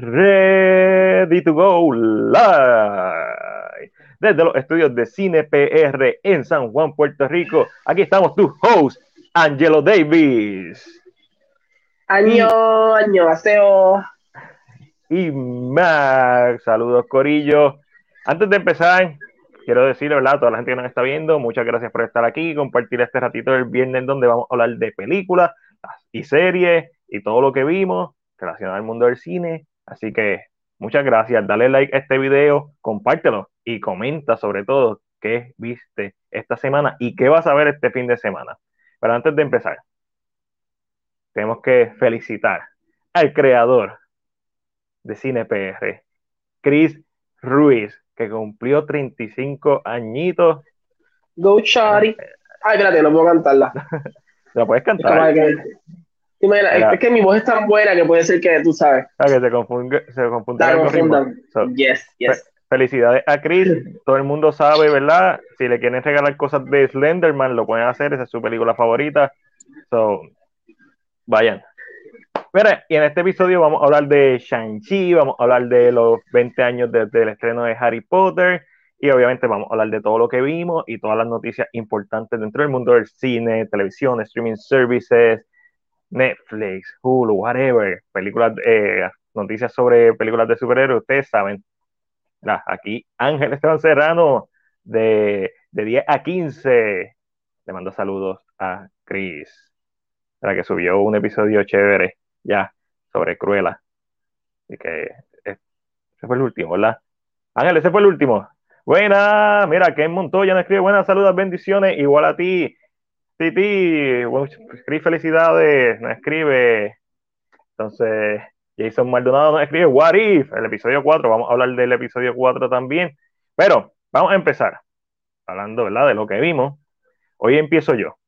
ready to go live desde los estudios de Cine PR en San Juan, Puerto Rico. Aquí estamos tu host, Angelo Davis. Año, año, aseo. Y Max, saludos Corillo. Antes de empezar, quiero decirle, ¿verdad? A toda la gente que nos está viendo, muchas gracias por estar aquí, compartir este ratito del viernes donde vamos a hablar de películas y series y todo lo que vimos relacionado al mundo del cine. Así que muchas gracias. Dale like a este video, compártelo y comenta sobre todo qué viste esta semana y qué vas a ver este fin de semana. Pero antes de empezar, tenemos que felicitar al creador de Cine PR, Chris Ruiz, que cumplió 35 añitos. Go Shari. Ay, espérate, no puedo cantarla. ¿La puedes cantar? Es, que mi voz es tan buena que puede ser que tú sabes. Ah, que se confunde, se confundan. yes, yes. Felicidades a Chris. Todo el mundo sabe, ¿verdad? Si le quieren regalar cosas de Slenderman, lo pueden hacer. Esa es su película favorita. So, vayan. Mira, y en este episodio vamos a hablar de Shang-Chi, vamos a hablar de los 20 años desde el estreno de Harry Potter y obviamente vamos a hablar de todo lo que vimos y todas las noticias importantes dentro del mundo del cine, televisión, streaming services, Netflix, Hulu, whatever, películas, eh, noticias sobre películas de superhéroes, ustedes saben. aquí Ángel Esteban Serrano de, de 10 a 15 le mando saludos a Chris, la que subió un episodio chévere ya sobre Cruella. Así que eh, ese fue el último, ¿verdad? Ángel, ese fue el último. Buena, mira, Ken Montoya nos escribe buenas saludos, bendiciones, igual a ti. Titi, escribe felicidades, nos escribe. Entonces, Jason Maldonado nos escribe What If, el episodio 4. Vamos a hablar del episodio 4 también. Pero vamos a empezar hablando, ¿verdad? De lo que vimos. Hoy empiezo yo.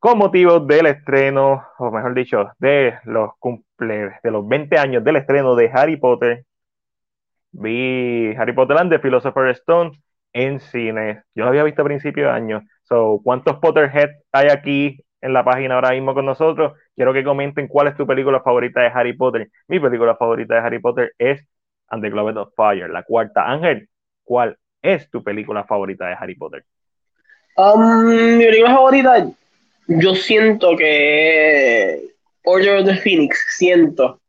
Con motivo del estreno, o mejor dicho, de los cumple, de los 20 años del estreno de Harry Potter, vi Harry Potter and the Philosopher's Stone en cine. Yo lo había visto a principio de año. So, ¿cuántos Potterhead hay aquí en la página ahora mismo con nosotros? Quiero que comenten cuál es tu película favorita de Harry Potter. Mi película favorita de Harry Potter es And the Globe of Fire, la cuarta. Ángel, ¿cuál es tu película favorita de Harry Potter? Um, mi película favorita, yo siento que Order of the Phoenix, siento.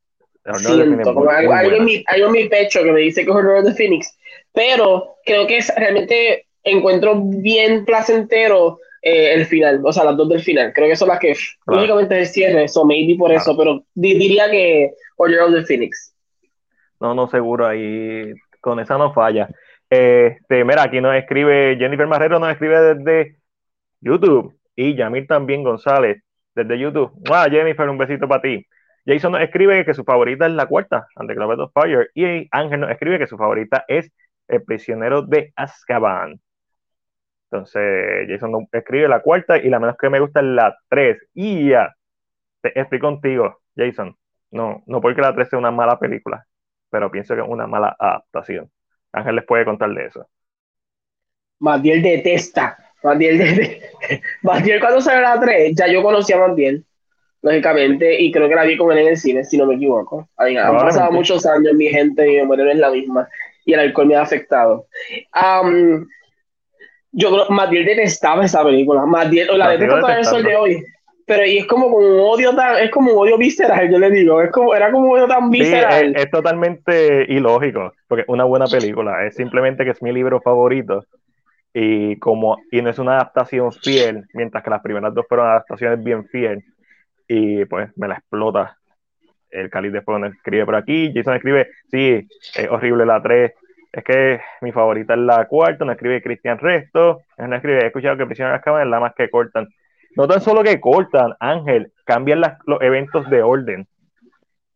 Siento, como algo, en mi, algo, en mi, pecho que me dice que es Order of the Phoenix pero creo que realmente encuentro bien placentero eh, el final, o sea, las dos del final. Creo que son las que lógicamente es el cierre, so maybe por eso, pero diría que Order of the Phoenix. No, no, seguro, ahí con esa no falla. Este, mira, aquí nos escribe Jennifer Marrero, nos escribe desde YouTube y Yamil también González desde YouTube. Ah, Jennifer, un besito para ti. Jason nos escribe que su favorita es la cuarta, Ante of Fire, y Ángel nos escribe que su favorita es el prisionero de Azkaban. Entonces, Jason escribe la cuarta y la menos que me gusta es la tres. Y ya, estoy contigo, Jason. No, no porque la tres sea una mala película, pero pienso que es una mala adaptación. Ángel les puede contar de eso. Matiel detesta. Matiel, de... Matiel cuando sale la 3, ya yo conocía a Matiel, lógicamente, y creo que la vi con él en el cine, si no me equivoco. Han pasado muchos años, mi gente, y mi memoria no es la misma y el alcohol me ha afectado. Um, yo creo, Matiel detestaba esa película. Matiel, la detesto todavía el sol de hoy. Pero y es como, un odio tan, es como un odio visceral, yo le digo. Es como, era como un odio tan visceral. es, totalmente ilógico, porque una buena película. Es simplemente que es mi libro favorito. Y como, y no es una adaptación fiel, mientras que las primeras dos fueron adaptaciones bien fiel. Y pues me la explota el Cali después nos escribe por aquí, Jason escribe, sí, es horrible la 3, es que mi favorita es la cuarta, nos escribe Cristian Resto, nos escribe, he escuchado que de Azkaban es la más que cortan. No tan solo que cortan, Ángel, cambian los eventos de orden.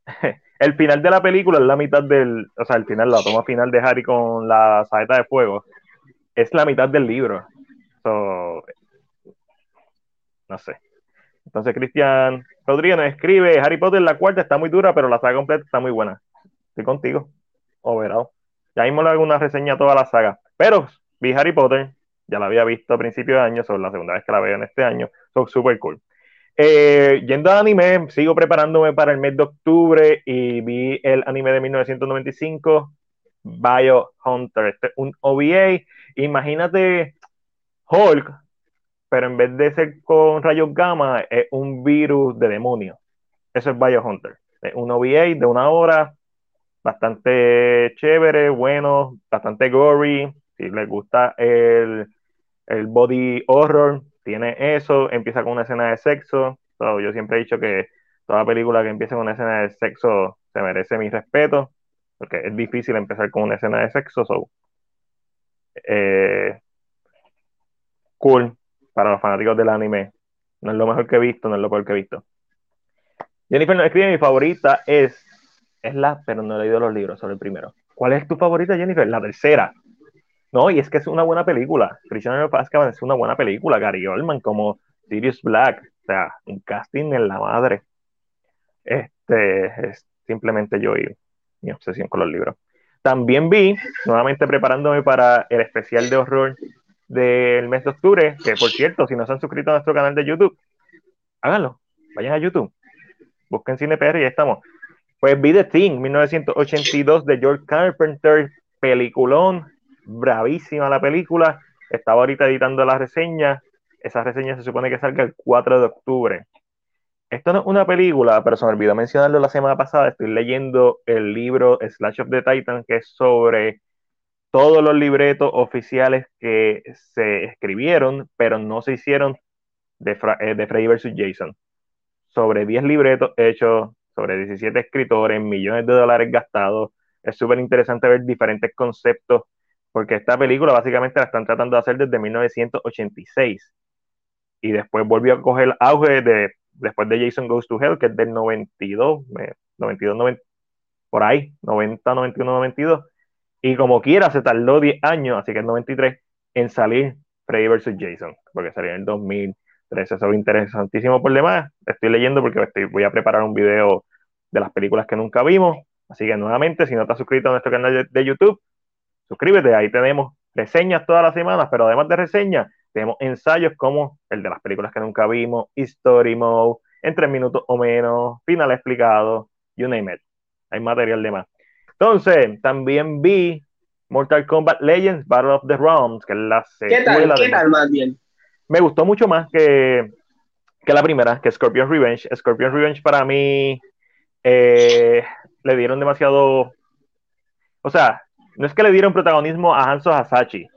el final de la película es la mitad del, o sea, el final, la toma final de Harry con la saeta de fuego, es la mitad del libro. So, no sé. Entonces, Cristian Rodríguez nos escribe: Harry Potter, la cuarta está muy dura, pero la saga completa está muy buena. Estoy contigo. Overall. Ya mismo le hago una reseña a toda la saga. Pero vi Harry Potter, ya la había visto a principios de año, son la segunda vez que la veo en este año. Son súper cool. Eh, yendo al anime, sigo preparándome para el mes de octubre y vi el anime de 1995, Bio Hunter, este, un OVA. Imagínate Hulk, pero en vez de ser con rayos gamma, es un virus de demonio. Eso es Bio Hunter. Es un OVA de una hora, bastante chévere, bueno, bastante gory. Si les gusta el, el body horror, tiene eso, empieza con una escena de sexo. yo siempre he dicho que toda película que empiece con una escena de sexo se merece mi respeto, porque es difícil empezar con una escena de sexo. Eh, cool para los fanáticos del anime. No es lo mejor que he visto, no es lo peor que he visto. Jennifer nos escribe, mi favorita es, es la, pero no he leído los libros, solo el primero. ¿Cuál es tu favorita, Jennifer? La tercera. No, y es que es una buena película. Prisoner of Azkaban es una buena película. Gary Oldman como Sirius Black. O sea, un casting en la madre. Este es simplemente yo y mi obsesión con los libros. También vi, nuevamente preparándome para el especial de horror del mes de octubre, que por cierto, si no se han suscrito a nuestro canal de YouTube, háganlo. Vayan a YouTube. Busquen CinePR y ya estamos. Pues vi The Thing, 1982 de George Carpenter, peliculón, bravísima la película. Estaba ahorita editando la reseña. Esa reseña se supone que salga el 4 de octubre. Esto no es una película, pero se me olvidó mencionarlo la semana pasada. Estoy leyendo el libro Slash of the Titan, que es sobre todos los libretos oficiales que se escribieron, pero no se hicieron de, eh, de Freddy vs. Jason. Sobre 10 libretos hechos, sobre 17 escritores, millones de dólares gastados. Es súper interesante ver diferentes conceptos porque esta película básicamente la están tratando de hacer desde 1986 y después volvió a coger auge de, después de Jason Goes to Hell, que es del 92, 92, 90, por ahí, 90, 91, 92, y como quiera se tardó 10 años, así que es 93, en salir Freddy vs. Jason, porque salió en el 2013, eso es interesantísimo por demás, estoy leyendo porque voy a preparar un video de las películas que nunca vimos, así que nuevamente, si no has suscrito a nuestro canal de YouTube, suscríbete, ahí tenemos reseñas todas las semanas, pero además de reseñas, tenemos ensayos como el de las películas que nunca vimos, History Mode, en tres minutos o menos, final explicado, you name it. Hay material de más. Entonces, también vi Mortal Kombat Legends Battle of the Realms, que es la secuela. ¿Qué tal? más bien? Me gustó mucho más que, que la primera, que Scorpion's Revenge. Scorpion's Revenge para mí eh, le dieron demasiado. O sea, no es que le dieron protagonismo a Hanzo Hasashi,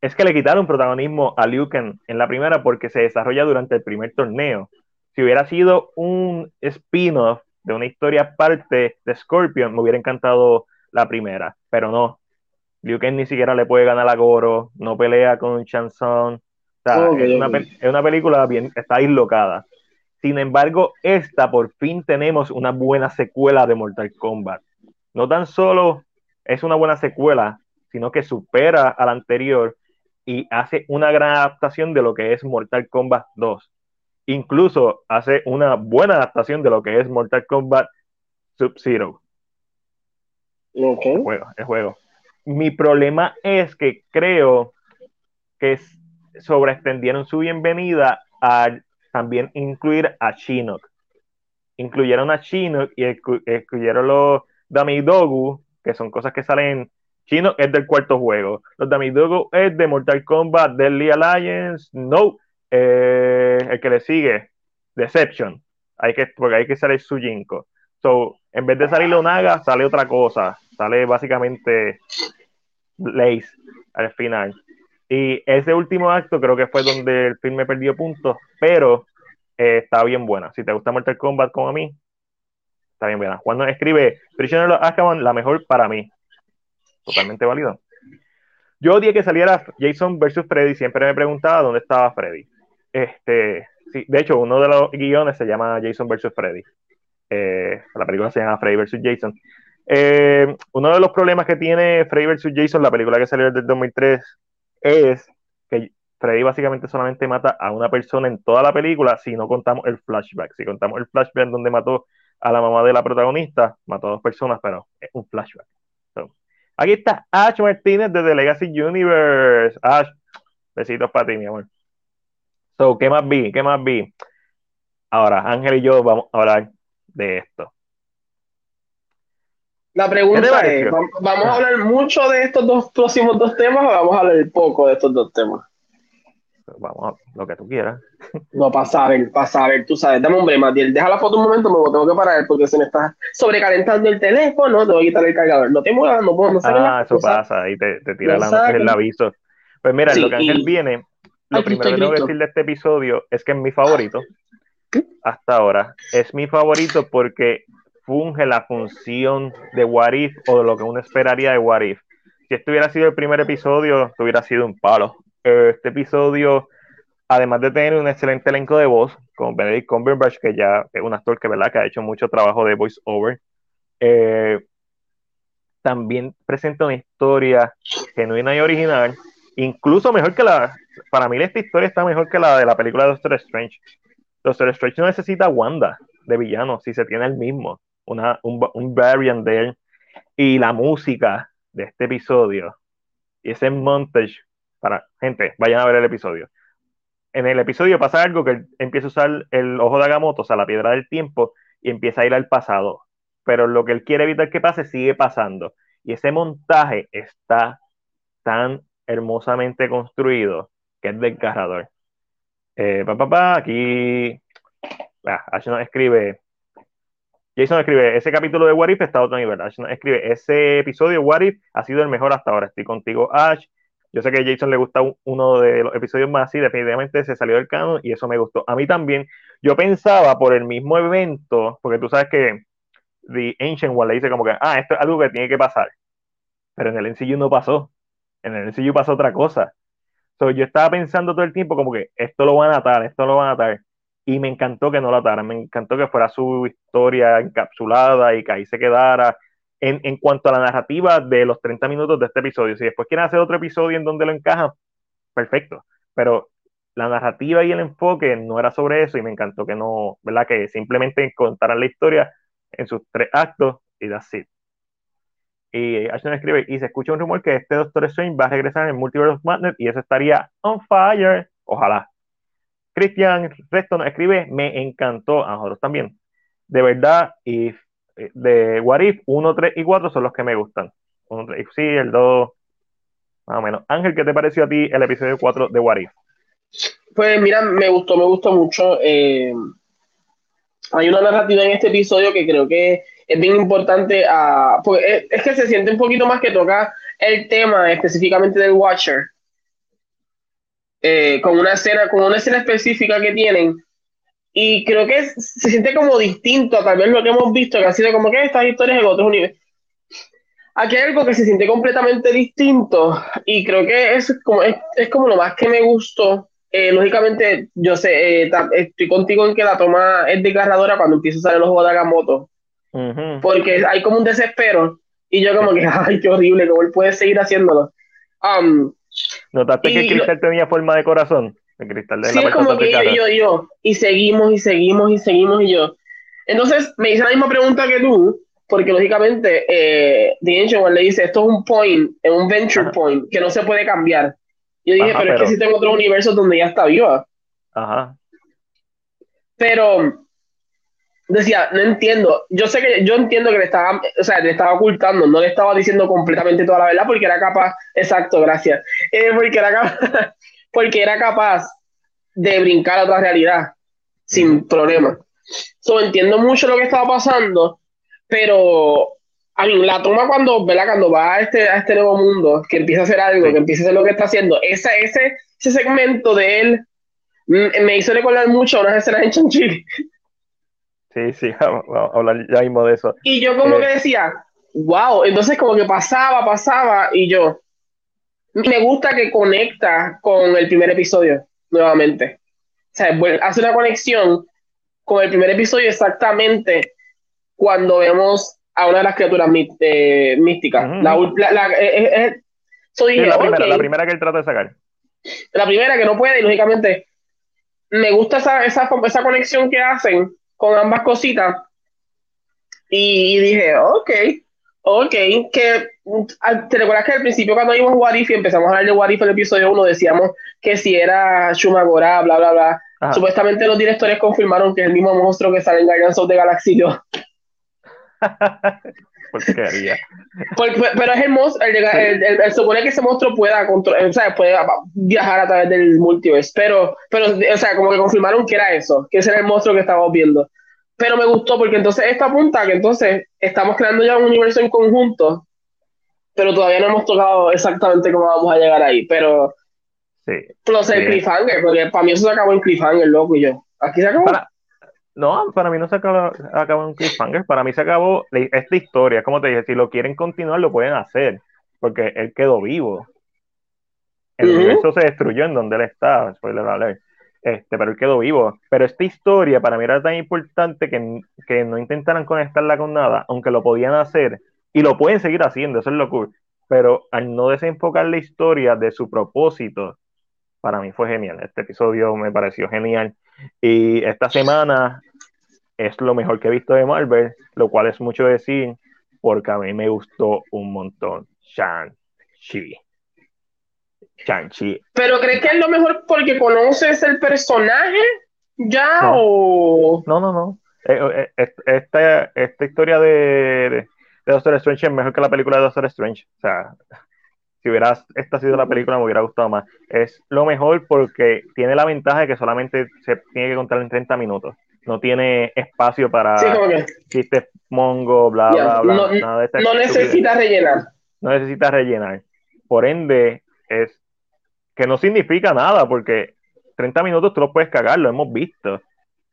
es que le quitaron protagonismo a Liu Kang en la primera porque se desarrolla durante el primer torneo. Si hubiera sido un spin-off de una historia aparte de Scorpion, me hubiera encantado la primera, pero no. Liu Kang ni siquiera le puede ganar a Goro, no pelea con Chanson. O es, una, es, una, película bien, está dislocada. Sin embargo, esta por fin tenemos una buena secuela de Mortal Kombat. No tan solo es una buena secuela, sino que supera a la anterior y hace una gran adaptación de lo que es Mortal Kombat 2. Incluso hace una buena adaptación de lo que es Mortal Kombat Sub-Zero. Okay. El juego, el juego. Mi problema es que creo que sobreextendieron su bienvenida a también incluir a Shinnok. Incluyeron a Shinnok y excluyeron los Damidogu que son cosas que salen chino, es del cuarto juego. Los de Amidogo es de Mortal Kombat, Deadly Alliance, no, eh, el que le sigue, Deception, hay que, porque hay que salir su Jinko. So, en vez de salir Lonaga, sale otra cosa, sale básicamente Lace al final. Y ese último acto creo que fue donde el film me perdió puntos, pero eh, está bien buena. Si te gusta Mortal Kombat como a mí, Está bien buena. Cuando escribe Prisoner of Azkaban, la mejor para mí. Totalmente válido. Yo odié que saliera Jason versus Freddy. Siempre me preguntaba dónde estaba Freddy. Este, sí, de hecho, uno de los guiones se llama Jason versus Freddy. Eh, la película se llama Freddy versus Jason. Eh, uno de los problemas que tiene Freddy versus Jason, la película que salió desde el 2003, es que Freddy básicamente solamente mata a una persona en toda la película si no contamos el flashback. Si contamos el flashback donde mató a la mamá de la protagonista, mató a dos personas, pero es un flashback. aquí está Ash Martínez de The Legacy Universe. Ash, besitos para ti, mi amor. So, ¿qué más vi? ¿Qué más vi? Ahora, Ángel y yo vamos a hablar de esto. La pregunta es, ¿vamos a hablar mucho de estos dos próximos dos temas o vamos a hablar poco de estos dos temas? Vamos a lo que tú quieras. No, para saber, para saber, tú sabes. Dame hombre, Matiel, deja la foto un momento, me tengo que parar porque se me está sobrecalentando el teléfono, tengo que quitar el cargador. No te muevas, no puedo, no Ah, eso pasa, ahí te, te tira la, el aviso. Pues mira, lo que Ángel viene, lo primero que tengo que decir de este episodio es que es mi favorito hasta ahora. Es mi favorito porque funge la función de What If o de lo que uno esperaría de What If. Si este hubiera sido el primer episodio, esto hubiera sido un palo. Este episodio, además de tener un excelente elenco de voz, con Benedict Cumberbatch, que ya es un actor que, ¿verdad? que ha hecho mucho trabajo de voice over, eh, también presenta una historia genuina y original, incluso mejor que la, para mí esta historia está mejor que la de la película de Doctor Strange. Doctor Strange no necesita Wanda de villano si se tiene el mismo, una, un, un variant de él. Y la música de este episodio y ese montage para gente, vayan a ver el episodio. En el episodio pasa algo que empieza a usar el ojo de Agamotto, o sea, la piedra del tiempo, y empieza a ir al pasado. Pero lo que él quiere evitar que pase sigue pasando. Y ese montaje está tan hermosamente construido que es desgarrador. Eh, aquí ah, escribe, Jason escribe, ese capítulo de What If está a otro nivel. Ashton escribe, ese episodio de What If ha sido el mejor hasta ahora. Estoy contigo, Ash. Yo sé que a Jason le gusta uno de los episodios más así, definitivamente se salió del canon y eso me gustó. A mí también, yo pensaba por el mismo evento, porque tú sabes que The Ancient One le dice como que, ah, esto es algo que tiene que pasar. Pero en el MCU no pasó. En el MCU pasó otra cosa. So, yo estaba pensando todo el tiempo como que esto lo van a atar, esto lo van a atar. Y me encantó que no lo ataran, me encantó que fuera su historia encapsulada y que ahí se quedara en, en, cuanto a la narrativa de los 30 minutos de este episodio. Si después quieren hacer otro episodio en donde lo encajan, perfecto. Pero la narrativa y el enfoque no era sobre eso y me encantó que no, ¿verdad? Que simplemente contaran la historia en sus tres actos y that's. Y Ashton escribe, y se escucha un rumor que este Doctor Strange va a regresar en Multiverse of Madness y eso estaría on fire. Ojalá. Christian Reston escribe, me encantó, a nosotros también. De verdad, y eh, de What If, 1, 3 y 4 son los que me gustan. sí, el 2, más o menos. Ángel, ¿qué te pareció a ti el episodio 4 de What If? Pues mira, me gustó, me gustó mucho. Eh, hay una narrativa en este episodio que creo que es bien importante. Uh, pues es, que se siente un poquito más que toca el tema específicamente del Watcher. Eh, con una escena, con una escena específica que tienen. Y creo que se siente como distinto a tal vez lo que hemos visto, que ha sido como que estas historias en otros universos. Aquí hay algo que se siente completamente distinto y creo que es como, es, es como lo más que me gustó eh, lógicamente, yo sé, eh, estoy contigo en que la toma es desgarradora cuando empieza a salir los juegos de Agamotto. Porque hay como un desespero. Y yo, como que, ay, qué horrible, cómo él puede seguir haciéndolo. Um, ¿Notaste que Cristal tenía forma de corazón? El cristal de sí, es como que yo, yo, yo, y seguimos y seguimos y seguimos y yo. Entonces, me hice la misma pregunta que tú, porque lógicamente, eh, The Ancient One le dice, esto es un point, es un venture point, que no se puede cambiar. Yo dije, pero, es que existen otros universos donde ya está viva. Ajá. Pero decía, no entiendo. Yo sé que yo entiendo que le estaba, o sea, le estaba ocultando, no le estaba diciendo completamente toda la verdad porque era capaz, exacto, gracias. Eh, porque era capaz, porque era capaz de brincar a otra realidad sin problema. So, entiendo mucho lo que estaba pasando, pero a mí, la toma cuando, ¿verdad? Cuando va a este, a este nuevo mundo, que empieza a hacer algo, que empieza a hacer lo que está haciendo, ese, ese, ese segmento de él mm, me hizo recordar mucho a unas escenas en Chanchi. Sí, sí, vamos, a hablar ya mismo de eso. Y yo como eh, que decía, wow, entonces como que pasaba, pasaba, y yo, me gusta que conecta con el primer episodio nuevamente. O sea, hace una conexión con el primer episodio exactamente cuando vemos a una de las criaturas eh, místicas. La, primera, que él trata de sacar. La primera que no puede, y lógicamente me gusta esa, esa, esa conexión que hacen con ambas cositas. Y dije, ok, ok, que te recuerdas que al principio cuando vimos Warif y empezamos a hablar de Warif el episodio 1 decíamos que si era Shumagora, bla, bla, bla. Supuestamente los directores confirmaron que es el mismo monstruo que sale en Guardians of the Galaxy Porquería. pero es el monstruo, el, supone que ese monstruo pueda, o sea, pueda viajar a través del multiverse, pero, pero, o sea, como que confirmaron que era eso, que ese era el monstruo que estábamos viendo. Pero me gustó porque entonces esta apunta que entonces estamos creando ya un universo en conjunto, pero todavía no hemos tocado exactamente cómo vamos a llegar ahí, pero... Sí. Plus el cliffhanger, porque para mí eso se acabó en cliffhanger, loco, y yo. Aquí se acabó. No, para mí no se acabó, acabó en cliffhanger, para mí se acabó esta historia, como te dije, si lo quieren continuar lo pueden hacer, porque él quedó vivo. El universo se destruyó en donde él estaba, spoiler alert. Este, pero él quedó vivo. Pero esta historia para mí era tan importante que, que no intentaran conectarla con nada, aunque lo podían hacer, y lo pueden seguir haciendo, eso es lo cool. Pero al no desenfocar la historia de su propósito, para mí fue genial. Este episodio me pareció genial. Y esta semana es lo mejor que he visto de Marvel, lo cual es mucho decir, porque a mí me gustó un montón. Shang-Chi. Shang-Chi. ¿Pero crees que es lo mejor porque conoces el personaje ya no. o...? No, no, no. Eh, eh, esta, esta historia de, de, de, Doctor Strange es mejor que la película de Doctor Strange. O sea, si hubiera esta sido la película me hubiera gustado más. Es lo mejor porque tiene la ventaja de que solamente se tiene que contar en 30 minutos. No tiene espacio para sí, chistes mongo, bla, bla, bla. No, nada de no necesita rellenar. No necesita rellenar. Por ende, es que no significa nada porque 30 minutos tú lo puedes cagar, lo hemos visto.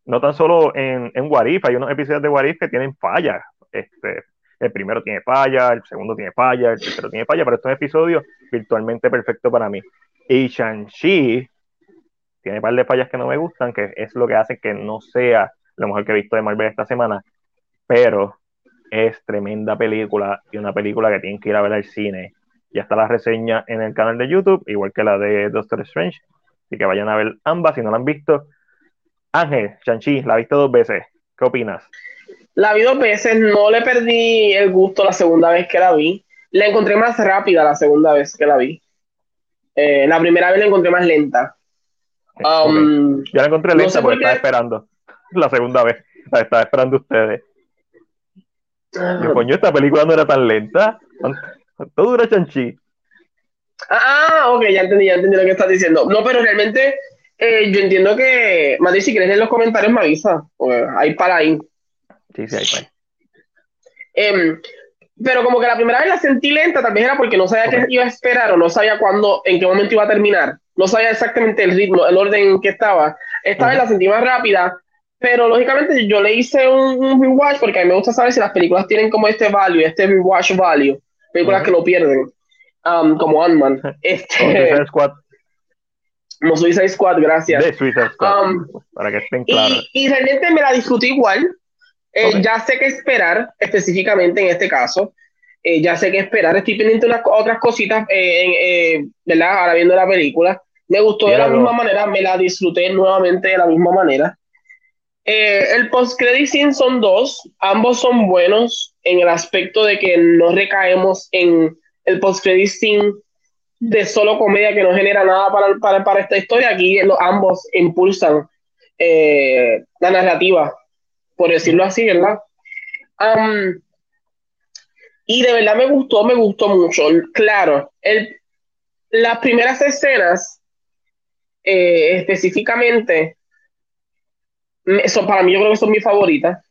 No tan solo en, en Warif, hay unos episodios de Warif que tienen fallas. Este, el primero tiene falla, el segundo tiene falla, el tercero tiene falla, pero este es un episodio virtualmente perfecto para mí. Y Shang-Chi tiene un par de fallas que no me gustan, que es lo que hace que no sea lo mejor que he visto de Marvel esta semana, pero es tremenda película y una película que tienen que ir a ver al cine. Ya está la reseña en el canal de YouTube, igual que la de Doctor Strange, así que vayan a ver ambas si no la han visto. Ángel, Shang-Chi, la he visto dos veces. ¿Qué opinas? La vi dos veces, no le perdí el gusto la segunda vez que la vi. La encontré más rápida la segunda vez que la vi. Eh, la primera vez la encontré más lenta. Um, Yo la encontré lenta porque estaba esperando. La segunda vez. La estaba esperando ustedes. Uh, coño, esta película no era tan lenta. ¿Cuánto dura Chanchi? Ah, ok, ya entendí, ya entendí lo que estás diciendo. No, pero realmente eh, yo entiendo que, Madrid, si quieres en los comentarios me avisa. Hay para ahí. Sí, sí, hay eh, pero como que la primera vez la sentí lenta, tal vez era porque no sabía qué iba a esperar o no sabía cuándo, en qué momento iba a terminar. No sabía exactamente el ritmo, el orden en que estaba. Esta vez la sentí más rápida, pero lógicamente yo le hice un, rewatch porque a mí me gusta saber si las películas tienen como este value, este rewatch value. Películas que lo pierden, um, como Ant-Man. Este, Squad. No Suicide Squad, gracias. De Suicide Squad, um, para que estén claros. Y, y realmente me la disfruté igual. Eh, ya sé qué esperar, específicamente en este caso. Eh, ya sé qué esperar. Estoy pendiente de unas otras cositas, eh, ¿verdad? Ahora viendo la película. Me gustó de la misma manera, me la disfruté nuevamente de la misma manera. el post-credit scene son dos, ambos son buenos en el aspecto de que no recaemos en el post-credit scene de solo comedia que no genera nada para, para, para esta historia. Aquí ambos impulsan la narrativa por decirlo así, ¿verdad? y de verdad me gustó, me gustó mucho. Claro, el, las primeras escenas, eh, específicamente, son, para mí yo creo que son mis favoritas.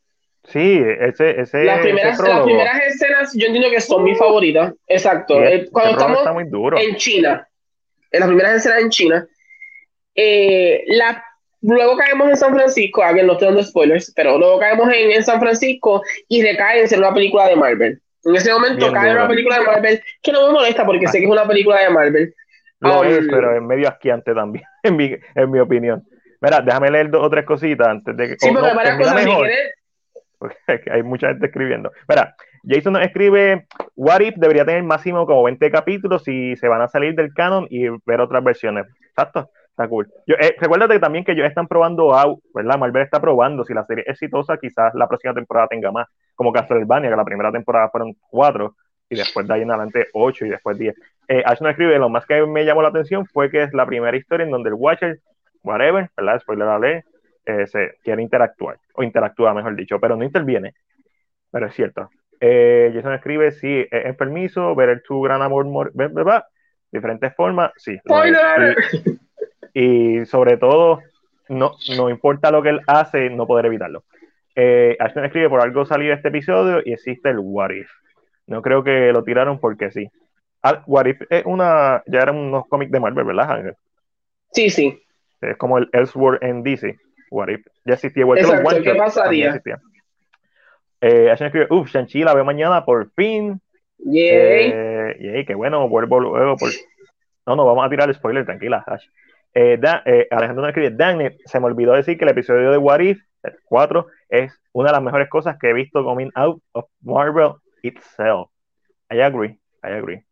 Sí, ese, ese, las, primeras, las primeras escenas yo entiendo que son mis favoritas. Exacto. Eh, cuando estamos en China, en las primeras escenas en China, eh, la Luego caemos en San Francisco, alguien no estoy dando spoilers, pero luego caemos en, en, San Francisco y recae en ser una película de Marvel. En ese momento cae en una película de Marvel que no me molesta porque sé que es una película de Marvel. Lo um, es, pero es medio asquiante también, en mi, en mi opinión. Mira, déjame leer dos o tres cositas antes de que. Sí, porque no, varias cosas mejor, Porque hay mucha gente escribiendo. Mira, Jason nos escribe: What If debería tener máximo como 20 capítulos y se van a salir del canon y ver otras versiones. Exacto. Está cool. Yo, eh, recuérdate también que ellos están probando out, ¿verdad? Marvel está probando. Si la serie es exitosa, quizás la próxima temporada tenga más. Como Castlevania, que la primera temporada fueron cuatro, y después de ahí en adelante ocho, y después diez. Eh, Ash no escribe, lo más que me llamó la atención fue que es la primera historia en donde el Watcher whatever, ¿verdad? Spoiler alert, eh, se quiere interactuar, o interactúa, mejor dicho, pero no interviene. Pero es cierto. Eh, Jason escribe, sí, es permiso, ver tu gran amor, ¿verdad? diferentes formas, sí. Y, y, sobre todo, no, no importa lo que él hace, no poder evitarlo. Eh, Ashton escribe, por algo salió este episodio y existe el What If. No creo que lo tiraron porque sí. Ah, What If es una, ya eran unos cómics de Marvel, ¿verdad, Ángel? Sí, sí. Es como el Elseworld en DC. What If. Ya existía. Exacto, ¿qué pasaría? Eh, Ashton escribe, uff, Shang-Chi la veo mañana por fin. Yay. Eh, yay, qué bueno, vuelvo luego por... No, no, vamos a tirar el spoiler, tranquila, Ash. Eh, eh, Alejandro escribe, Dan, se me olvidó decir que el episodio de What If 4 es una de las mejores cosas que he visto coming out of Marvel itself. I agree, I agree.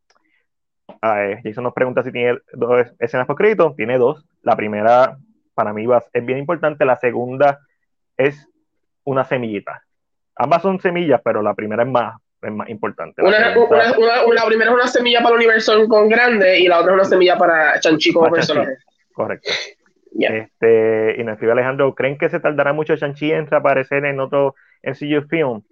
Uh, Jason nos pregunta si tiene dos escenas por crédito. Tiene dos. La primera, para mí, es bien importante. La segunda es una semillita. Ambas son semillas, pero la primera es más, es más importante. La, primera es una semilla para el universo con grande y la otra es una semilla para Chanchi como personaje. Correcto. Este, y nos escribe Alejandro, ¿creen que se tardará mucho Shang-Chi en reaparecer en otro MCU film?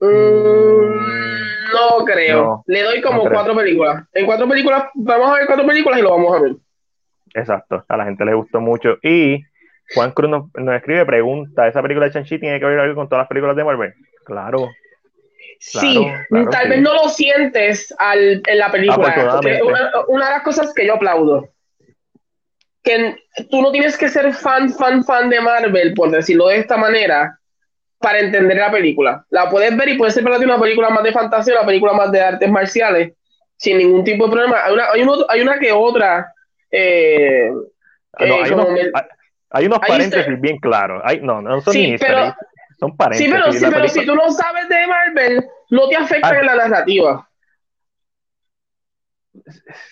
Mm, no creo. Le doy como cuatro películas. En cuatro películas, vamos a ver cuatro películas y lo vamos a ver. Exacto, a la gente le gustó mucho. Y Juan Cruz nos, escribe, pregunta, ¿esa película de Shang-Chi tiene que ver algo con todas las películas de Marvel? Claro. sí, tal vez no lo sientes al, en la película. una de las cosas que yo aplaudo que tú no tienes que ser fan, fan, fan de Marvel, por decirlo de esta manera, para entender la película. La puedes ver y puede ser para ti una película más de fantasía, una película más de artes marciales, sin ningún tipo de problema. Hay una, hay una que otra. Eh, ah, hay, unos, hay, unos, paréntesis bien claros. Hay, no, no son sí, pero, son paréntesis. Sí, pero, sí, pero si tú no sabes de Marvel, no te afecta ah. en la narrativa.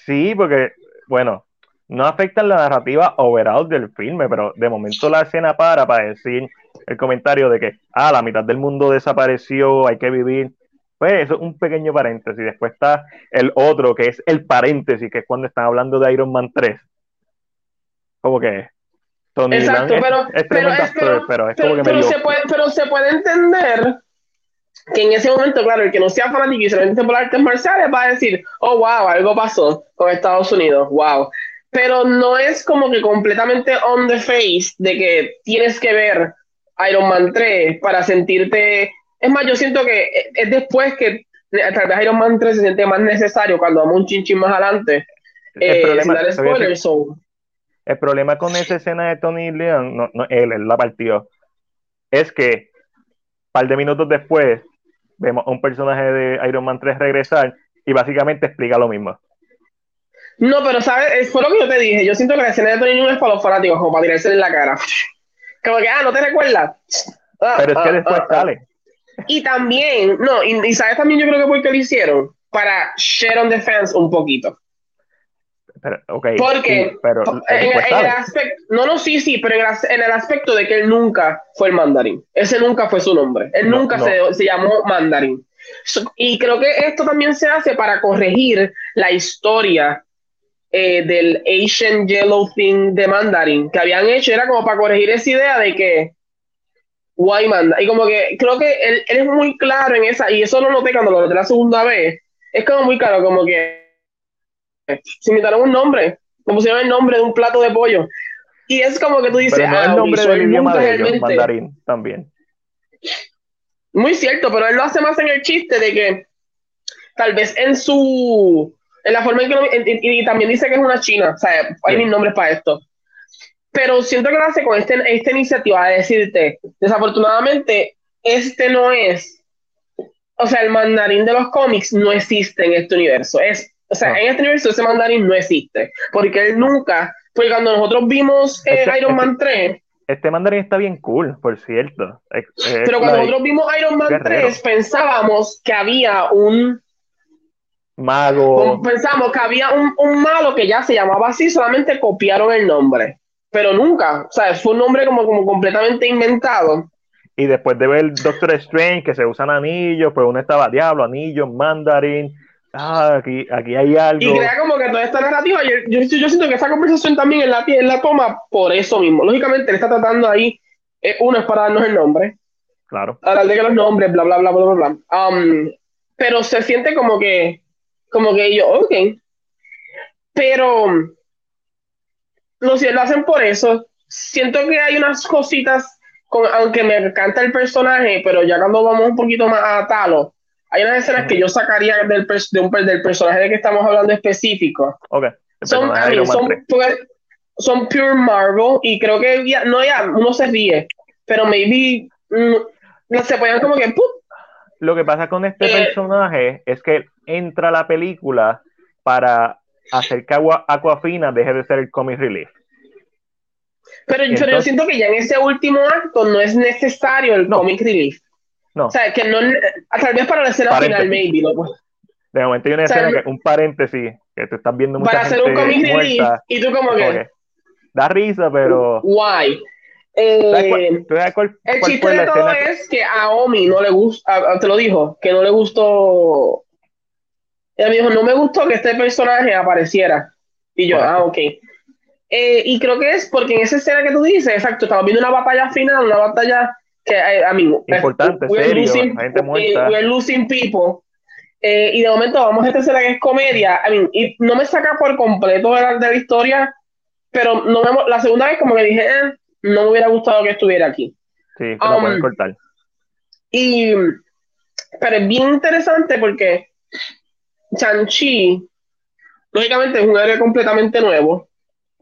Sí, porque, bueno, no afectan la narrativa overall del filme, pero de momento la escena para para decir el comentario de que, ah, la mitad del mundo desapareció, hay que vivir. Pues eso es un pequeño paréntesis. Después está el otro, que es el paréntesis, que es cuando están hablando de Iron Man 3. Como que Tony Exacto, pero, pero, es, como que pero, se puede, pero se puede entender que en ese momento, claro, el que no sea fanático y se lo por artes marciales va a decir, oh, wow, algo pasó con Estados Unidos, wow pero no es como que completamente on the face de que tienes que ver Iron Man 3 para sentirte. Es más, yo siento que es después que tal vez Iron Man 3 se siente más necesario cuando vamos un chinchín más adelante. El, eh, problema, el problema con esa escena de Tony Leon, no, no, él, él la partió, es que un par de minutos después vemos a un personaje de Iron Man 3 regresar y básicamente explica lo mismo. No, pero ¿sabes? Fue lo que yo te dije. Yo siento que la escena de Tony Newman es para los fanáticos, como para tirarse en la cara. Como que, ah, ¿no te recuerdas? Ah, pero es que ah, después ah, sale. Y también, no, y, ¿sabes también yo creo que porque lo hicieron? Para share on the fans un poquito. Pero, okay, porque pero en, el aspecto, no, no, sí, sí, pero en el aspecto de que él nunca fue el mandarín. Ese nunca fue su nombre. Él nunca Se, se, llamó mandarín. y creo que esto también se hace para corregir la historia eh, del Asian Yellow Thing de Mandarin que habían hecho, era como para corregir esa idea de que Why Mandarin. Y como que creo que él, es muy claro en esa, y eso lo noté cuando lo noté la segunda vez. Es como muy claro, como que se inventaron un nombre, como pusieron el nombre de un plato de pollo. Y es como que tú dices, ah, el nombre del idioma de ellos, mandarín también. Muy cierto, pero él lo hace más en el chiste de que tal vez en su en la forma en que y, también dice que es una china, o sea, hay mil nombres para esto. Pero siento que lo hace con este, esta iniciativa de decirte, desafortunadamente, este no es, o sea, el mandarín de los cómics no existe en este universo. Es, o sea, en este universo ese mandarín no existe, porque él nunca, porque cuando nosotros vimos eh, este, Iron Man 3, este, este mandarín está bien cool, por cierto. pero cuando nosotros vimos Iron Man 3, pensábamos que había un mago. Pensamos que había un, un, malo que ya se llamaba así, solamente copiaron el nombre. Pero nunca, o sea, fue un nombre como, como completamente inventado. Y después de ver Doctor Strange, que se usan anillos, pues uno estaba Diablo, anillos, Mandarin. ah, aquí, aquí hay algo. Y crea como que toda esta narrativa, yo, yo, siento que esa conversación también en la, en la toma por eso mismo. Lógicamente, él está tratando ahí, eh, uno es para darnos el nombre. Claro. Hablar de que los nombres, bla, bla, bla, bla, bla, bla. Um, pero se siente como que, como que yo, ok. Pero, no sé, lo hacen por eso. Siento que hay unas cositas, con, aunque me encanta el personaje, pero ya cuando vamos un poquito más a Talo, hay unas escenas que yo sacaría del, de un, del personaje de que estamos hablando específico. Okay. Son, son, son, pure Marvel y creo que ya, no ya, uno se ríe, pero maybe no mm, se pueden como que Lo que pasa con este eh, personaje es que entra a la película para hacer que Aquafina deje de ser el comic relief. Pero, yo siento que ya en ese último acto no es necesario el comic relief. No. O sea, que no, tal vez para la escena final, maybe. ¿no? De momento hay una escena, que, un paréntesis, que te estás viendo mucha Para hacer un comic relief, y tú como que... Da risa, pero... Why? Eh, el chiste de todo es que a Omi no le gusta, te lo dijo, que no le gustó. Ella me dijo, no me gustó que este personaje apareciera. Y yo, ah, ok. Eh, y creo que es porque en esa escena que tú dices, exacto, estamos viendo una batalla final, una batalla que eh, a mí importante, we're serio, losing, gente muerta. We're losing people. Eh, y de momento vamos a esta escena que es comedia. I mean, y no me saca por completo de la, de la historia, pero no me, la segunda vez como que dije, eh, no me hubiera gustado que estuviera aquí. Sí, que um, pueden cortar. Y, pero es bien interesante porque Chanchi, lógicamente es un héroe completamente nuevo.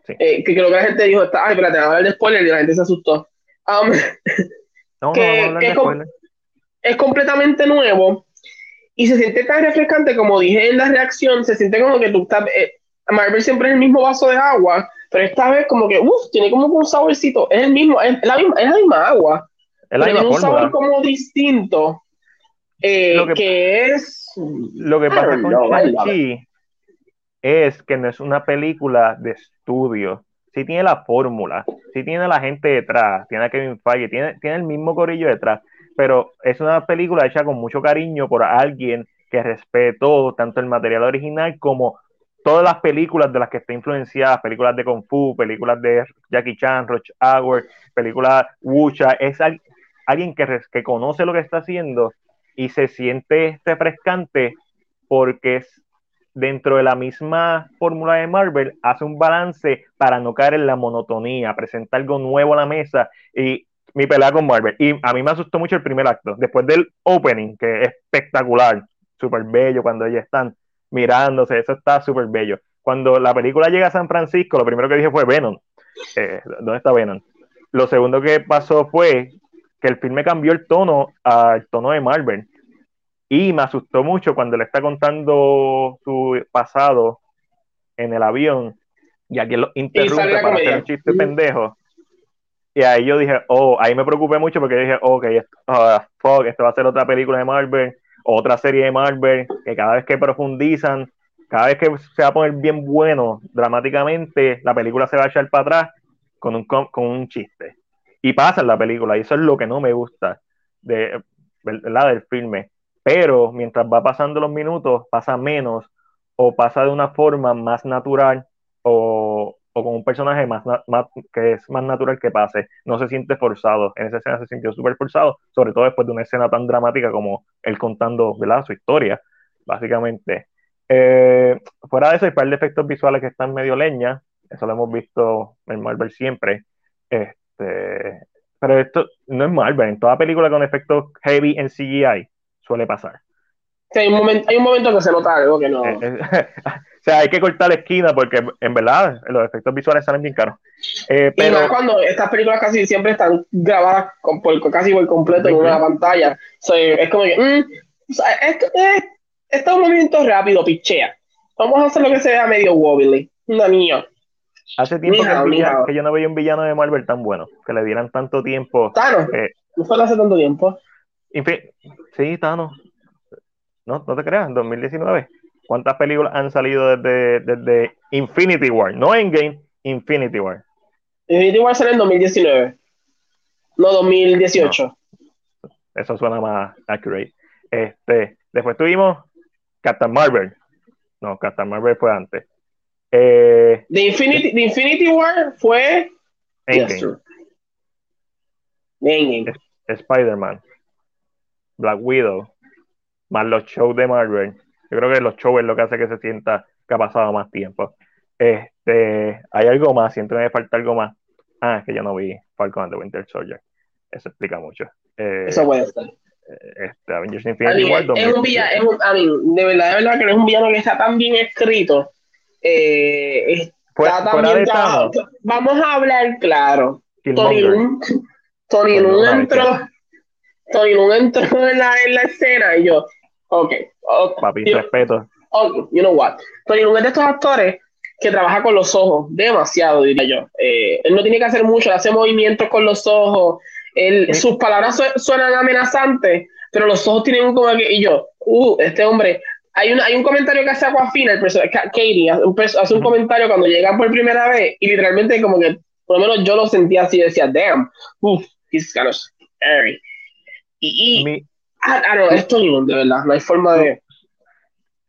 Sí. Eh, que creo que la gente dijo, ay, espérate, a hablar de spoiler y la gente se asustó. Um, no, que, no, es, es, completamente nuevo y se siente tan refrescante como dije en la reacción, se siente como que tú estás, eh, Marvel siempre es el mismo vaso de agua, pero esta vez como que, uff, tiene como un saborcito, es el mismo, es la misma, es la misma agua, es la tiene un sabor como distinto, eh, lo que, es... Lo que pasa con Shang-Chi es que no es una película de estudio, sí tiene la fórmula, sí tiene la gente detrás, tiene a Kevin Feige, tiene, tiene el mismo corillo detrás, pero es una película hecha con mucho cariño por alguien que respetó tanto el material original como todas las películas de las que está influenciada, películas de Kung Fu, películas de Jackie Chan, Roach Hour, películas Wucha, es alguien que, que conoce lo que está haciendo y se siente refrescante porque es dentro de la misma fórmula de Marvel, hace un balance para no caer en la monotonía, presentar algo nuevo a la mesa y mi pelea con Marvel. Y a mí me asustó mucho el primer acto, después del opening, que es espectacular, súper bello, cuando ellos están mirándose, eso está súper bello. Cuando la película llega a San Francisco, lo primero que dije fue Venom. Eh, ¿Dónde está Venom? Lo segundo que pasó fue que el filme cambió el tono al tono de Marvel y me asustó mucho cuando le está contando su pasado en el avión y aquí lo interrumpe para hacer un chiste pendejo. Y ahí yo dije, oh, ahí me preocupé mucho porque dije, ok, esto, ah, fuck, esto va a ser otra película de Marvel, otra serie de Marvel, que cada vez que profundizan, cada vez que se va a poner bien bueno dramáticamente, la película se va a echar para atrás con un, con un chiste. Y pasa en la película, y eso es lo que no me gusta de, ¿verdad? del filme pero mientras va pasando los minutos, pasa menos o pasa de una forma más natural o, o con un personaje más, más, que es más natural que pase. No se siente forzado. En esa escena se sintió súper forzado, sobre todo después de una escena tan dramática como él contando ¿verdad? su historia, básicamente. Eh, fuera de eso, hay par de efectos visuales que están medio leña. Eso lo hemos visto en Marvel siempre. Este, pero esto no es Marvel. En toda película con efectos heavy en CGI suele pasar. hay, un momento, hay un momento que se nota algo que no. Eh, eh, o sea, hay que cortar la esquina porque en verdad los efectos visuales salen bien caros. Eh, pero... Y cuando estas películas casi siempre están grabadas por, casi por completo en una pantalla. es como que, mm, esto, es un movimiento rápido, pichea. Vamos a hacer lo que sea medio wobbly. Una niña. Hace tiempo que, yo no veía un villano de Marvel tan bueno, que le dieran tanto tiempo. Claro, no fue hace tanto tiempo. Sí, Thanos. No, no te creas, en 2019. ¿Cuántas películas han salido desde, desde Infinity War? No Endgame, Infinity War. Infinity War sale en 2019. No, 2018. Eso suena más accurate. Este, después tuvimos Captain Marvel, No, Captain Marvel fue antes. Eh, The Infinity, The Infinity War fue. Endgame. Endgame. Spider-Man, Black Widow, más los shows de Marvel. Yo creo que los shows es lo que hace que se sienta que ha pasado más tiempo. Este, hay algo más, siento que me falta algo más. Ah, es que yo no vi Falcon and the Winter Soldier. Eso explica mucho. Eh, Eso puede estar. Este, Avengers Infinity War. es un villano, es un, de verdad, de verdad que es un villano que está tan bien escrito. Eh, está. Thanos. Vamos a hablar claro. Tony una entró, Tony entró en la, en la escena y yo, ok, ok, Papi, you, respeto. ok, you know what. Tony Lund es de estos actores que trabaja con los ojos demasiado, diría yo. Eh, él no tiene que hacer mucho, él hace movimientos con los ojos, él- Sí. sus palabras su- suenan amenazantes, pero los ojos tienen un como que, y yo, uh, este hombre, hay un, hay un comentario que hace Aquafina, el personaje, Ka- Katie, hace un, hace comentario cuando llegan por primera vez y literalmente como que, por lo menos yo lo sentía así, decía, damn, uff, he's kind of scary. Y, y Mi, I, I don't know, es Tony Lund, de verdad, no hay forma de...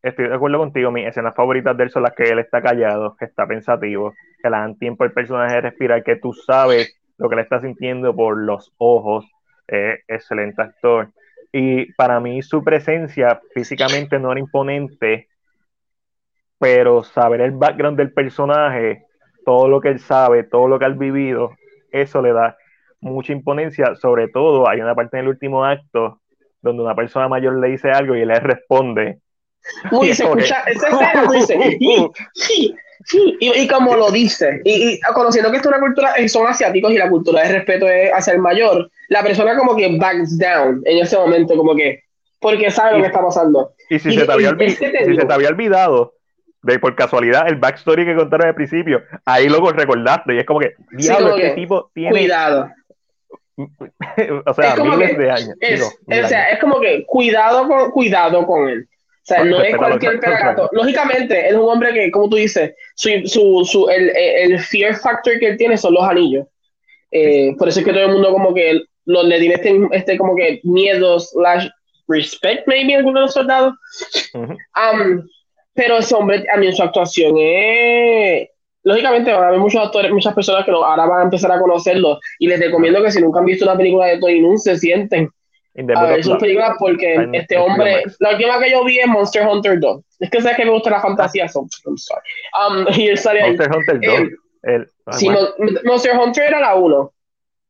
estoy de acuerdo contigo, mis escenas favoritas de él son las que él está callado, que está pensativo, que le dan tiempo al personaje de respirar, que tú sabes lo que le está sintiendo por los ojos. Eh, excelente actor. Y para mí su presencia físicamente no era imponente, pero saber el background del personaje, todo lo que él sabe, todo lo que ha vivido, eso le da mucha imponencia. Sobre todo, hay una parte en el último acto donde una persona mayor le dice algo y él le responde. Uy, se Ok. escucha, esa escena, "Y- sí, sí", y, y como lo dice, y, y conociendo que esto es una cultura, eh, son asiáticos y la cultura de respeto es hacia el mayor, la persona como que backs down en ese momento, como que, porque sabe lo que está pasando. Y si, se, te había y- olvi- es que te si se te había olvidado, de por casualidad, el backstory que contaron al principio, ahí lo recordaste y es como que, Sí, diablo, como este tipo tiene, Cuidado. o sea, miles que de años. Es, digo, o sea, años. es como que cuidado con, cuidado con él. O sea, no es cualquier pelagato. Lógicamente, es un hombre que, como tú dices, su, su, su, el, el fear factor que él tiene son los anillos. Eh, por eso es que todo el mundo como que lo, le tiene este, este como que miedo slash respect, maybe, a algunos de los soldados. Ujú. Um, pero ese hombre, a mí, su actuación es. Lógicamente, van a haber muchos actores, muchas personas que lo- ahora van a empezar a conocerlo. Y les recomiendo que si nunca han visto una película de Tony Nun, se sienten a ver películas porque este hombre. La última que yo vi es Monster Hunter 2. Es que sabes que me gusta la fantasía, so, I'm sorry. Um, y él sale ahí. Monster Hunter 2. Eh, el, ah, Sí, Mon- Monster Hunter era la 1.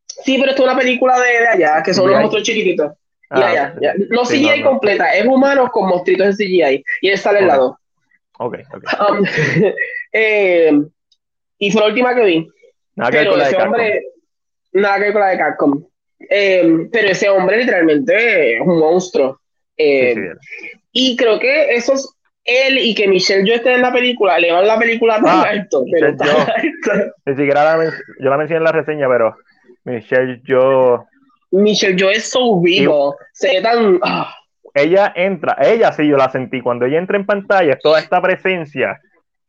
Sí, pero esto es una película de, de allá, que son De unos ahí. monstruos chiquititos. ah, ya, ya, ya. No sí, CGI no, no. completa, es humanos con monstruitos en CGI. Y él sale al Ok. lado. Ok, ok. Um, eh, y fue la última que vi. Nada que ver Pero con la de hombre, nada que ver con la de Capcom. Eh, pero ese hombre literalmente es un monstruo. Eh, Sí, sí, y creo que esos, él y que Michelle yo esté en la película, le van la película tan Ah, alto, pero tan alto. Ni siquiera la men- yo la mencioné en la reseña, pero Michelle, yo. Michelle yo es so vivo, se ve tan... ah, Ella entra, ella sí yo la sentí. Cuando ella entra en pantalla, toda esta presencia,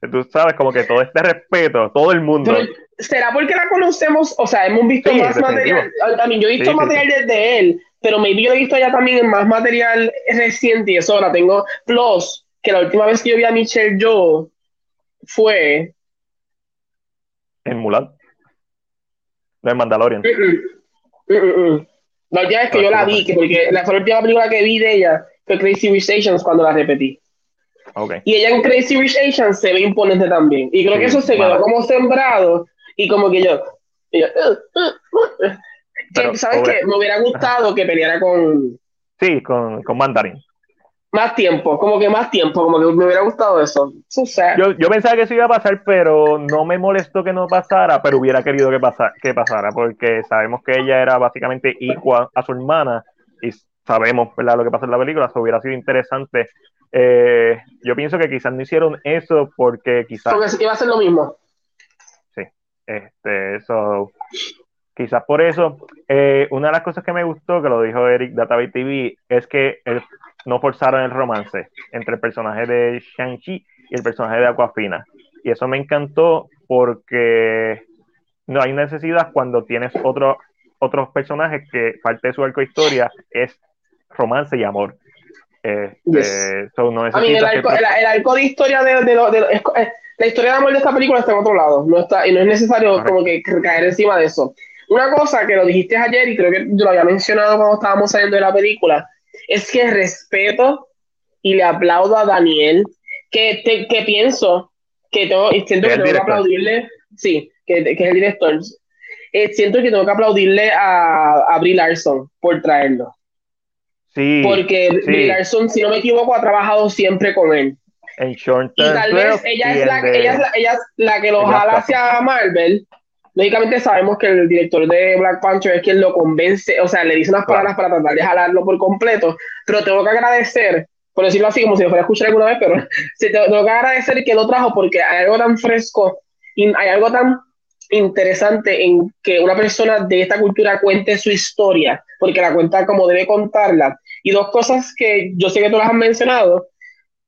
tú sabes, como que todo este respeto, todo el mundo. ¿Será porque la conocemos? O sea, hemos visto Sí, más material. Mí, yo he visto Sí, sí, material desde él, pero maybe yo he visto ya también más material reciente y eso ahora tengo. Plus, que la última vez que yo vi a Michelle yo fue En Mulan. No, en Mandalorian. Mm, mm, mm. La última vez que Ah, yo la vi, que porque la, fue la última película que vi de ella fue Crazy Rich Asians cuando la repetí. Ok. Y ella en Crazy Rich Asians se ve imponente también. Y creo Sí, que eso se quedó como sembrado y como que yo... yo, uh, uh, uh. Pero, que, ¿Sabes qué? Me hubiera gustado que peleara con Sí, con, con Mandarin. más tiempo, como que más tiempo, como que me hubiera gustado eso. Yo, yo pensaba que eso iba a pasar, pero no me molestó que no pasara, pero hubiera querido que, pasa, que pasara, porque sabemos que ella era básicamente igual a su hermana y sabemos ¿verdad? lo que pasa en la película, eso hubiera sido interesante. Eh, yo pienso que quizás no hicieron eso porque quizás Porque iba a ser lo mismo. Este, eso, quizás por eso, eh, una de las cosas que me gustó, que lo dijo Eric Database TV, es que él- no forzaron el romance entre el personaje de Shang-Chi y el personaje de Aquafina. Y eso me encantó porque no hay necesidad cuando tienes otro, otros personajes que parte de su arco de historia es romance y amor. Este, no a mí el arco, el, arco, de historia de, de, de, eh, la historia de amor de esta película está en otro lado, no está, y no es necesario como que caer encima de eso. Una cosa que lo dijiste ayer y creo que yo lo había mencionado cuando estábamos saliendo de la película, es que respeto y le aplaudo a Daniel, que, que pienso que tengo, y siento que tengo que aplaudirle, sí, que, que, es el director, eh, siento que tengo que aplaudirle a, a Brie Larson por traerlo. Sí. Porque sí. Brie Larson, si no me equivoco, ha trabajado siempre con él. En Short y tal vez ella es, la, ella, es la, ella es la que lo jala hacia Marvel. Lógicamente sabemos que el director de Black Panther es quien lo convence, o sea, le dice unas palabras para tratar de jalarlo por completo, pero tengo que agradecer, por decirlo así, como si lo fuera a escuchar alguna vez, pero tengo que agradecer que lo trajo porque hay algo tan fresco y hay algo tan interesante en que una persona de esta cultura cuente su historia, porque la cuenta como debe contarla. Y dos cosas que yo sé que tú las has mencionado,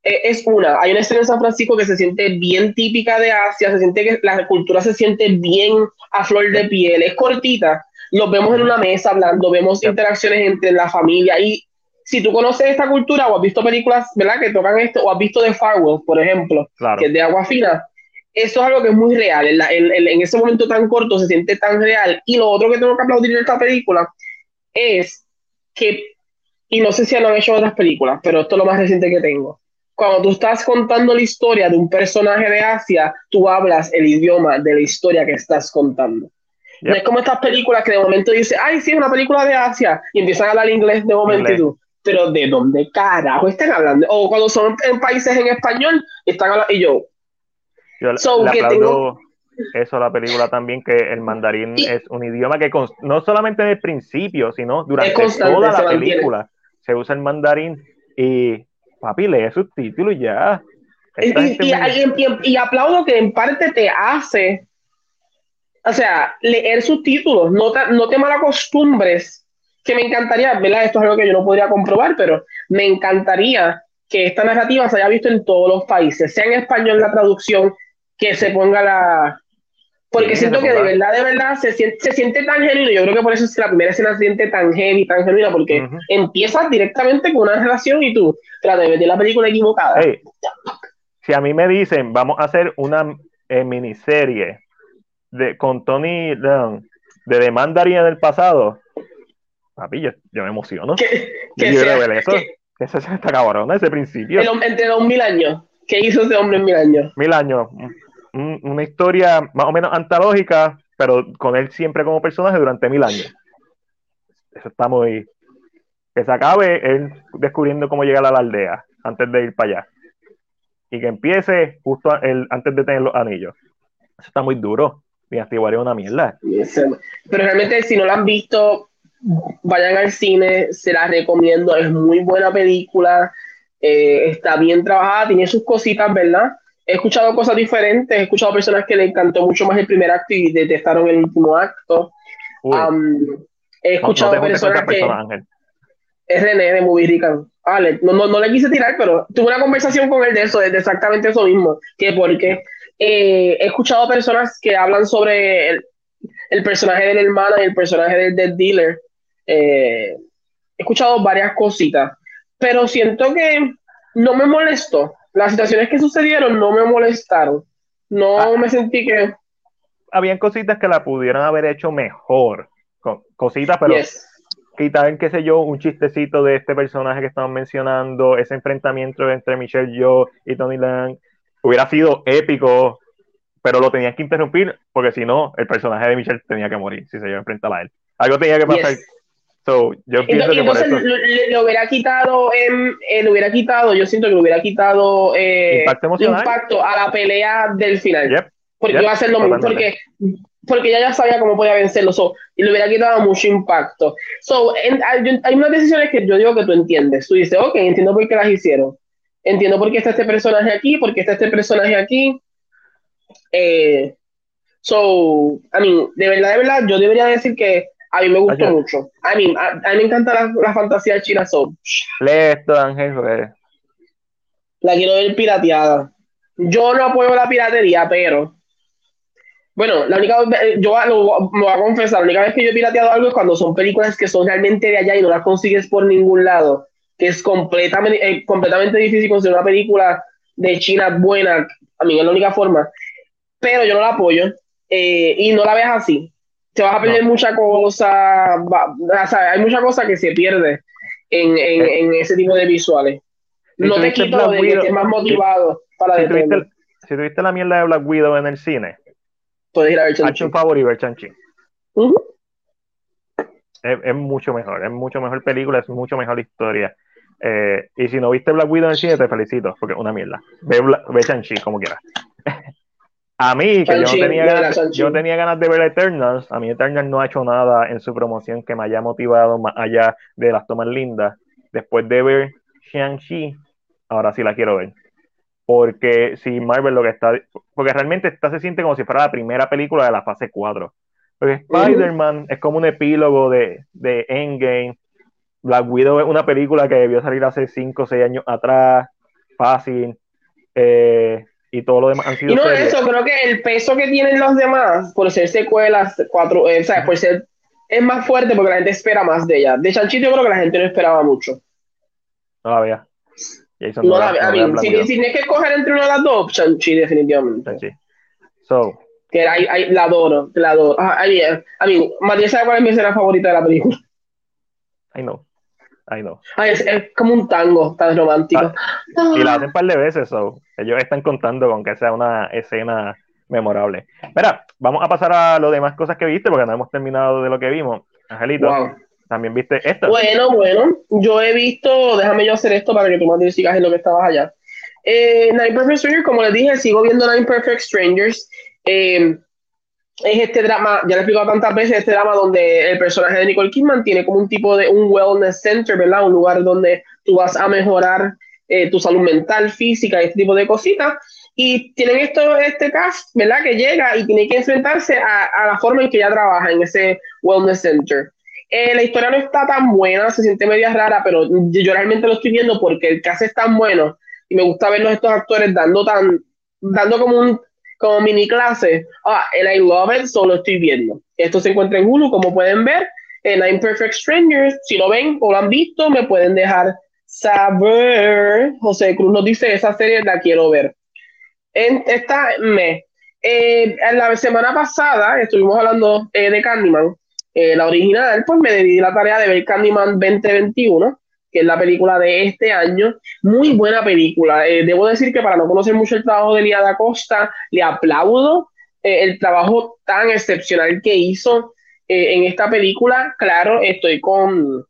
eh, es una, hay una escena en San Francisco que se siente bien típica de Asia, se siente que la cultura se siente bien a flor de piel, es cortita, los vemos en una mesa hablando, vemos interacciones entre la familia y si tú conoces esta cultura o has visto películas, ¿verdad? Que tocan esto, o has visto The Farewell, por ejemplo, que es de agua fina, eso es algo que es muy real. En, en, ese momento tan corto se siente tan real. Y lo otro que tengo que aplaudir en esta película es que, y no sé si lo han hecho otras películas, pero esto es lo más reciente que tengo. Cuando tú estás contando la historia de un personaje de Asia, tú hablas el idioma de la historia que estás contando. No es como estas películas que de momento dice, ay, sí, es una película de Asia, y empiezan a hablar inglés de momento y tú, pero ¿de dónde carajo están hablando? O cuando son en países en español, están hablando, y yo, yo le aplaudo eso a la película también, que el mandarín es un idioma que no solamente en el principio, sino durante toda la película se usa el mandarín y papi lee subtítulos y ya. Y, aplaudo que en parte te hace, o sea, leer subtítulos, no te, no te malacostumbres, que me encantaría, ¿verdad? Esto es algo que yo no podría comprobar, pero me encantaría que esta narrativa se haya visto en todos los países, sea en español la traducción, que se ponga la... Porque siento que de verdad, de verdad, se siente, se siente tan genuino. Yo creo que por eso es que la primera escena se siente tan heavy, tan genuina, porque empiezas directamente con una relación y tú, trata de meter la película equivocada. si a mí me dicen, vamos a hacer una eh, miniserie de, con Tony Leung de The Mandarin del pasado, papi, yo, me emociono. ¿Qué, que sea, eso, que, eso está cabrón, ese principio. entre dos mil años. ¿Qué hizo ese hombre en mil años? Mil años una historia más o menos antológica, pero con él siempre como personaje durante mil años. Eso está muy. Que se acabe él descubriendo cómo llegar a la aldea antes de ir para allá. Y que empiece justo antes de tener los anillos. Eso está muy duro. Mi antiguaría es una mierda. Pero realmente, si no la han visto, vayan al cine, se la recomiendo. Es muy buena película. Eh, está bien trabajada, tiene sus cositas, ¿verdad? He escuchado cosas diferentes, he escuchado personas que le encantó mucho más el primer acto y detestaron el último acto. he escuchado personas que... es René de Movie Rican. no, no, no, le quise tirar, pero tuve una conversación con él de eso, de exactamente eso mismo, que porque eh, he escuchado personas que hablan sobre el, el, personaje del hermano y el personaje del, del dealer. Eh, he escuchado varias cositas, pero siento que no me molestó las situaciones que sucedieron no me molestaron. No ah. me sentí que. Habían cositas que la pudieran haber hecho mejor. Cositas, pero quitar, qué sé yo, un chistecito de este personaje que estamos mencionando, ese enfrentamiento entre Michelle Yeoh y Tony Lang, hubiera sido épico, pero lo tenían que interrumpir porque si no, el personaje de Michelle tenía que morir si se iba a enfrentar a él. Algo tenía que pasar yo pienso entonces, que por eso... le, hubiera quitado, eh, le hubiera quitado, yo siento que le hubiera quitado eh, impacto, a la pelea del final. porque iba a ser lo mismo, porque, porque ella ya sabía cómo podía vencerlo, y le hubiera quitado mucho impacto. So, hay, unas decisiones que yo digo que tú entiendes. Tú dices, ok, entiendo por qué las hicieron. Entiendo por qué está este personaje aquí, por qué está este personaje aquí. Eh, so, I mean, de verdad, de verdad, yo debería decir que a mí me gustó mucho. A mí, a, mí me encanta la, la fantasía de China Soul. Lee esto, Ángel. La quiero ver pirateada. Yo no apoyo la piratería, pero. Bueno, la única yo lo, me voy a confesar, la única vez que yo he pirateado algo es cuando son películas que son realmente de allá y no las consigues por ningún lado. que es completamente, eh, completamente difícil conseguir una película de China buena, a mí es la única forma, pero yo no la apoyo eh, y no la veas así. Te vas a perder mucha cosa, hay mucha cosa que se pierde en, en, eh. en ese tipo de visuales. No te quito de que estés más motivado para si tuviste, si tuviste la mierda de Black Widow en el cine, puedes ir a ver Chanchi. favor y ver Chanchi. es, es, mucho mejor, es mucho mejor película, es mucho mejor historia. Eh, y si no viste Black Widow en el cine, te felicito, porque es una mierda. Ve, ve Chanchi como quieras. a mí, que yo, no tenía ganas, yo tenía ganas de ver Eternals, a mí Eternals no ha hecho nada en su promoción que me haya motivado más allá de las tomas lindas. Después de ver Shang-Chi, ahora sí la quiero ver. Porque si Marvel lo que está. Porque realmente esta se siente como si fuera la primera película de la fase 4. Porque Spider-Man es como un epílogo de, de Endgame Black Widow es una película que debió salir hace 5 o 6 años atrás, fácil, eh, y todo lo demás han sido. Y no eso, creo que el peso que tienen los demás, por ser secuelas, cuatro, eh, o sea, por ser, es más fuerte porque la gente espera más de ella. De Chanchi yo creo que la gente no esperaba mucho. No la veía. no, la veía. si, si, tienes que escoger entre una de las dos, Chanchi, definitivamente. Chanchi. So. Que hay, hay, la adoro, la adoro. Ah, a mí, Matías sabe cuál es mi escena favorita de la película. I know. Ay, no. es, como un tango tan romántico. Ah, y la hacen un par de veces, so. ellos están contando con que sea una escena memorable. Espera, vamos a pasar a lo demás cosas que viste, porque no hemos terminado de lo que vimos. Angelito, ¿también viste esto? Bueno, bueno, yo he visto, déjame yo hacer esto para que tú más sigas en lo que estabas allá. Eh, Nine Perfect Strangers, como les dije, sigo viendo Nine Perfect Strangers. Eh, es este drama, ya lo he explicado tantas veces, este drama donde el personaje de Nicole Kidman tiene como un tipo de un wellness center, ¿verdad? Un lugar donde tú vas a mejorar eh, tu salud mental, física, este tipo de cositas. Y tienen esto, este cast, ¿verdad? Que llega y tiene que enfrentarse a, a la forma en que ella trabaja en ese wellness center. Eh, la historia no está tan buena, se siente media rara, pero yo realmente lo estoy viendo porque el cast es tan bueno y me gusta verlos estos actores dando tan, dando como un como mini clase. Ah, el I Love It, solo estoy viendo. Esto se encuentra en Hulu, como pueden ver. En Imperfect Strangers, si lo ven o lo han visto, me pueden dejar saber. José Cruz nos dice, esa serie la quiero ver. En esta me. Eh, en la semana pasada estuvimos hablando eh, de Candyman, eh, la original, pues me di la tarea de ver Candyman 2021 que es la película de este año. Muy buena película. Eh, debo decir que para no conocer mucho el trabajo de Lía da Costa, le aplaudo eh, el trabajo tan excepcional que hizo eh, en esta película. Claro, estoy con...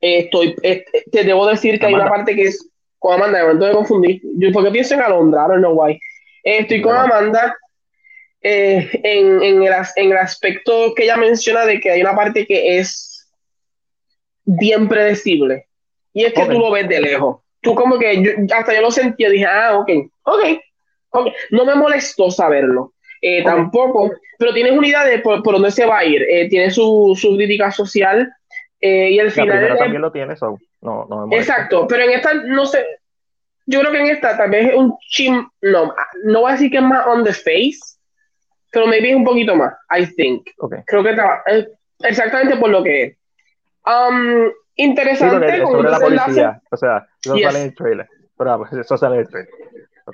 Estoy, te debo decir que hay una parte que es con Amanda, me momento de confundir. Yo porque pienso en Alondra, no know why. estoy con Amanda en, en, el, en el aspecto que ella menciona de que hay una parte que es bien predecible. Y es que tú lo ves de lejos. Tú como que, yo, hasta yo lo sentí, dije, ah, ok, ok, No me molestó saberlo. Eh, tampoco, pero tienes una idea de por, dónde se va a ir. Eh, tiene su, su crítica social eh, y al final... también lo tiene, eso no, no me Exacto, pero en esta, no sé, yo creo que en esta tal vez es un chim, no, no voy a decir que es más on the face, pero maybe es un poquito más, I think. Creo que está, exactamente por lo que es. Um, interesante. sobre la policía. O sea, eso sale en el trailer. Pero eso sale en el trailer.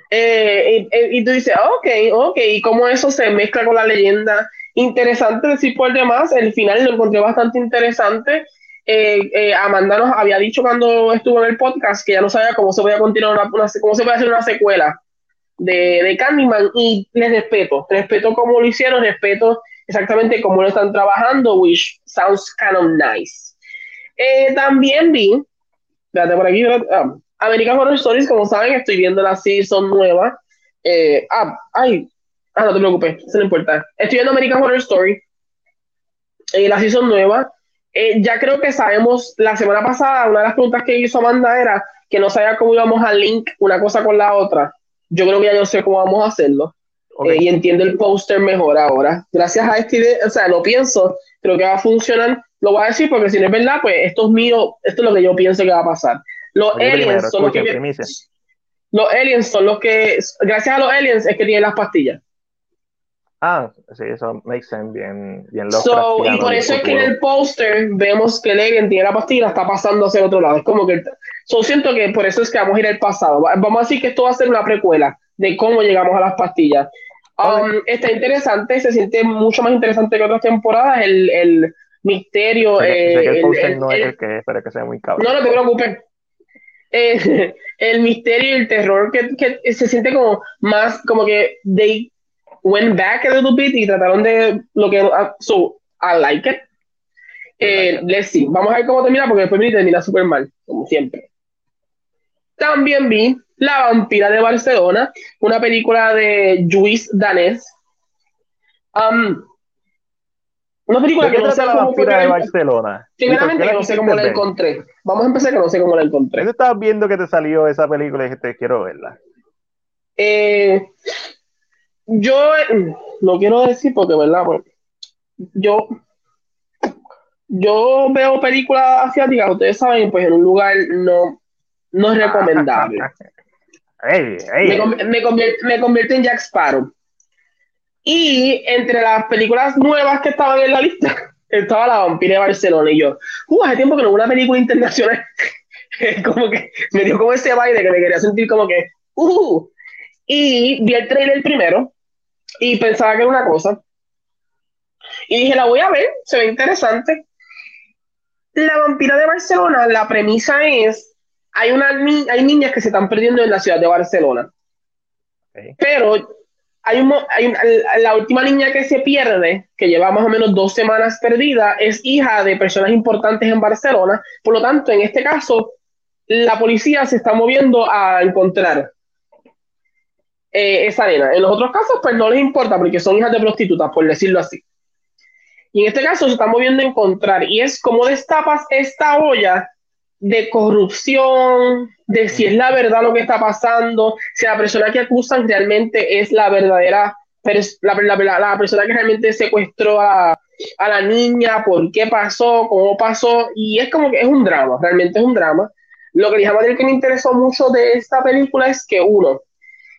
Eh, y, tú dices, ok, ok, y cómo eso se mezcla con la leyenda. Interesante decir por demás, el final lo encontré bastante interesante. Eh, eh, Amanda nos había dicho cuando estuvo en el podcast que ya no sabía cómo se podía continuar una, cómo se puede hacer una secuela de, de Candyman y les respeto, respeto cómo lo hicieron, respeto exactamente cómo lo están trabajando, which sounds kind of nice. Eh, también vi, espérate por aquí, ah, American Horror Stories, como saben, estoy viendo la season nueva. Eh, ah, ay, ah, no te preocupes, eso no importa. Estoy viendo American Horror Story, eh, la season nueva. ya creo que sabemos, la semana pasada, una de las preguntas que hizo Amanda era que no sabía cómo íbamos a link una cosa con la otra. Yo creo que ya yo sé cómo vamos a hacerlo. y entiendo el póster mejor ahora. Gracias a este, o sea, lo pienso, creo que va a funcionar lo voy a decir porque si no es verdad, pues esto es mío, esto es lo que yo pienso que va a pasar. Los aliens son los que... Los aliens son los que, gracias a los aliens es que tienen las pastillas. Ah, sí, eso makes sense, bien, bien so, Y por eso es que en el póster vemos que Legend tiene la pastilla y la está pasando hacia el otro lado. Es como que. Yo siento que por eso es que vamos a ir al pasado. Vamos a decir que esto va a ser una precuela de cómo llegamos a las pastillas. Um, está interesante, se siente mucho más interesante que otras temporadas. El, el misterio. Eh, el, no es el que sea muy cabrón. No, no te preocupes. Eh, el misterio y el terror que, que, se siente como más como que they went back a little bit y trataron de lo que uh, so I like it eh, let's see vamos a ver cómo termina porque después me termina súper mal como siempre también vi La vampira de Barcelona una película de Luis Danés um, una película que no sé la vampira de Barcelona. Primeramente no sé cómo la encontré. Vamos a empezar que no sé cómo la encontré. ¿Tú estabas viendo que te salió esa película y dijiste, quiero verla? Eh, yo no quiero decir porque, ¿verdad? Pues, yo, yo veo películas asiáticas, ustedes saben, pues en un lugar no, no es recomendable. Me, me, me convierte en Jack Sparrow. Y entre las películas nuevas que estaban en la lista, estaba La Vampira de Barcelona. Y yo, uh, hace tiempo que no hubo una película internacional. como que me dio como ese baile que me quería sentir como que, uh. Y vi el trailer primero y pensaba que era una cosa. Y dije, la voy a ver, se ve interesante. La vampira de Barcelona, la premisa es, hay, una, hay niñas que se están perdiendo en la ciudad de Barcelona. Pero hay, hay la última niña que se pierde, que lleva más o menos dos semanas perdida, es hija de personas importantes en Barcelona. Por lo tanto, en este caso, la policía se está moviendo a encontrar eh, esa nena. En los otros casos, pues no les importa porque son hijas de prostitutas, por decirlo así. Y en este caso se está moviendo a encontrar. Y es como destapas esta olla de corrupción, de si es la verdad lo que está pasando, si la persona que acusan realmente es la verdadera, la, la, la persona que realmente secuestró a, a, la niña, por qué pasó, cómo pasó, y es como que es un drama, realmente es un drama. Lo que dije a que me interesó mucho de esta película es que uno,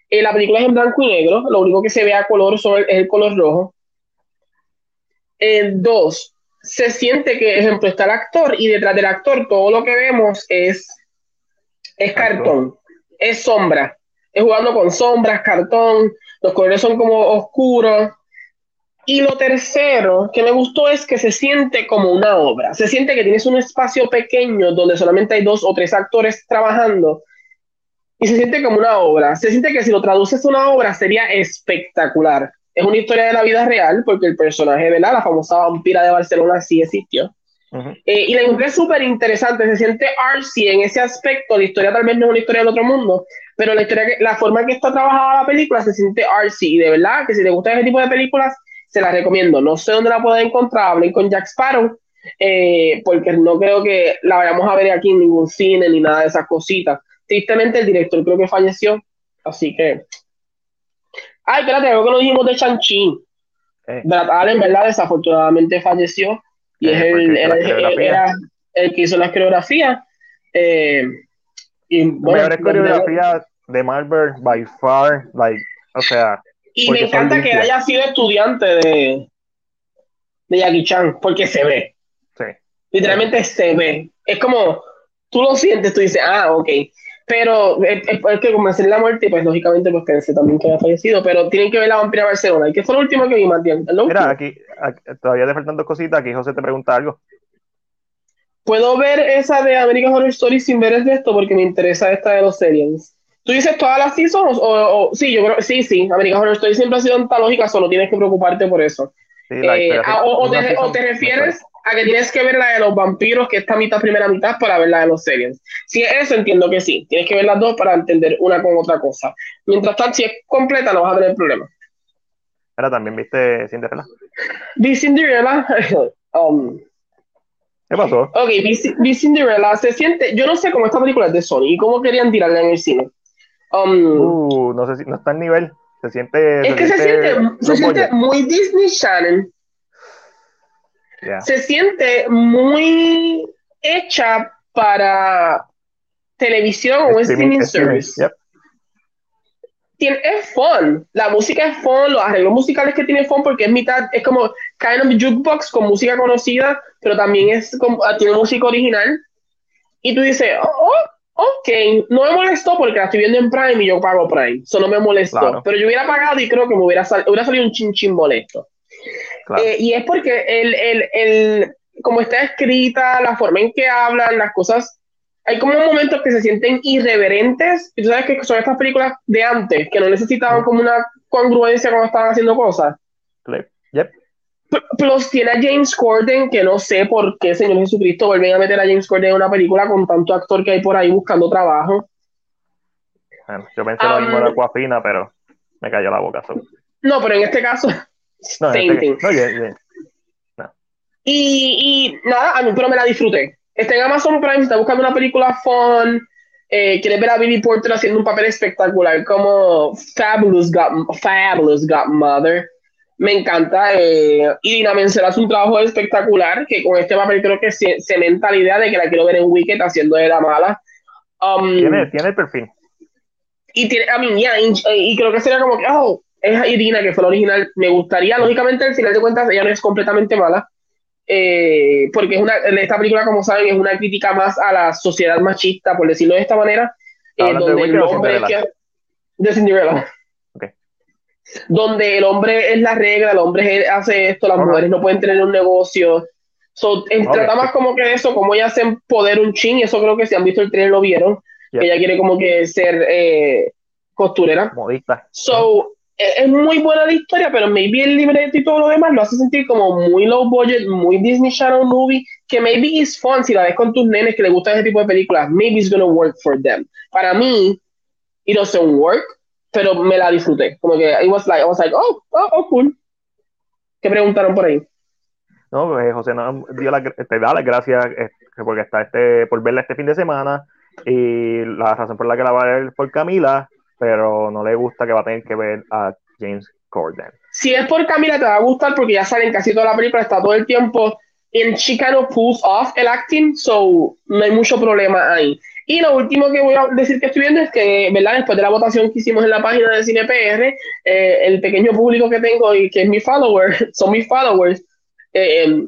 eh, la película es en blanco y negro, lo único que se ve a color es el color rojo. Eh, dos, se siente que, ejemplo, está el actor y detrás del actor todo lo que vemos es, es cartón, es sombra, es jugando con sombras, cartón, los colores son como oscuros. Y lo tercero que me gustó es que se siente como una obra, se siente que tienes un espacio pequeño donde solamente hay dos o tres actores trabajando y se siente como una obra, se siente que si lo traduces a una obra sería espectacular es una historia de la vida real, porque el personaje, de La famosa vampira de Barcelona sí existió. Eh, y la encontré súper interesante, se siente artsy en ese aspecto, la historia tal vez no es una historia del otro mundo, pero la historia, la forma en que está trabajada la película se siente artsy, y de verdad que si te gusta ese tipo de películas, se las recomiendo. No sé dónde la pueden encontrar, hablen con Jack Sparrow, eh, porque no creo que la vayamos a ver aquí en ningún cine ni nada de esas cositas. Tristemente el director creo que falleció, así que Ay, espérate, algo que no dijimos de Chanchi. Eh. Brad Allen, ¿verdad? Desafortunadamente falleció. Y eh, es el, era el que hizo las coreografías. Eh, y, bueno, Mejores coreografías de Marvel by far, like, o sea. Y me encanta que haya sido estudiante de, de Jackie Chan, porque se ve. Sí. Literalmente se ve. Es como, tú lo sientes, tú dices, ah, ok. Pero es, que como la muerte, pues lógicamente pues pensé también que había fallecido, pero tienen que ver la vampira Barcelona. ¿Y qué fue lo último que vi, Matías? Mira, aquí, todavía te faltan dos cositas, aquí José te pregunta algo. ¿Puedo ver esa de American Horror Story sin ver el resto? Porque me interesa esta de los series. ¿Tú dices todas las seasons? O, sí, yo creo, sí, sí. American Horror Story siempre ha sido antológica, solo tienes que preocuparte por eso. Eh, ah, o, te, refieres a que tienes que ver la de los vampiros, que esta mitad, primera mitad, para ver la de los series. Si es eso, entiendo que sí. Tienes que ver las dos para entender una con otra cosa. Mientras tanto, si es completa, no vas a tener problema. Ahora también viste Cinderella. Vi Cinderella. um, ¿Qué pasó? Ok, vi, Cinderella. Se siente, yo no sé cómo esta película es de Sony y cómo querían tirarla en el cine. Um, uh, no sé si no está en nivel. Se siente. Es que se siente, se siente muy Disney Channel se siente muy hecha para televisión o streaming, service. tiene, es fun. La música es fun, los arreglos musicales que tiene fun porque es mitad, es como kind of jukebox con música conocida, pero también es como, ah, tiene música original. Y tú dices, oh, oh, ok, no me molestó porque la estoy viendo en Prime y yo pago Prime. Eso no me molestó. Pero yo hubiera pagado y creo que me hubiera, hubiera salido un chin chin molesto. Eh, y es porque el, el, el, como está escrita, la forma en que hablan, las cosas hay como momentos que se sienten irreverentes, y tú sabes que son estas películas de antes, que no necesitaban como una congruencia cuando estaban haciendo cosas. Yep. Plus tiene a James Corden, que no sé por qué, Señor Jesucristo, vuelven a meter a James Corden en una película con tanto actor que hay por ahí buscando trabajo. Bueno, yo pensé lo mismo de Aquafina, pero me cayó la boca. No, pero en este caso, no, este thing. No, Y, y nada, a mí pero me la disfruté está en Amazon Prime, está buscando una película fun, eh, quiere ver a Billy Porter haciendo un papel espectacular como Fabulous, God, Fabulous Godmother. Me encanta. Eh, y Dina Menzel hace un trabajo espectacular que con este papel creo que se cementa la idea de que la quiero ver en Wicked haciendo de la mala. Um, ¿Tiene, tiene el perfil. Y tiene, I mean, yeah, y, creo que sería como que, oh, es Irina, que fue la original. Me gustaría, lógicamente, al final de cuentas, ella no es completamente mala eh, porque es una, esta película, como saben, es una crítica más a la sociedad machista, por decirlo de esta manera, eh, donde el hombre de Cinderella. Donde el hombre es la regla, el hombre hace esto, las mujeres no pueden tener un negocio. So, Trata más como que eso, como ella hace poder un chin, eso creo que si han visto el trailer lo vieron. Ella quiere como que ser eh, costurera. Modista. So, es muy buena la historia, pero maybe el libreto y todo lo demás lo hace sentir como muy low budget, muy Disney Channel movie, que maybe is fun si la ves con tus nenes que les gusta ese tipo de películas, maybe it's gonna work for them. Para mí, it doesn't work, pero me la disfruté. Como que I was like, I was like, oh, oh, oh cool. ¿Qué preguntaron por ahí? No, pues, José no, te da las gracias eh, porque está este, por verla este fin de semana y la razón por la que la va a ver por Camila pero no le gusta que va a tener que ver a James Corden. Si es por Camila, te va a gustar porque ya salen casi toda la película, está todo el tiempo en of pulls off el acting, so no hay mucho problema ahí. Y lo último que voy a decir que estoy viendo es que, ¿verdad? Después de la votación que hicimos en la página de CinePR, eh, el pequeño público que tengo y que es mi follower, son mis followers, eh,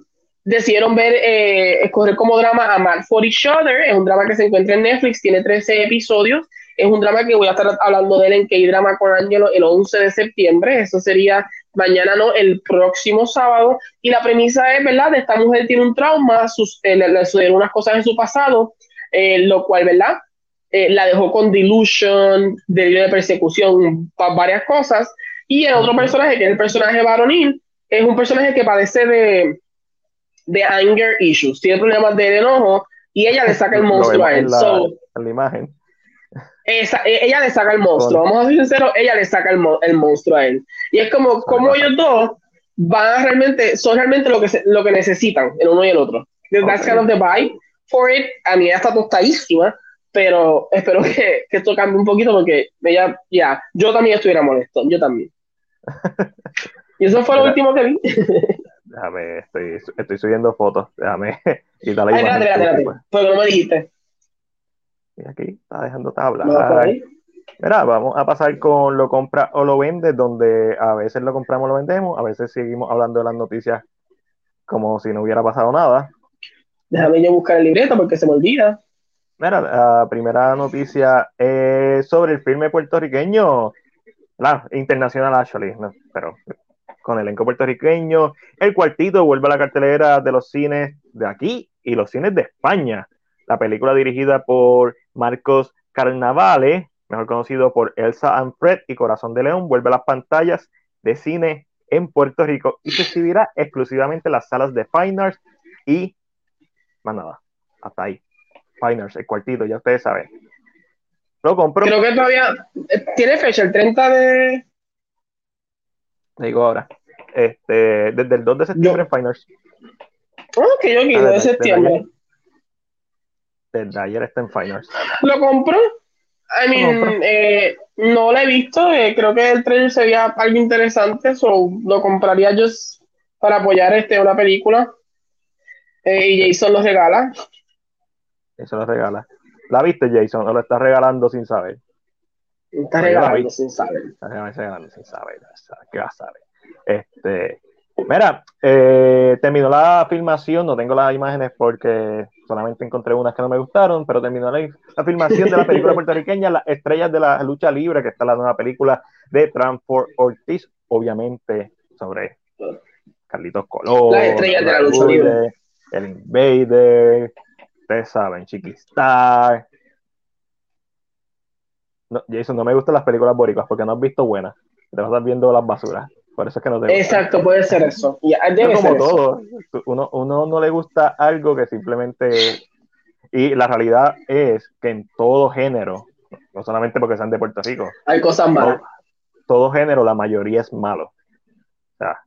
decidieron ver, eh, escoger como drama a Mad for Each Other, es un drama que se encuentra en Netflix, tiene 13 episodios, es un drama que voy a estar hablando de él en K-Drama con Angelo el 11 de septiembre. Eso sería mañana, no, el próximo sábado. Y la premisa es, ¿verdad? De esta mujer tiene un trauma, sus, eh, le, sucedieron unas cosas en su pasado, eh, lo cual, ¿verdad? Eh, la dejó con delusion, delirio de persecución, varias cosas. Y el otro personaje, que es el personaje varonil, es un personaje que padece de, de anger issues, tiene problemas de enojo y ella le saca el monstruo a él. la imagen esa, e, ella le saca el monstruo, vamos a ser sinceros, ella le saca el, el monstruo a él. Y es como, como ellos dos van realmente, son realmente lo que, lo que necesitan, el uno y el otro. That's kind of the vibe for it. A mí ella está tostadísima, pero espero que, que esto cambie un poquito porque ella, ya, yo también estuviera molesto, yo también. y eso fue lo último que vi. déjame, estoy, estoy subiendo fotos, déjame y dale Ay, espérate, espérate, Porque no me dijiste. Y aquí está dejando tabla. Mira, vamos a pasar con lo compra o lo vende, donde a veces lo compramos o lo vendemos, a veces seguimos hablando de las noticias como si no hubiera pasado nada. Déjame yo buscar el libreto porque se me olvida. Mira, la primera noticia es sobre el filme puertorriqueño, la internacional actually, pero con elenco puertorriqueño. El cuartito vuelve a la cartelera de los cines de aquí y los cines de España. La película dirigida por Marcos Carnavale, mejor conocido por Elsa and Fred y Corazón de León, vuelve a las pantallas de cine en Puerto Rico y se exhibirá exclusivamente en las salas de Fine Arts y más nada, hasta ahí. Fine Arts, el cuartito, ya ustedes saben. Lo compró. Creo que todavía eh, tiene fecha el 30 de. Digo ahora. Este, desde el 2 de septiembre en Fine Arts. Ok, ok, 2 de septiembre de ayer está en Finals. ¿Lo compró? I mean, eh, no lo he visto. Eh, creo que el trailer sería algo interesante. So, lo compraría yo para apoyar este, una película. Eh, y Jason lo regala. Eso lo regala. ¿La viste, Jason? ¿O lo está regalando sin saber? Está regalando sin saber. Está regalando sin saber. ¿Qué vas a saber? Este, mira, eh, terminó la filmación, no tengo las imágenes porque solamente encontré unas que no me gustaron, pero terminó la, filmación de la película puertorriqueña Las Estrellas de la Lucha Libre, que está la nueva película de Transport Ortiz, obviamente sobre Carlitos Colón, Las Estrellas de la Lucha Libre, el Invader, ustedes saben, Chiquistar. No, Jason, no me gustan las películas boricuas porque no has visto buenas. Te vas a estar viendo las basuras. Por eso es que no te Exacto, puede ser eso. Y, como todo, uno, uno no le gusta algo que simplemente. Y la realidad es que en todo género, no solamente porque sean de Puerto Rico, hay cosas malas. Todo, género, la mayoría es malo. O sea,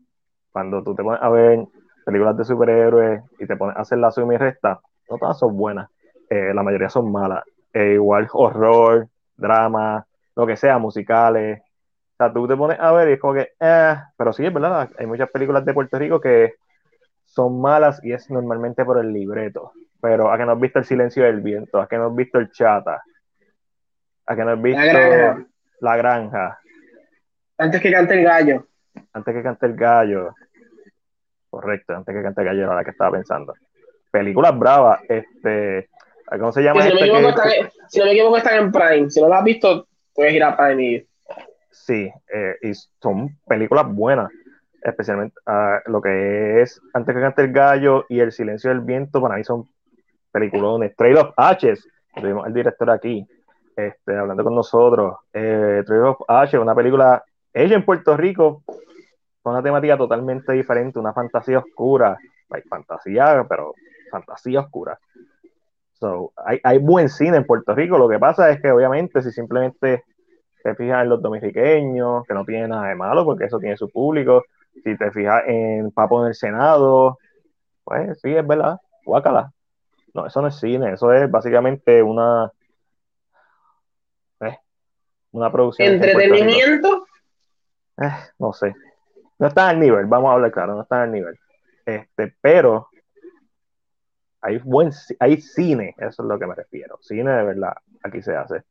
cuando tú te pones a ver películas de superhéroes y te pones a hacer la suma y resta, no todas son buenas. Eh, la mayoría son malas. Eh, igual horror, drama, lo que sea, musicales, o sea, tú te pones a ver y es como que, eh, pero sí, es verdad, hay muchas películas de Puerto Rico que son malas y es normalmente por el libreto. Pero a que no has visto El Silencio del Viento, a que no has visto El Chata, a que no has visto La Granja. Antes que cante el gallo. Antes que cante el gallo. Correcto, antes que cante el gallo era la que estaba pensando. Películas bravas, este. ¿Cómo se llama? Si, no me equivoco, están, si no me equivoco, están en Prime. Si no lo has visto, puedes ir a Prime y sí, eh, y son películas buenas, especialmente ah, lo que es Antes que cante el gallo y El silencio del viento, para mí son peliculones. Trade of Ashes, tuvimos el director aquí, este, hablando con nosotros. Eh, Trade of Ashes, una película hecha en Puerto Rico, con una temática totalmente diferente, una fantasía oscura, hay fantasía, pero fantasía oscura. So, hay buen cine en Puerto Rico, lo que pasa es que obviamente si simplemente te fijas en los dominicanos, que no tiene nada de malo, porque eso tiene su público. Si te fijas en Papo en el Senado, pues sí, es verdad, guácala. No, eso no es cine, eso es básicamente una. Eh, una producción. ¿Entretenimiento? Eh, no sé. No está al nivel, vamos a hablar claro, no está al nivel. Este, pero hay buen hay cine, eso es lo que me refiero. Cine de verdad, aquí se hace.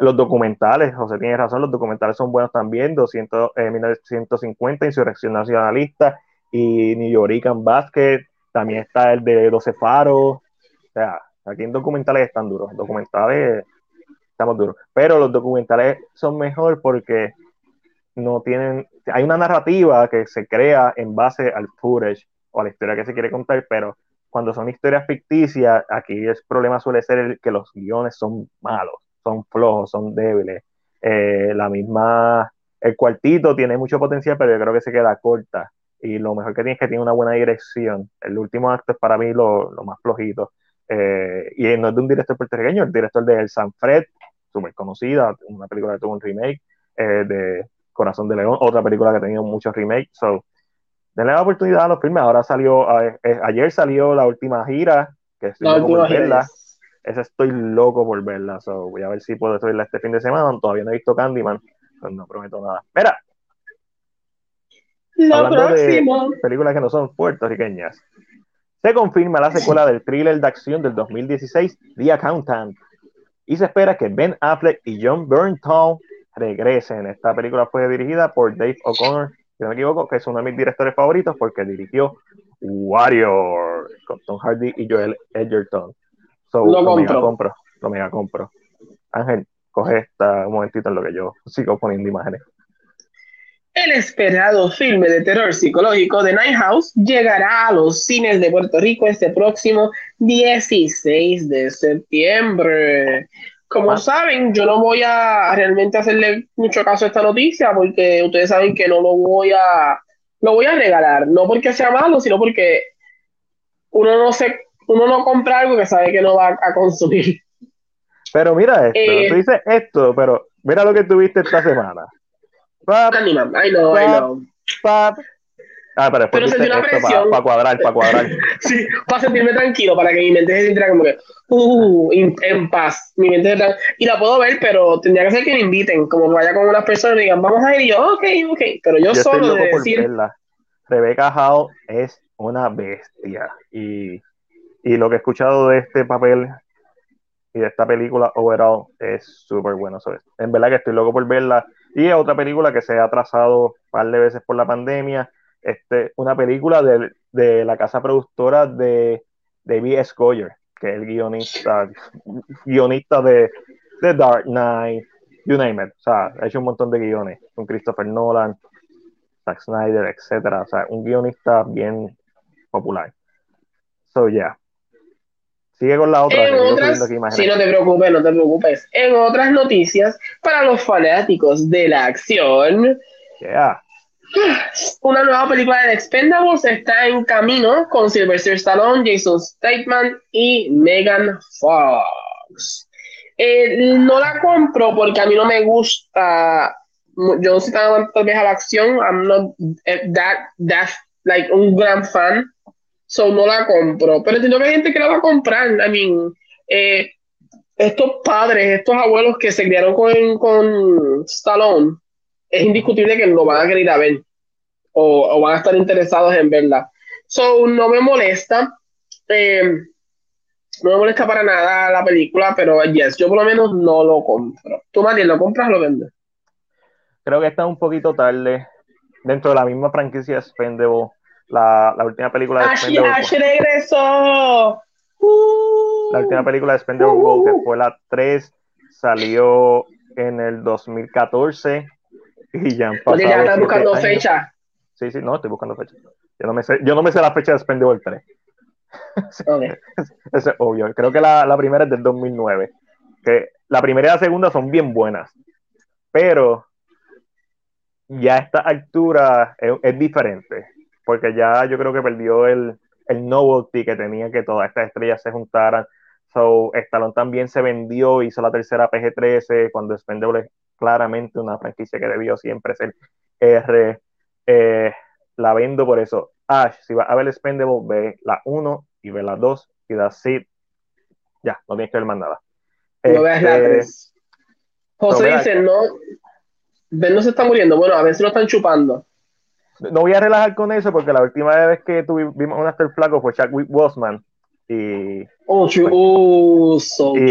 Los documentales, José tiene razón, los documentales son buenos también, 200, eh, 1950, Insurrección Nacionalista y New Yorican Basket, también está el de 12 Faros, o sea, aquí en documentales están duros, documentales estamos duros, pero los documentales son mejor porque no tienen, hay una narrativa que se crea en base al footage o a la historia que se quiere contar, pero cuando son historias ficticias, aquí el problema suele ser el que los guiones son malos son flojos, son débiles. Eh, la misma, el cuartito tiene mucho potencial, pero yo creo que se queda corta. Y lo mejor que tiene es que tiene una buena dirección. El último acto es para mí lo, más flojito. Eh, y no es de un director puertorriqueño, el director de El Sanfred, súper conocida, una película que tuvo un remake, eh, de Corazón de León, otra película que ha tenido muchos remakes. So, denle la oportunidad a los filmes. Ahora salió, ayer salió la última gira, que es la última gira esa estoy loco por verla. So, voy a ver si puedo verla este fin de semana. Todavía no he visto Candyman, pues no prometo nada. Mira. Lo próximo. De películas que no son puertorriqueñas. Se confirma la secuela del thriller de acción del 2016, The Accountant. Y se espera que Ben Affleck y John Bernthal regresen. Esta película fue dirigida por Dave O'Connor, si no me equivoco, que es uno de mis directores favoritos porque dirigió Warrior con Tom Hardy y Joel Edgerton lo, compro. compro. Lo mega compro. Ángel, coge esta un momentito en lo que yo sigo poniendo imágenes. El esperado filme de terror psicológico de Night House llegará a los cines de Puerto Rico este próximo 16 de septiembre. Como saben, yo no voy a realmente hacerle mucho caso a esta noticia porque ustedes saben que no lo voy a lo voy a regalar, no porque sea malo, sino porque uno no se uno no compra algo que sabe que no va a consumir. Pero mira esto, eh, tú dices esto, pero mira lo que tuviste esta semana. Pap, I know, I know. Ah, pero, pero sentí una presión. Para cuadrar, para cuadrar. sí, para sentirme tranquilo, para que mi mente se sintiera como que, uh, en paz. Mi mente se Y la puedo ver, pero tendría que ser que me inviten, como que vaya con unas personas y digan, vamos a ir, y yo, ok, ok. Pero yo, solo de decir. Rebeca Howe es una bestia. Y y lo que he escuchado de este papel y de esta película overall es súper bueno. en verdad que estoy loco por verla. Y es otra película que se ha atrasado un par de veces por la pandemia. Este, una película de, de la casa productora de David S. Goyer, que es el guionista, guionista de The Dark Knight, you name it. O sea, ha hecho un montón de guiones con Christopher Nolan, Zack Snyder, etcétera. O sea, un guionista bien popular. So, yeah. Sigue con la otra. En otras, sí, no te preocupes, no te preocupes. En otras noticias, para los fanáticos de la acción, yeah. una nueva película de Expendables está en camino con Sylvester Stallone, Jason Statham y Megan Fox. Eh, no la compro porque a mí no me gusta. Yo no soy tan vez a la acción. I'm not eh, that, that, like, un gran fan So no la compro. Pero entiendo que hay gente que la va a comprar. I mean, eh, estos padres, estos abuelos que se criaron con, con Stallone, es indiscutible que lo van a querer a ver. O, van a estar interesados en verla. So no me molesta. Eh, no me molesta para nada la película, pero yes, yo por lo menos no lo compro. ¿Tú, Mariel, lo compras o lo vendes? Creo que está un poquito tarde. Dentro de la misma franquicia Spendable la, la última película de Ash, Ash regresó. La última película de Spendable que fue la 3, salió en el 2014 y ya han pasado. ya estás buscando fecha. Sí, sí, no, estoy buscando fecha. Yo no me sé, yo no me sé la fecha de Spendable 3. Okay. Eso es obvio. Creo que la, la, primera es del 2009. Que la primera y la segunda son bien buenas. Pero ya a esta altura es, es diferente porque ya yo creo que perdió el, el novelty que tenía que todas estas estrellas se juntaran. So, Stallone también se vendió, hizo la tercera PG-13, cuando Spendable es claramente una franquicia que debió siempre ser R. Eh, la vendo por eso. Ash, si va a ver Spendable, ve la 1 y ve la 2 y da sí. Ya, no tienes que ver más nada. No veas la 3. Este, José dice, no, Ben no se está muriendo. Bueno, a ver si lo están chupando no voy a relajar con eso porque la última vez que tuvimos un after flaco fue Chadwick Boseman y, oh, true. Oh, so y,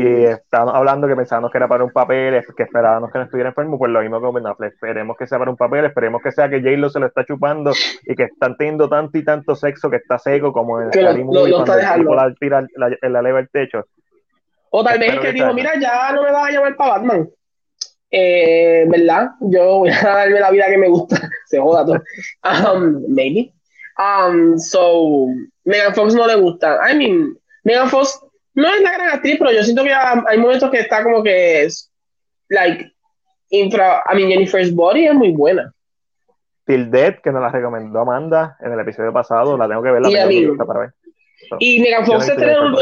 y, estábamos hablando que pensábamos que era para un papel, que esperábamos que no estuviera enfermo, pues lo mismo con Ben Affleck. Esperemos que sea para un papel, esperemos que sea que J-Lo se lo está chupando y que están teniendo tanto y tanto sexo que está seco como en el lo, lo, cuando el la, tira la, la, leva el techo. O tal vez que, que dijo, mira, ya no me vas a llamar para Batman eh, ¿verdad? Yo voy a darme la vida que me gusta, se joda todo. Um, maybe. Um, so, Megan Fox no le gusta. I mean, Megan Fox no es la gran actriz, pero yo siento que hay momentos que está como que es, like, infra. I mean, Jennifer's Body es muy buena. Till Dead, que nos la recomendó Amanda en el episodio pasado, la tengo que ver, la tengo que para ver. Y Megan Fox tiene un,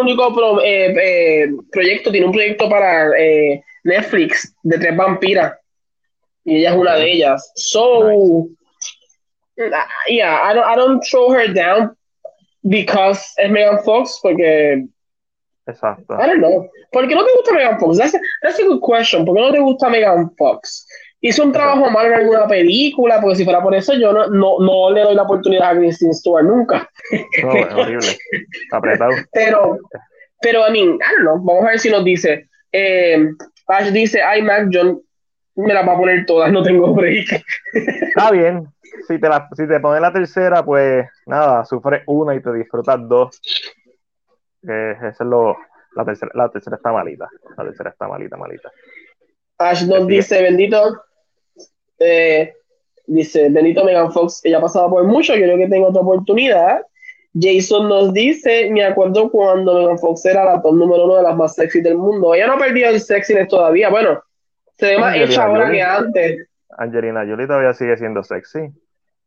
único eh, eh, proyecto, tiene un proyecto para eh, Netflix de tres vampiras. Y ella es una de ellas. So, yeah, I don't, I don't throw her down because es Megan Fox, porque. Exacto. I don't know. ¿Por qué no te gusta Megan Fox? That's a, that's a good question. ¿Por qué no te gusta Megan Fox? Hizo un trabajo malo en alguna película, porque si fuera por eso, yo no, no, no le doy la oportunidad a Kristen Stewart nunca. No, es horrible. Apretado. Pero, pero, I mean, I don't know. Vamos a ver si nos dice. Eh, Ash dice, ay Mac, yo me la va a poner todas, no tengo break. Está bien. Si te, la, si te pones la tercera, pues nada, sufres una y te disfrutas dos. Eh, eso es lo, la tercera, la tercera está malita. La tercera está malita, malita. Ash nos dice, bendito, eh, dice, bendito Megan Fox, ella ha pasado por mucho, yo creo que tengo otra oportunidad. Jason nos dice, me acuerdo cuando Megan Fox era la top número uno de las más sexy del mundo. Ella no ha perdido el sexiness todavía. Bueno, se ve más hecha ahora que antes. Angelina Jolie todavía sigue siendo sexy.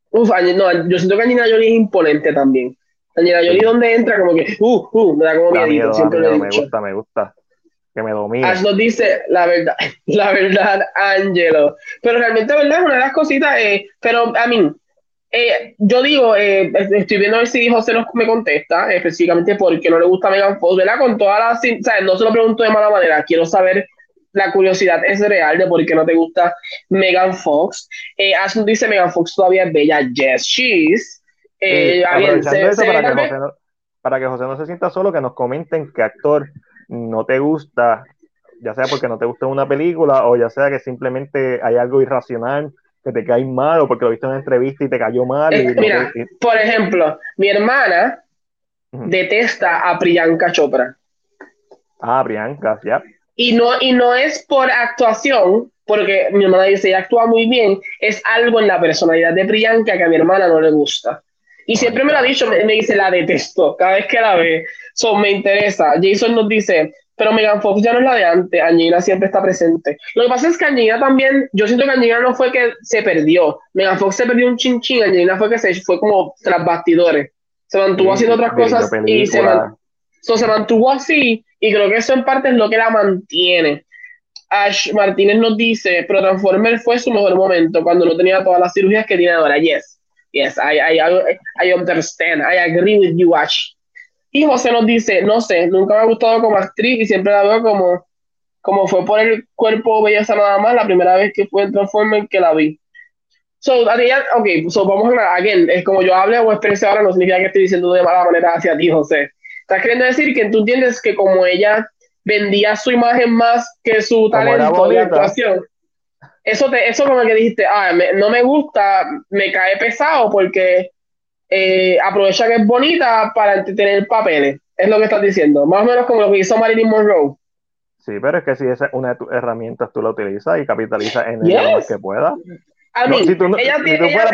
Uf, no, yo siento que Angelina Jolie es imponente también. Angelina Jolie donde entra como que, uh, uh, me da como miedo, siempre me gusta, me gusta. Que me domine. Ash nos dice la verdad, la verdad, Angelo. Pero realmente, ¿verdad? Es una de las cositas, eh, pero a mí, eh, yo digo, eh, estoy viendo a ver si José nos, me contesta específicamente porque no le gusta Megan Fox, ¿verdad? Con todas las, ¿sabes? No se lo pregunto de mala manera, quiero saber, la curiosidad es real de por qué no te gusta Megan Fox. Ash dice Megan Fox todavía es bella, yes, she's. Eh, para, que José no, para que José no se sienta solo, que nos comenten qué actor no te gusta, ya sea porque no te gusta una película o ya sea que simplemente hay algo irracional que te cae mal o porque lo viste en una entrevista y te cayó mal. mira, por ejemplo, mi hermana detesta a Priyanka Chopra. Ah, Priyanka, ya. Y no, y no es por actuación, porque mi hermana dice, ella actúa muy bien, es algo en la personalidad de Priyanka que a mi hermana no le gusta. Y siempre me lo ha dicho, me, dice, la detesto, cada vez que la ve, so, me interesa. Jason nos dice, pero Megan Fox ya no es la de antes, Angelina siempre está presente. Lo que pasa es que Angelina también, yo siento que Angelina no fue que se perdió, Megan Fox se perdió un chinchín, Angelina fue que se fue como tras bastidores, se mantuvo haciendo otras cosas y se, se mantuvo así y creo que eso en parte es lo que la mantiene. Ash Martínez nos dice, pero Transformer fue su mejor momento cuando no tenía todas las cirugías que tiene ahora. Yes, yes, I, I, I, understand, I agree with you, Ash. Y José nos dice, no sé, nunca me ha gustado como actriz y siempre la veo como, como fue por el cuerpo belleza nada más la primera vez que fue en Transformer que la vi. So, ok, so vamos a again, es como yo hable o exprese ahora, no significa que estoy diciendo de mala manera hacia ti, José. Estás queriendo decir que tú entiendes que como ella vendía su imagen más que su talento de actuación, eso, te, eso como que dijiste, ah, no me gusta, me cae pesado porque eh, aprovecha que es bonita para tener papeles. Es lo que estás diciendo. Más o menos como lo que hizo Marilyn Monroe. Sí, pero es que si esa es una de tus herramientas, tú la utilizas y capitalizas en ella lo más que puedas. A mí, si tú, ella si tiene, ella,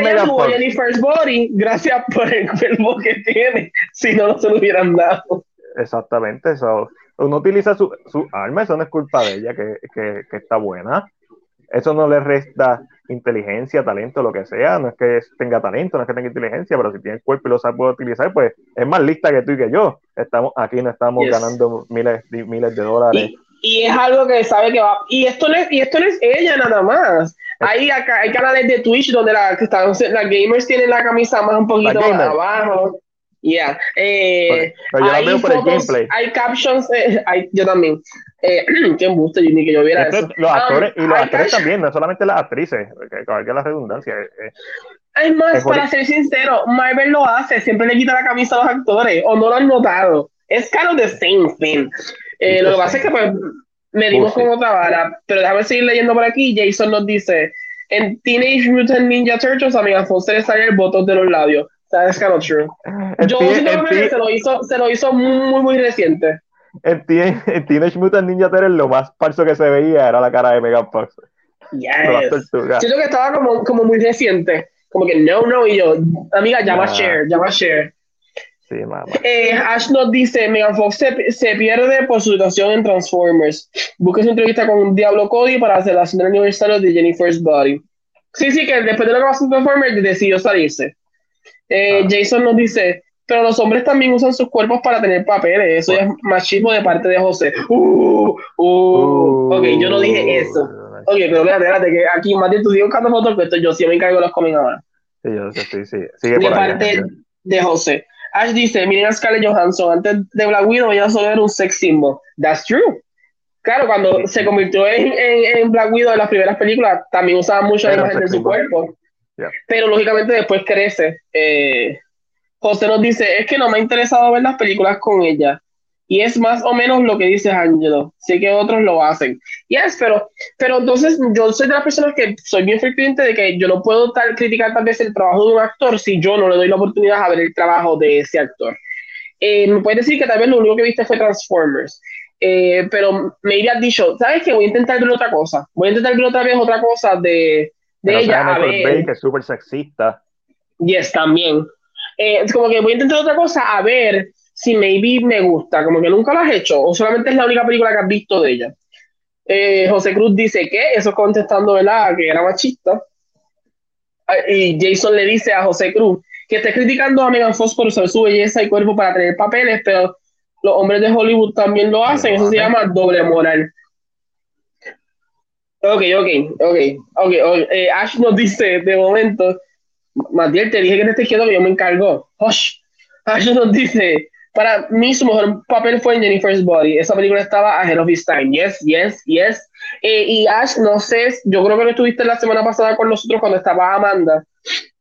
Jennifer's Body gracias por el cuerpo que tiene, si no, no se lo hubieran dado. Exactamente, eso. Uno utiliza su, su arma, eso no es culpa de ella, que, que, que, está buena. Eso no le resta inteligencia, talento, lo que sea. No es que tenga talento, no es que tenga inteligencia, pero si tiene el cuerpo y lo sabe utilizar, pues es más lista que tú y que yo. Estamos aquí, no estamos ganando miles, miles de dólares. Y, es algo que sabe que va. Y esto no es, y esto no es ella nada más. Hay, hay canales de Twitch donde la, que están, las gamers tienen la camisa más un poquito más abajo. Yeah. Eh, pero yo la veo por el gameplay. Hay captions, eh, hay, yo también. Eh, qué gusto, ni que yo viera eso. Los actores, y los actores también, no solamente las actrices, que, que la redundancia. Eh, es más, para ser sincero, Marvel lo hace, siempre le quita la camisa a los actores, o no lo han notado. Es kind of the same thing. Eh, lo que pasa es que pues medimos con otra vara, pero déjame seguir leyendo por aquí. Jason nos dice: En Teenage Mutant Ninja Turtles, a Megan Foster le sale el botón de los labios. That's kind of true. Yo que se lo hizo, se lo hizo muy, muy reciente. En, Teenage Mutant Ninja Turtles lo más falso que se veía era la cara de Megan Fox. Yes. Siento que estaba como, como muy reciente. Como que no, no, y yo, amiga, llama a Share, llama a Share. Sí, mamá. Eh, Ash nos dice, Megan Fox se, se, pierde por su situación en Transformers. Busca su entrevista con Diablo Cody para hacer la del aniversario de Jennifer's Body. Sí, sí, que después de lo que pasó en Transformers decidió salirse. Eh, ah. Jason nos dice, pero los hombres también usan sus cuerpos para tener papeles. Eso es machismo de parte de José. Uh, uh, uh. ok, yo no dije eso. Ok, pero espérate, espérate, que aquí Mati, tú sigues buscando fotos, que yo sí me encargo de los cómics ahora. Sí, yo sé, sí, sí. Sigue de parte de José. Ash dice, miren a Scarlett Johansson, antes de Black Widow ella solo era un sex symbol. That's true. Claro, cuando se convirtió en, en, Black Widow en las primeras películas, también usaba mucho la imagen de su cuerpo. Pero lógicamente después crece. Eh, José nos dice, es que no me ha interesado ver las películas con ella. Y es más o menos lo que dice Angelo. Sé que otros lo hacen. Yes, pero, pero entonces yo soy de las personas que soy bien frecuente de que yo no puedo tal, criticar tal vez el trabajo de un actor si yo no le doy la oportunidad a ver el trabajo de ese actor. Eh, me puedes decir que tal vez lo único que viste fue Transformers. Eh, pero me habías dicho, ¿sabes qué? Voy a intentar ver otra cosa. Voy a intentar ver otra vez otra cosa de, de ella. A ver. que es súper sexista. Yes, también. Eh, es como que voy a intentar otra cosa a ver si maybe me gusta. Como que nunca lo has hecho o solamente es la única película que has visto de ella. Eh, José Cruz dice que eso contestando, ¿verdad? Que era machista. Ah, y Jason le dice a José Cruz que está criticando a Megan Fox por usar su belleza y cuerpo para tener papeles, pero los hombres de Hollywood también lo hacen. Eso se llama doble moral. Ok, ok, ok, ok. Eh, Ash nos dice de momento, Matiel, te dije que te estés quieto que yo me encargo. Ash nos dice, para mí su mejor papel fue en Jennifer's Body. Esa película estaba ahead of his time. Yes, yes, yes. Eh, y Ash, no sé, yo creo que lo estuviste la semana pasada con nosotros cuando estaba Amanda.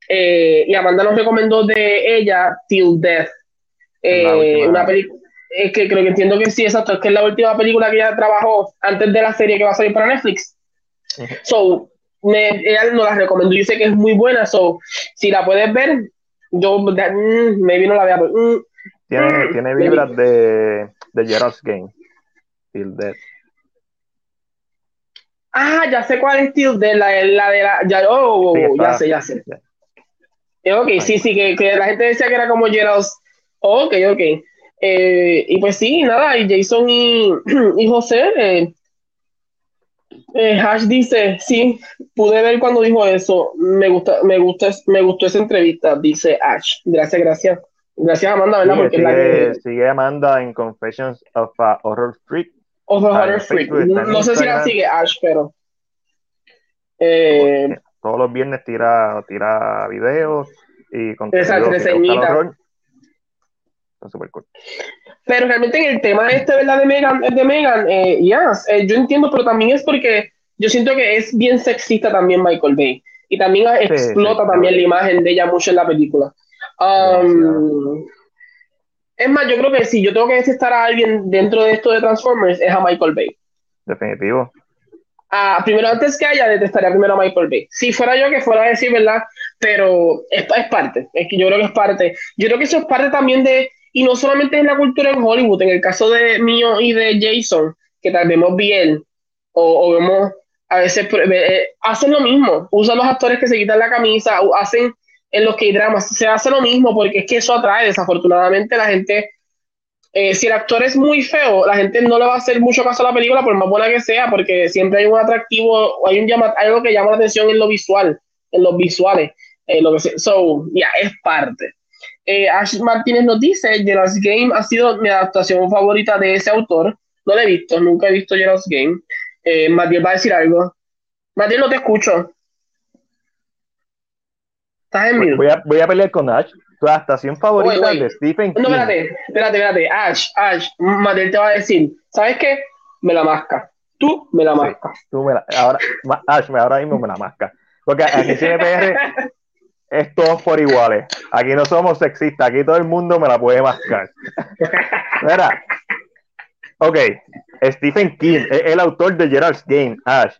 Eh, y Amanda nos recomendó de ella Till Death. una película es que creo que entiendo que sí, exacto, es que es la última película que ella trabajó antes de la serie que va a salir para Netflix. So, me, ella nos la recomendó y dice que es muy buena, so, si la puedes ver, yo mm, maybe no la vea, mm, tiene, mm, tiene vibras de, de Gerald's Game. Till Death. Ah, ya sé cuál es Till Death, la, la de la, ya, oh, ya sé, ya sé. Eh, ok, sí, sí, que, que, la gente decía que era como Gerald's. ok, ok. Eh, y pues sí, nada, y Jason y, y José, eh, eh, Hash dice, sí, pude ver cuando dijo eso, me gusta, me gusta, me gustó esa entrevista, dice Ash. Gracias, gracias. Gracias Amanda, ¿verdad? Porque sigue, la que... sigue Amanda en Confessions of a Horror Freak. Of a Horror Freak. No, sé si la sigue Ash, pero... Eh, Todos los viernes tira, tira videos y con Exacto, reseñita. Super cool. Pero realmente en el tema este, ¿verdad? De Megan, de Megan eh, yes, eh, yo entiendo, pero también es porque yo siento que es bien sexista también Michael Bay. Y también explota también la imagen de ella mucho en la película. Um, es más, yo creo que si yo tengo que detestar a alguien dentro de esto de Transformers, es a Michael Bay. Definitivo. Ah, primero, antes que haya, detestaría primero a Michael Bay. Si fuera yo que fuera a decir, ¿verdad? Pero es, es parte. Es que yo creo que es parte. Yo creo que eso es parte también de y no solamente en la cultura en Hollywood, en el caso de mío y de Jason, que tal vemos bien, o, vemos a veces eh, hacen lo mismo, usan los actores que se quitan la camisa, hacen en los que dramas, se hace lo mismo porque es que eso atrae, desafortunadamente la gente, eh, si el actor es muy feo, la gente no le va a hacer mucho caso a la película por más buena que sea, porque siempre hay un atractivo, hay un llama, algo que llama la atención en lo visual, en los visuales, en lo que so, ya, es parte. Eh, Ash Martínez nos dice, Gerald's Game ha sido mi adaptación favorita de ese autor. No la he visto, nunca he visto Gerald's Game. Eh, Matiel va a decir algo. Matiel, no te escucho. ¿Estás en mute? Voy a, voy a pelear con Ash. Tu adaptación favorita de Stephen King. No, espérate, espérate, espérate. Ash, Ash, Matiel te va a decir, ¿sabes qué? Me la masca. Tú me la mascas. tú me la, ahora, Ash, ahora mismo me la masca. Porque aquí CNPR es todos por iguales. Aquí no somos sexistas, aquí todo el mundo me la puede mascar. Mira, ok, Stephen King es el autor de Gerald's Game, Ash.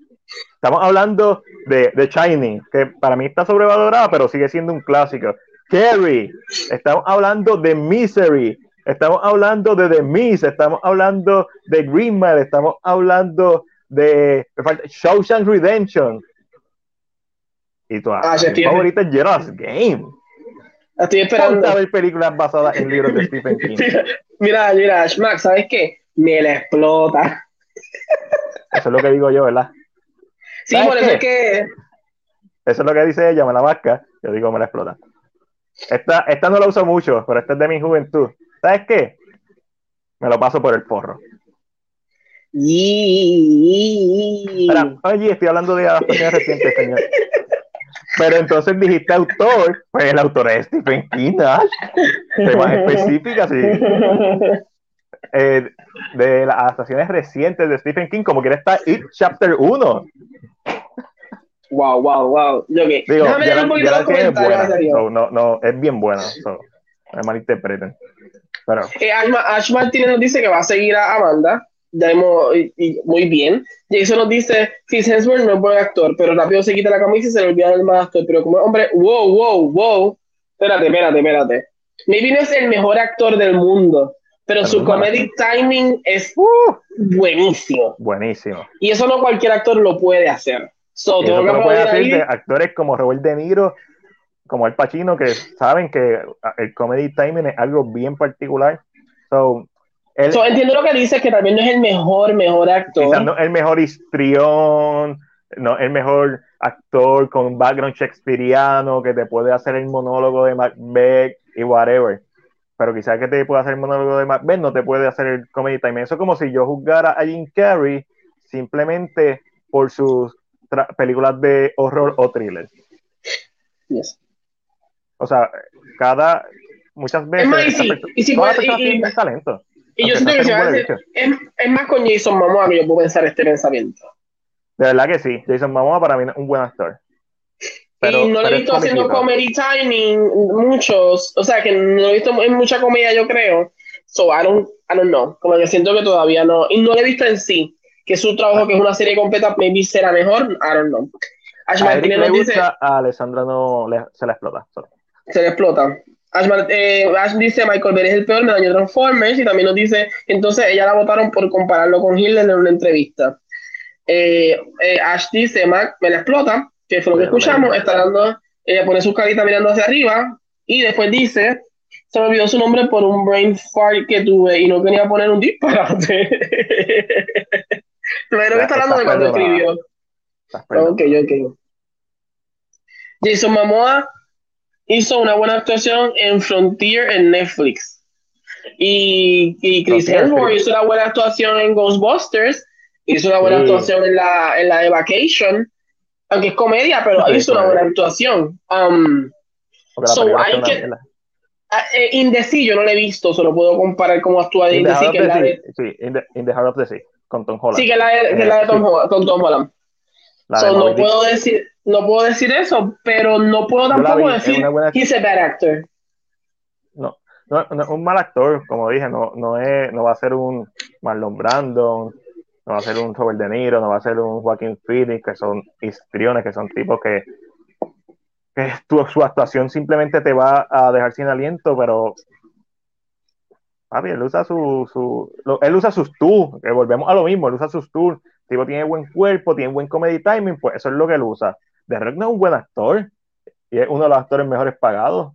Estamos hablando de The Shining, que para mí está sobrevalorada, pero sigue siendo un clásico. Carrie, estamos hablando de Misery, estamos hablando de The Miss, estamos hablando de Green estamos hablando de Shawshank Redemption, y tu ah, favorita es Gerald's Game. Estoy esperando. ver películas basadas en libros de Stephen King. mira, mira, Max, ¿sabes qué? Me la explota. Eso es lo que digo yo, ¿verdad? Sí, por eso es que. Eso es lo que dice ella, me la masca. Yo digo, me la explota. Esta, esta no la uso mucho, pero esta es de mi juventud. ¿Sabes qué? Me lo paso por el forro. oye, estoy hablando de adaptaciones recientes, señor. Pero entonces dijiste autor, pues el autor es Stephen King, ¿no? más específicas, sí. Eh, de las adaptaciones recientes de Stephen King, como quiere estar It Chapter 1. Wow, wow, wow. Okay. Digo, Déjame ya, un poquito ya es buena, so, no, no, es bien buena. So, me malinterpreten. Pero... Eh, Ash Martínez nos dice que va a seguir a Amanda ya hemos, muy bien. Jason nos dice, Chris Hemsworth no es buen actor, pero rápido se quita la camisa y se le olvida el más actor. Pero como hombre, wow, wow, wow. Espérate, espérate, espérate. Maybe no es el mejor actor del mundo, pero, su comedic timing es uh, buenísimo. Buenísimo. Y eso no cualquier actor lo puede hacer. So, tengo que puede hacer de actores como Robert De Niro, como El Pacino, que saben que el comedy timing es algo bien particular. So, entiendo lo que dice, que también no es el mejor, mejor actor. no el mejor histrión, no el mejor actor con background shakespeariano que te puede hacer el monólogo de Macbeth y whatever. Pero quizás que te pueda hacer el monólogo de Macbeth no te puede hacer el comedy time. Eso es como si yo juzgara a Jim Carrey simplemente por sus películas de horror o thriller. O sea, cada muchas veces y si talento. Y yo siento que es, es, más con Jason Momoa que yo puedo pensar este pensamiento. De verdad que sí. Jason Momoa para mí es un buen actor. y no lo he visto haciendo comedy timing muchos, o sea que no lo he visto en mucha comedia yo creo. So I don't, I don't know. Como que siento que todavía no. Y no lo he visto en sí. Que su trabajo, que es una serie completa, maybe será mejor. I don't know. Ash a Martínez nos dice. A Alessandra no le, se le explota. Se le explota. Ash, eh, Ash, dice Michael Bay es el peor, me dañó Transformers y también nos dice entonces ella la votaron por compararlo con Hitler en una entrevista. Eh, eh, Ash dice Mac me la explota, que fue lo que escuchamos, está dando, ella pone su carita mirando hacia arriba y después dice se me olvidó su nombre por un brain fart que tuve y no quería poner un disparate. Pero que está hablando de cuando escribió. Ok, ok. Jason Momoa hizo una buena actuación en Frontier en Netflix. Y, y Chris Hemsworth hizo una buena actuación en Ghostbusters. Hizo una buena actuación en la, en la de Vacation. Aunque es comedia, pero hizo una buena actuación. Um, so hay que, Ah, eh, in the sea yo no lo he visto, solo puedo comparar cómo actúa In, the Sea, que es la de... Sí, in the, in the, Heart of the Sea, con Tom Holland. Sí, que es la de, que la de eh, Tom, Holland, con Tom Holland. So, no puedo decir no puedo decir eso, pero no puedo tampoco decir buena... he's a bad actor. No, no, no, un mal actor, como dije, no, no, es, no va a ser un Marlon Brandon, no va a ser un Robert De Niro, no va a ser un Joaquín Phoenix, que son histriones, que son tipos que que su actuación simplemente te va a dejar sin aliento, pero papi, él usa su, su él usa sus tours, que volvemos a lo mismo, él usa sus tours, tipo tiene buen cuerpo, tiene buen comedy timing, pues eso es lo que él usa. De Rock no es un buen actor, y es uno de los actores mejores pagados,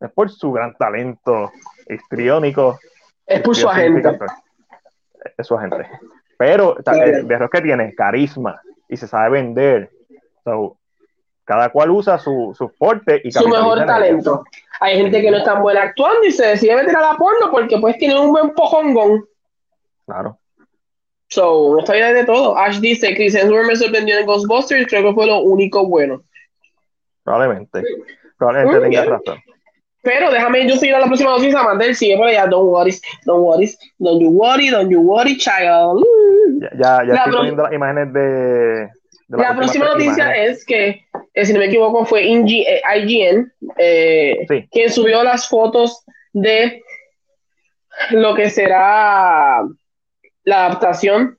es por su gran talento histriónico. Es por su agente. Es su agente. Pero de Rock que tiene carisma y se sabe vender. So, cada cual usa su, su fuerte y su mejor talento. Hay gente que no es tan buena actuando y se decide meter a la porno porque pues tiene un buen pojongón. Claro. So, no bien de todo. Ash dice, Chris Hemsworth me sorprendió en Ghostbusters, creo que fue lo único bueno. Probablemente. Probablemente tenga razón. Pero déjame yo seguir a la próxima noticia, Mandel sigue por allá, don't worry, don't worry, don't you worry, don't you worry, child. Ya, ya, ya estoy poniendo las imágenes de, la, próxima noticia es que, eh, si no me equivoco, fue IGN eh, quien subió las fotos de lo que será la adaptación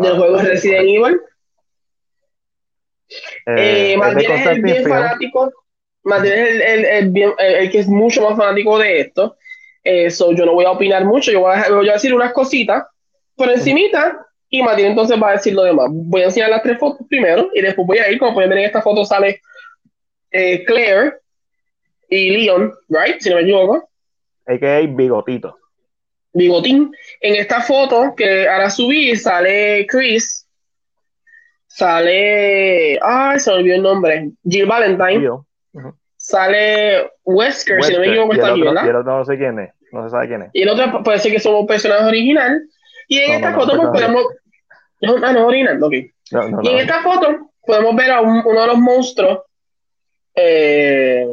del juego Resident Evil. Eh, eh es el bien fanático, es el, que es mucho más fanático de esto. Eso yo no voy a opinar mucho, yo voy a, voy a decir unas cositas por encimita y Matías entonces va a decir lo demás. Voy a enseñar las tres fotos primero y después voy a ir, como pueden ver en esta foto sale eh, Claire y Leon, ¿right? Si no me equivoco. Es que hay bigotito. Bigotín. En esta foto que ahora subí sale Chris, sale. Ay, se me olvidó el nombre. Jill Valentine. Sale Wesker, si no me equivoco, está aquí, ¿verdad? Y el otro no sé quién es, no se sabe quién es. Y el otro puede ser que somos personajes original. Y en esta foto pues, podemos. No, no, no, original, ok. y en esta foto podemos ver a uno de los monstruos eh,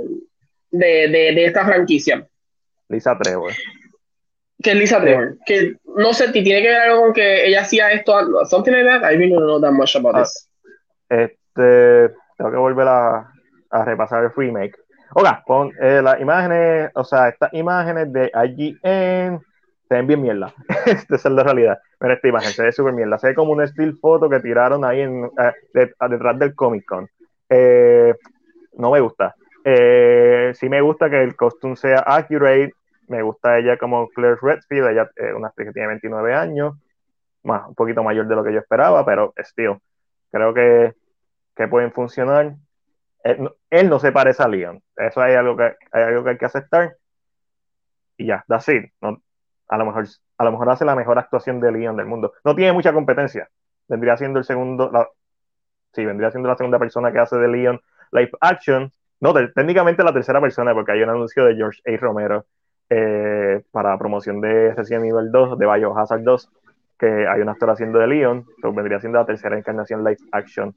de, de, de, esta franquicia. Lisa Trevor. Que es Lisa Trevor. Que no sé, si tiene que ver algo con que ella hacía esto. Something like that. I really don't know that much about ah, this. Este. Tengo que volver a, a repasar el remake. Oiga, pon eh, las imágenes, o sea, estas imágenes de IGN se ven bien mierda. Esa es la realidad. Pero esta imagen se ve súper mierda. Se ve como un still foto que tiraron ahí en, eh, detrás del Comic Con. Eh, no me gusta. Eh, sí me gusta que el costume sea accurate. Me gusta ella como Claire Redfield. Ella es una actriz que tiene 29 años. Más, un poquito mayor de lo que yo esperaba, pero still. Creo que, que pueden funcionar. Él, no se parece a Leon. Eso hay algo que, hay algo que hay que aceptar. Y ya, that's it. No, a lo mejor, a lo mejor hace la mejor actuación de Leon del mundo. No tiene mucha competencia. Vendría siendo el segundo, la, sí, vendría siendo la segunda persona que hace de Leon live action. No, técnicamente la tercera persona, porque hay un anuncio de George A. Romero eh, para promoción de Resident Evil 2, de Biohazard 2, que hay un actor haciendo de Leon, so, vendría siendo la tercera encarnación live action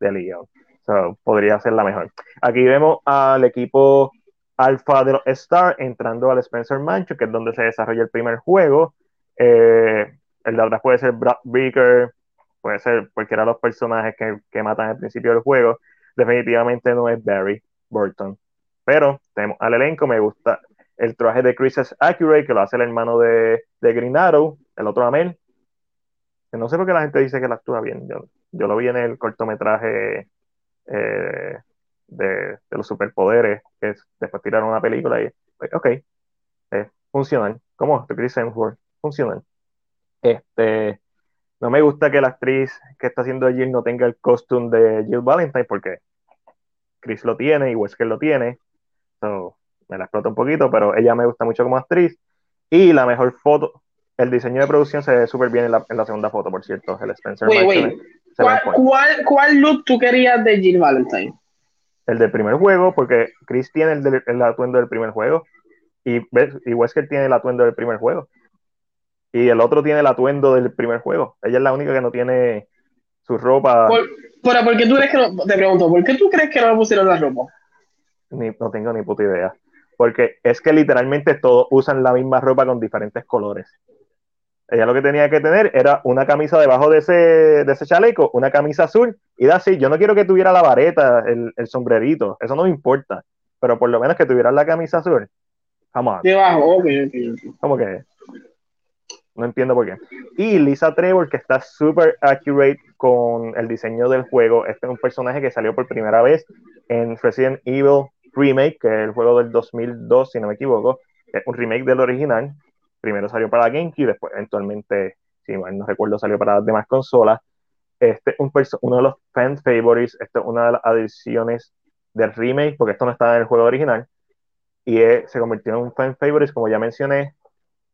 de Leon. So, podría ser la mejor. Aquí vemos al equipo alfa de los Star entrando al Spencer Mansion, que es donde se desarrolla el primer juego. Eh, el de atrás puede ser Brad Beaker, puede ser cualquiera de los personajes que, que, matan al principio del juego. Definitivamente no es Barry Burton. Pero tenemos al elenco, me gusta. El traje de Chris es accurate, que lo hace el hermano de, de Green Arrow, el otro Amel. Que no sé por qué la gente dice que la actúa bien. Yo, yo lo vi en el cortometraje eh, de, los superpoderes, que después tiraron una película y, ok, eh, funcionan. ¿Cómo? Chris Hemsworth, funcionan. Este, no me gusta que la actriz que está haciendo Jill no tenga el costume de Jill Valentine porque Chris lo tiene y Wesker lo tiene. So, me la explota un poquito, pero ella me gusta mucho como actriz. Y la mejor foto, el diseño de producción se ve súper bien en la, en la, segunda foto, por cierto. El Spencer. ¿Cuál, ¿Cuál, look tú querías de Jill Valentine? El del primer juego, porque Chris tiene el, el atuendo del primer juego y, y Wesker tiene el atuendo del primer juego. Y el otro tiene el atuendo del primer juego. Ella es la única que no tiene su ropa. pero ¿por qué tú crees que no? Te pregunto, ¿por qué tú crees que no pusieron la ropa? no tengo ni puta idea. Porque es que literalmente todos usan la misma ropa con diferentes colores. Ella lo que tenía que tener era una camisa debajo de ese, de ese chaleco, una camisa azul, y da así. Yo no quiero que tuviera la vareta, el, el sombrerito, eso no me importa. Pero por lo menos que tuviera la camisa azul. Vamos. Debajo, ok, ¿Cómo que? No entiendo por qué. Y Lisa Trevor, que está súper accurate con el diseño del juego. Este es un personaje que salió por primera vez en Resident Evil Remake, que es el juego del 2002, si no me equivoco. Es un remake del original. Primero salió para GameCube, después eventualmente, si mal no recuerdo, salió para las demás consolas. Este es un uno de los fan favorites. Esto es una de las adiciones del remake, porque esto no estaba en el juego original. Y se convirtió en un fan favorite, como ya mencioné,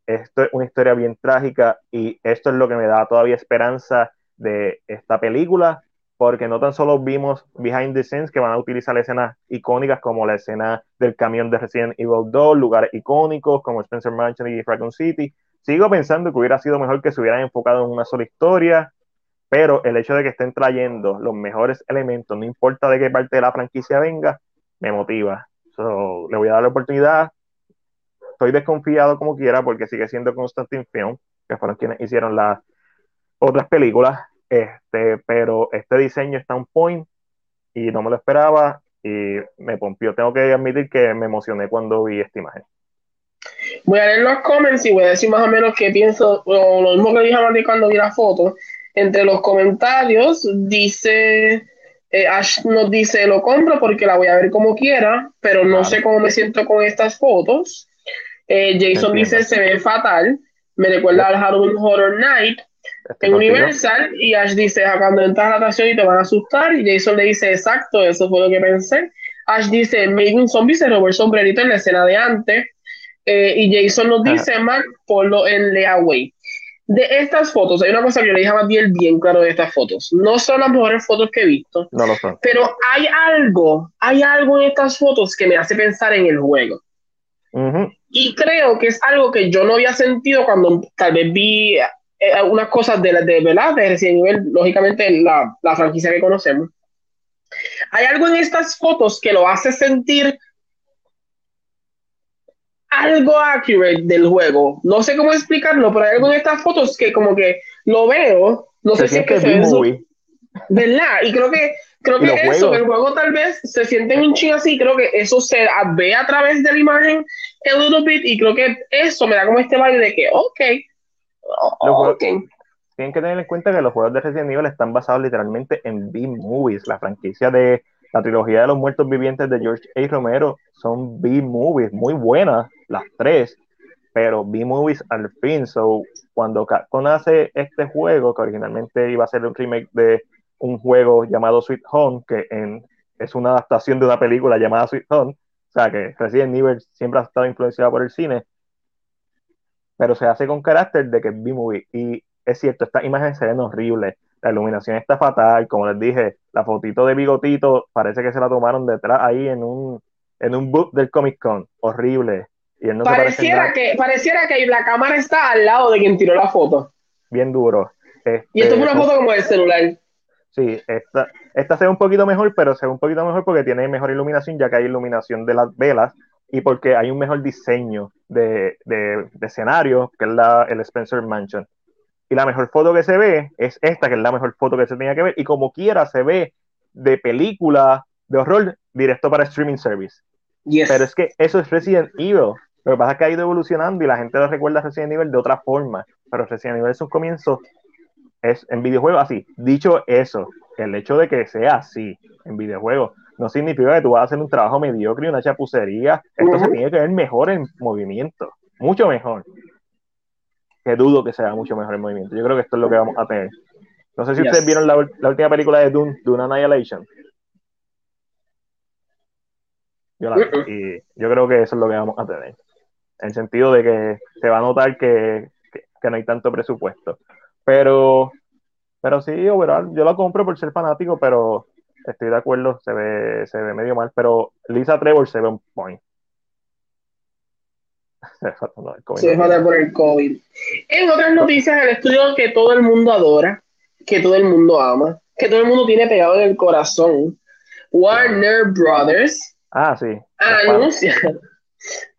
esto es una historia bien trágica y esto es lo que me da todavía esperanza de esta película, porque no tan solo vimos behind the scenes que van a utilizar escenas icónicas como la escena del camión de Resident Evil 2, lugares icónicos como Spencer Mansion y Raccoon City. Sigo pensando que hubiera sido mejor que se hubieran enfocado en una sola historia, pero el hecho de que estén trayendo los mejores elementos, no importa de qué parte de la franquicia venga, me motiva. le voy a dar la oportunidad estoy desconfiado como quiera porque sigue siendo Constantine Film, que fueron quienes hicieron las otras películas, este, pero este diseño está un point y no me lo esperaba y me pompió. Tengo que admitir que me emocioné cuando vi esta imagen. Voy a leer los comments y voy a decir más o menos qué pienso, lo mismo que dije a cuando vi la foto. Entre los comentarios dice, eh, Ash nos dice, lo compro porque la voy a ver como quiera, pero no sé cómo me siento con estas fotos. Eh, Jason dice se ve fatal, me recuerda al Halloween Horror Night en Universal y Ash dice cuando entras a la atracción y te van a asustar y Jason le dice exacto, eso fue lo que pensé. Ash dice maybe un zombie se robó el sombrerito en la escena de antes eh, y Jason nos dice Mark ponlo en Leaway. De estas fotos, hay una cosa que yo le dije a Matiel bien claro de estas fotos. No son las mejores fotos que he visto. No lo son. Pero hay algo, hay algo en estas fotos que me hace pensar en el juego. Y creo que es algo que yo no había sentido cuando tal vez vi eh, unas cosas de, de, ¿verdad? de Resident Evil, lógicamente la, la franquicia que conocemos. Hay algo en estas fotos que lo hace sentir algo accurate del juego. No sé cómo explicarlo, pero hay algo en estas fotos que como que lo veo, no sé si es que se ve ¿Verdad? Y creo que creo que eso, el juego tal vez se siente un ching así, creo que eso se ve a través de la imagen a little bit y creo que eso me da como este baile de que, ok, okay. Tienen que tener en cuenta que los juegos de Resident Evil están basados literalmente en B-Movies, la franquicia de la trilogía de los muertos vivientes de George A. Romero son B-Movies, muy buenas, las tres, pero B-Movies al fin, so cuando Capcom hace este juego, que originalmente iba a ser un remake de un juego llamado Sweet Home, que en, es una adaptación de una película llamada Sweet Home, o sea que Resident Evil siempre ha estado influenciado por el cine, pero se hace con carácter de que es B-movie. Y es cierto, estas imágenes se ven horribles, la iluminación está fatal, como les dije, la fotito de Bigotito parece que se la tomaron detrás ahí en un, en un book del Comic Con, horrible. Y pareciera, que, pareciera que la cámara está al lado de quien tiró la foto. Bien duro. y esto es una este, foto como del celular. Sí, esta, esta se ve un poquito mejor, pero se ve un poquito mejor porque tiene mejor iluminación, ya que hay iluminación de las velas y porque hay un mejor diseño de, de, escenario, que es la, el Spencer Mansion. Y la mejor foto que se ve es esta, que es la mejor foto que se tenía que ver. Y como quiera, se ve de película de horror directo para streaming service. Pero es que eso es Resident Evil. Lo que pasa es que ha ido evolucionando y la gente lo recuerda a Resident Evil de otra forma, pero Resident Evil sus comienzos es en videojuegos así. Dicho eso, el hecho de que sea así en videojuegos no significa que tú vas a hacer un trabajo mediocre y una chapucería. Esto se tiene que ver mejor en movimiento, mucho mejor. Que dudo que sea mucho mejor en movimiento. Yo creo que esto es lo que vamos a tener. No sé si ustedes vieron la, última película de Dune, Dune Annihilation. Yo, y yo creo que eso es lo que vamos a tener. En el sentido de que se va a notar que, que, no hay tanto presupuesto. Pero, pero sí, overall, yo la compro por ser fanático, pero estoy de acuerdo, se ve, se ve medio mal. Pero Lisa Trevor se ve un point. se falta por el COVID. En otras noticias, el estudio que todo el mundo adora, que todo el mundo ama, que todo el mundo tiene pegado en el corazón, Warner Brothers. Ah, sí. Anuncia.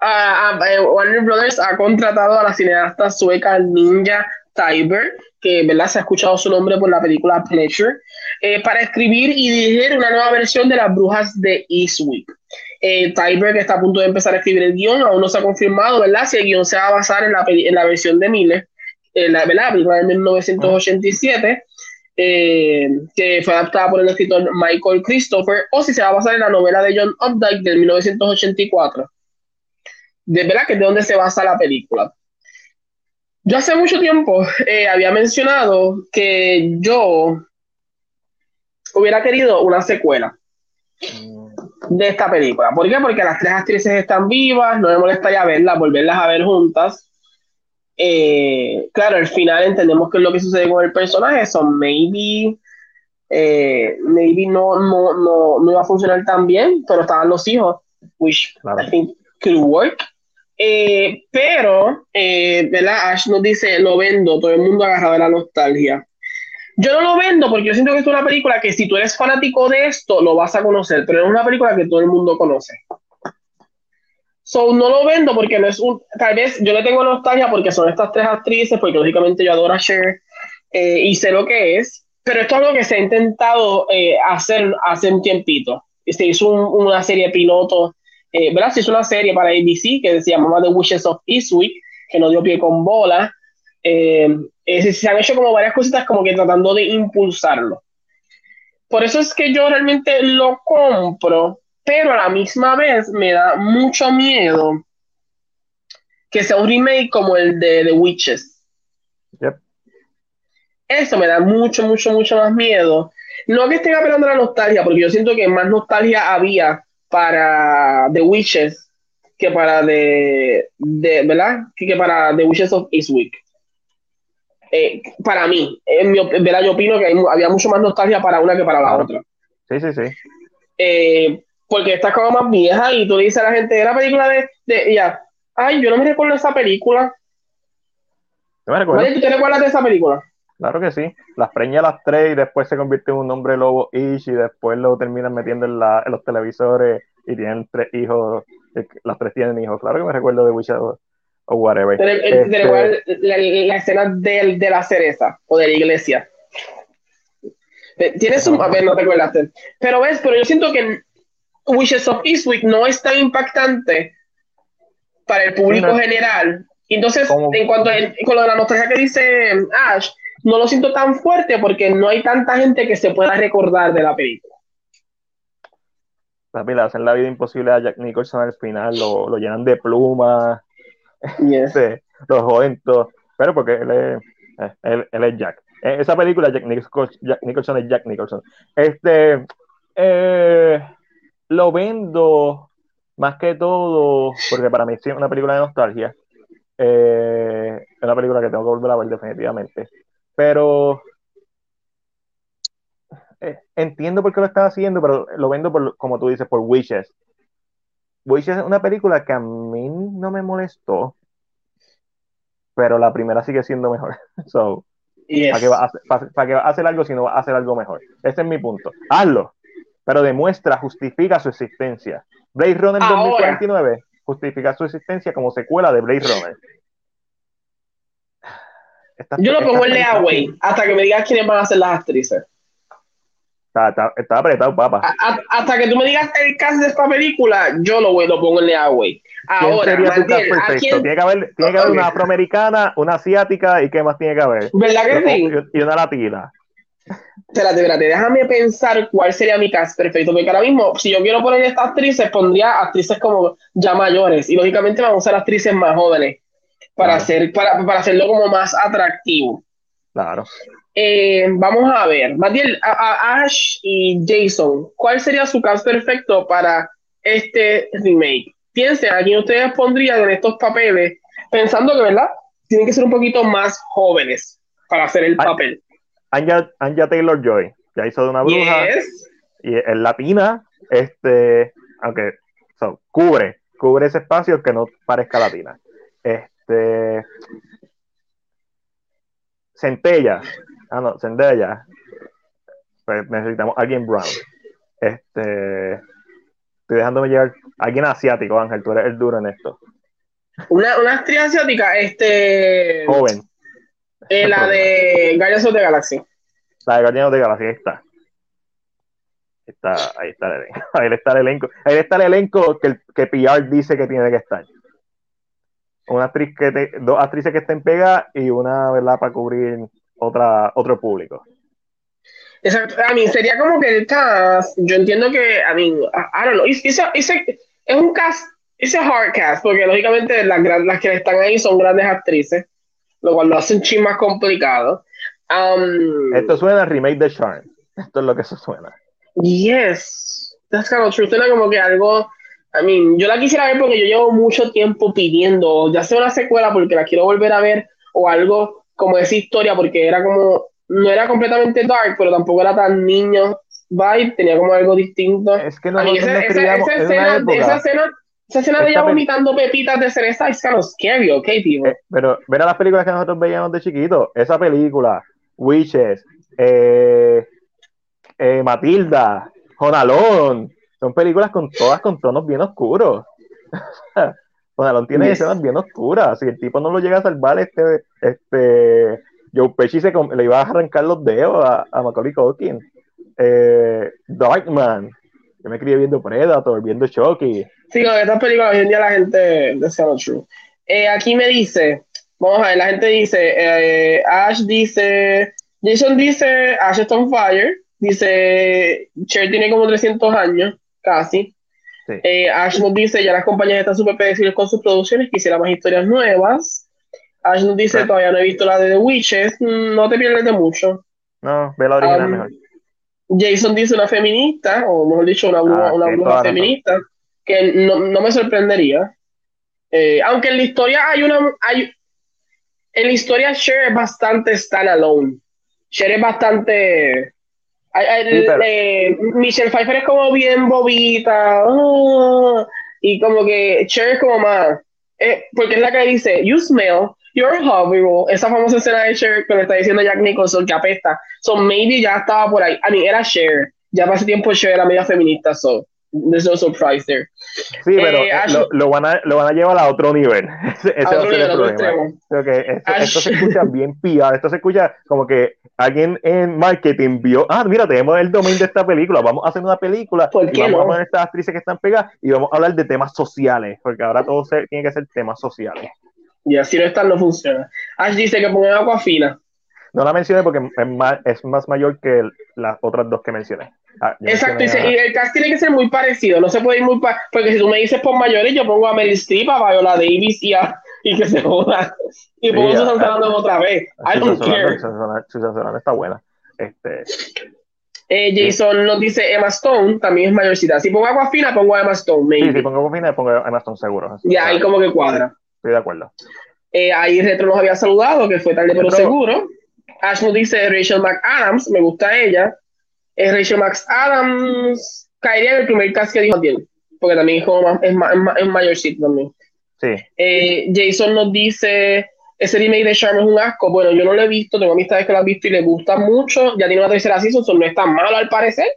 Eh, Warner Brothers ha contratado a la cineasta sueca Ninja Tiber, que ¿verdad? se ha escuchado su nombre por la película Pleasure, eh, para escribir y dirigir una nueva versión de Las Brujas de Eastwick. Eh, que está a punto de empezar a escribir el guion, aún no se ha confirmado ¿verdad? si el guion se va a basar en la, en la versión de Miller, en la, película de 1987. Eh, que fue adaptada por el escritor Michael Christopher, o si se va a basar en la novela de John Updike del 1984. De verdad que es de donde se basa la película. Yo hace mucho tiempo eh, había mencionado que yo hubiera querido una secuela de esta película. ¿Por qué? Porque las tres actrices están vivas, no me molestaría verlas, volverlas a ver juntas. Eh, claro, al final entendemos que es lo que sucede con el personaje, son maybe, eh, maybe no, no, no, no iba a funcionar tan bien, pero estaban los hijos, which I think could work. Eh, pero, ¿verdad? Ash nos dice, lo vendo, todo el mundo agarrado de la nostalgia. Yo no lo vendo porque yo siento que es una película que si tú eres fanático de esto, lo vas a conocer, pero es una película que todo el mundo conoce. So, no lo vendo porque no es un. Tal vez yo le tengo nostalgia porque son estas tres actrices, porque lógicamente yo adoro a Cher eh, y sé lo que es, pero esto es algo que se ha intentado eh, hacer hace un tiempito. Se hizo una serie piloto, eh, ¿verdad? Se hizo una serie para ABC que se llamaba The Wishes of Eastwick, que no dio pie con bola. se han hecho como varias cositas como que tratando de impulsarlo. Por eso es que yo realmente lo compro pero a la misma vez me da mucho miedo que sea un remake como el de The Witches. Eso me da mucho, mucho, mucho más miedo. No que estén apelando a la nostalgia, porque yo siento que más nostalgia había para The Witches que para The, ¿verdad? Que, para The Witches of Eastwick. Eh, para mí, en mi, ¿verdad? yo opino que había mucho más nostalgia para una que para la otra. Sí, sí, sí. Eh, porque esta es como más vieja y tú le dices a la gente, de la película de, de ya, ay, yo no me recuerdo esa película. ¿Tú te recuerdas de esa película? Claro que sí. Las preña las tres y después se convierte en un hombre lobo Ish y después lo terminan metiendo en, la, en los televisores y tienen tres hijos. Eh, las tres tienen hijos. Claro que me recuerdo de Wish o, whatever. Pero, eh, este... la, la, escena de, de la cereza o de la iglesia. Eh, tienes un. A ver, no te acordaste. Pero ves, pero yo siento que Wishes of Eastwick no es tan impactante para el público general. Entonces, en cuanto a, con lo de la nostalgia que dice Ash, no lo siento tan fuerte porque no hay tanta gente que se pueda recordar de la película. La le hacen la vida imposible a Jack Nicholson al final, lo, llenan de plumas, este, los joden pero porque él es, eh, él, es Jack. esa película, Jack Nicholson, Jack Nicholson es Jack Nicholson. Este, eh, lo vendo más que todo porque para mí es una película de nostalgia. Eh, es una película que tengo que volver a ver definitivamente. Pero eh, entiendo por qué lo están haciendo, pero lo vendo por, como tú dices, por Wishes. Wishes es una película que a mí no me molestó, pero la primera sigue siendo mejor. So, ¿para, qué va a ¿para, qué va a hacer algo si no va a hacer algo mejor? Ese es mi punto. Hazlo pero demuestra, justifica su existencia. Blade Runner 2049 justifica su existencia como secuela de Blade Runner. Yo lo pongo en Leaway hasta que me digas quiénes van a ser las actrices. Está, apretado, papá. hasta que tú me digas el cast de esta película, yo lo, voy, lo pongo en Leaway. Ahora, sería cast perfecto? Tiene que haber, tiene que haber una afroamericana, una asiática y qué más tiene que haber. ¿Verdad que sí? Y una latina. Espérate, espérate, déjame pensar cuál sería mi cast perfecto, porque ahora mismo, si yo quiero poner estas actrices, pondría actrices como ya mayores, y lógicamente vamos a usar actrices más jóvenes para, hacer, para, para hacerlo como más atractivo. Claro. Eh, vamos a ver, Matiel, a, Ash y Jason, ¿cuál sería su cast perfecto para este remake? Piensen, a quién ustedes pondrían en estos papeles, pensando que, ¿verdad? Tienen que ser un poquito más jóvenes para hacer el papel. Anja, Taylor Joy, ya hizo de una bruja y es latina, este, aunque cubre, cubre ese espacio que no parezca latina. Este, Centella, ah no, Zendaya, pues necesitamos alguien brown. Este, estoy dejándome llegar, alguien asiático, Ángel, tú eres el duro en esto. Una, una actriz asiática, este. Joven. Eh, la de Guardians of the Galaxy. La de Guardians of the Galaxy, ahí está. Está, ahí está el elenco. Ahí está el elenco. Ahí está el elenco que, el, que PR dice que tiene que estar. Una actriz que te, dos actrices que estén pegadas y una, ¿verdad? Para cubrir otra, otro público. Exacto. A mí sería como que el cast, yo entiendo que, a mí, I don't know, es un cast, es un hard cast, porque lógicamente las, las que están ahí son grandes actrices lo cual lo hace un más complicado. Um, Esto suena a remake de Charm. Esto es lo que eso suena. Yes, that's kind of true. Suena como que algo. I mean, yo la quisiera ver porque yo llevo mucho tiempo pidiendo, ya sea una secuela porque la quiero volver a ver, o algo como esa historia, porque era como. No era completamente dark, pero tampoco era tan niño vibe, tenía como algo distinto. Es que no esa, esa, escena, esa escena esa escena de ella vomitando pepitas de cereza es kind of scary, ok, people. Eh, pero ver a las películas que nosotros veíamos de chiquitos, esa película, Witches, eh, eh, Matilda, Jonalón, son películas con todas con tonos bien oscuros. Jonalón tiene escenas bien oscuras. Si el tipo no lo llega a salvar, este, este Joe Pesci se, le iba a arrancar los dedos a, a Macaulay Culkin. Darkman, yo me crié viendo Predator, viendo Chucky. Sí, con estas películas hoy en día la gente desea lo true. Eh, aquí me dice, vamos a ver, la gente dice, eh, Ash dice, Jason dice, Ash está on fire, dice, Cher tiene como 300 años, casi. Eh, Ash nos dice, ya las compañías están súper predecibles con sus producciones, quisiera más historias nuevas. Ash nos dice, todavía no he visto la de The Witches, mm, no te pierdes de mucho. No, ve la original um, mejor. Jason dice una feminista, o mejor dicho, una bruja, ah, una feminista, que no, no me sorprendería. Eh, aunque en la historia hay una. Hay, en la historia Cher es bastante standalone. Cher es bastante. Eh, Michelle Pfeiffer es como bien bobita. Ah, y como que Cher es como más. Eh, porque es la que dice: You smell, you're horrible. Esa famosa escena de Cher que le está diciendo Jack Nicholson que apesta. So maybe ya estaba por ahí. I mean, era Cher. Ya para ese tiempo Cher era media feminista. So there's no surprise there. Sí, pero eh, lo, lo, van a, lo van a llevar a otro nivel. Ese a otro nivel, el problema. esto, se escucha bien PR. Esto se escucha como que alguien en marketing vio, ah, mira, tenemos el domain de esta película, vamos a hacer una película y vamos a poner estas actrices que están pegadas y vamos a hablar de temas sociales, porque ahora todo se, tiene que ser temas sociales. Y así no están, no funciona. Ash dice que pongan agua fina. No la mencioné porque es más, es más mayor que las otras dos que mencioné. Ah, Exacto, y, el cast tiene que ser muy parecido, no se puede ir muy porque si tú me dices por mayores, yo pongo a Meryl Streep, a Viola Davis y, a, y que se joda. Y pongo Susan Sarandon otra vez. I don't care. Susan Sarandon está buena. Este, eh, Jason nos dice Emma Stone, también es mayorcita. Si pongo agua fina, pongo a Emma Stone. Maybe. Sí, si pongo agua fina, pongo a Emma Stone seguro. Ya, ahí como que cuadra. Estoy de acuerdo. Eh, ahí Retro nos había saludado, que fue tarde pero seguro. Ash nos dice Rachel McAdams, me gusta ella. Eh, Rachel Max Adams caería en el primer cast que dijo bien, porque también es, como es, es, mayorcito también. Sí. Eh, Jason nos dice, ese remake de Charm es un asco. Bueno, yo no lo he visto, tengo amistades que lo han visto y le gusta mucho. Ya tiene una tercera season, no es tan malo al parecer,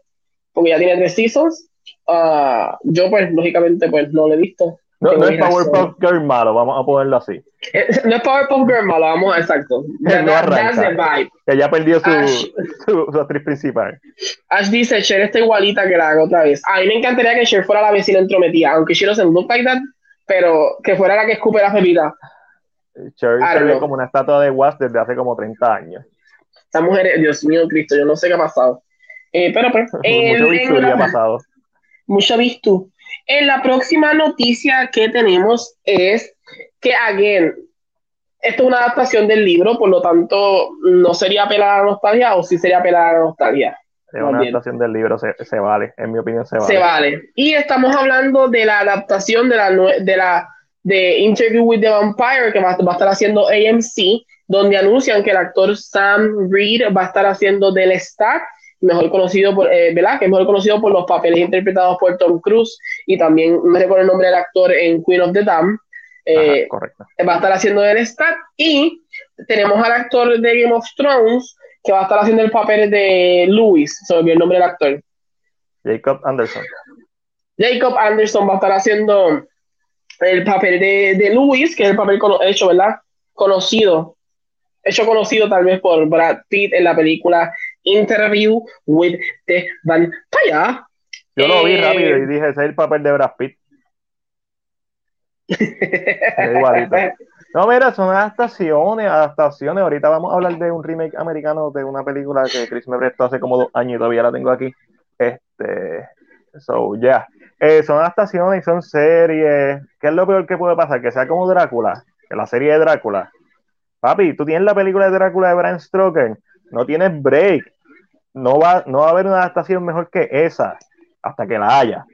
porque ya tiene tres seasons. Uh, yo, pues, lógicamente, pues no lo he visto. No, no es Powerpuff Girl malo, vamos a ponerlo así. No es Powerpuff Girl malo, vamos, exacto. That, no vibe. Que ya perdió su, su, su, actriz principal. Ash dice, Cher está igualita que la otra vez. A mí me encantaría que Cher fuera la vecina entrometida, aunque Cher no se look like that, pero que fuera la que escupe la pepita. Cher se ve como una estatua de Wasp desde hace como 30 años. Esta mujer, Dios mío, Cristo, yo no sé qué ha pasado. Eh, pero, pues, mucho visto ha pasado. Mucho visto. En la próxima noticia que tenemos es que, again, esto es una adaptación del libro, por lo tanto, no sería apelar a la nostalgia o sí sería apelar a la nostalgia. Es una adaptación del libro, se, se, vale, en mi opinión se vale. Se vale. Y estamos hablando de la adaptación de la, de la de Interview with the Vampire que va, va a estar haciendo AMC, donde anuncian que el actor Sam Reed va a estar haciendo del Stack mejor conocido por, eh, ¿verdad? Que es mejor conocido por los papeles interpretados por Tom Cruise y también me recuerdo el nombre del actor en Queen of the Dam. Eh, correcto. Va a estar haciendo el Stack y tenemos al actor de Game of Thrones que va a estar haciendo el papel de Louis, se el nombre del actor. Jacob Anderson. Jacob Anderson va a estar haciendo el papel de, de Louis, que es el papel hecho, ¿verdad? Conocido. Hecho conocido tal vez por Brad Pitt en la película Interview with the Vampire. Yo lo vi rápido y dije, ese es el papel de Brad Pitt. No, mira, son adaptaciones, adaptaciones. Ahorita vamos a hablar de un remake americano de una película que Chris me prestó hace como dos años y todavía la tengo aquí. Este, so, ya. Yeah. son adaptaciones, son series. ¿Qué es lo peor que puede pasar? Que sea como Drácula, que la serie de Drácula. Papi, tú tienes la película de Drácula de Bram Stoker no tienes break. No va, no va a haber una adaptación mejor que esa hasta que la haya.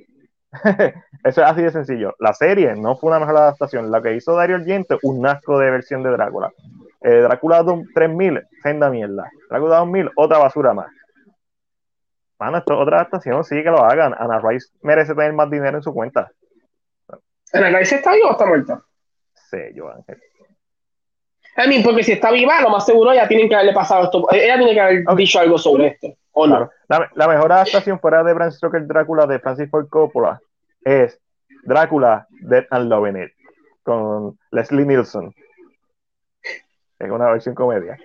Eso es así de sencillo. La serie no fue una mejor adaptación. La que hizo Dario Argento, un asco de versión de Drácula. Eh, Drácula 3000, senda mierda. Drácula 2000, otra basura más. Mano, esto es otra adaptación, sí que lo hagan. Ana Rice merece tener más dinero en su cuenta. ¿Ana Rice está viva o está muerta? Sí, yo, Ángel. I mean, porque si está viva, lo más seguro ya tienen que haberle pasado esto. Ella tiene que haber dicho algo sobre esto. ¿o no? la, mejor adaptación fuera de Bram Stoker Drácula de Francis Ford Coppola es Drácula Dead and Loving It con Leslie Nielsen. Es una versión comedia.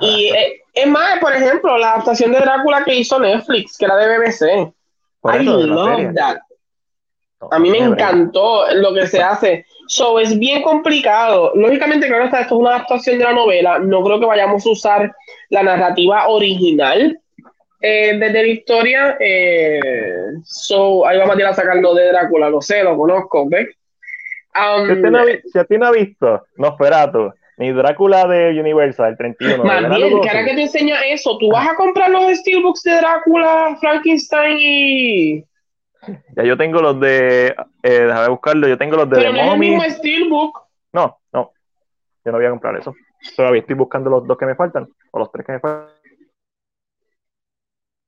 y eh, es más, por ejemplo, la adaptación de Drácula que hizo Netflix, que era de BBC. I love that. A mí me encantó lo que se hace. So, es bien complicado. Lógicamente, claro, esto es una adaptación de la novela. No creo que vayamos a usar la narrativa original eh, desde la historia. Eh, so, ahí vamos a ir a sacarlo de Drácula. Lo sé, lo conozco, ¿ves? Um, si, a ti no ha visto Nosferatu, ni Drácula de Universal, el 31. Más bien, que ahora que te enseña eso, tú vas a comprar los steelbooks de Drácula, Frankenstein y ya yo tengo los de. Eh, déjame buscarlo. Yo tengo los de. Pero no es el mismo Steelbook. No, no. Yo no voy a comprar eso. Todavía estoy buscando los dos que me faltan. O los tres que me faltan.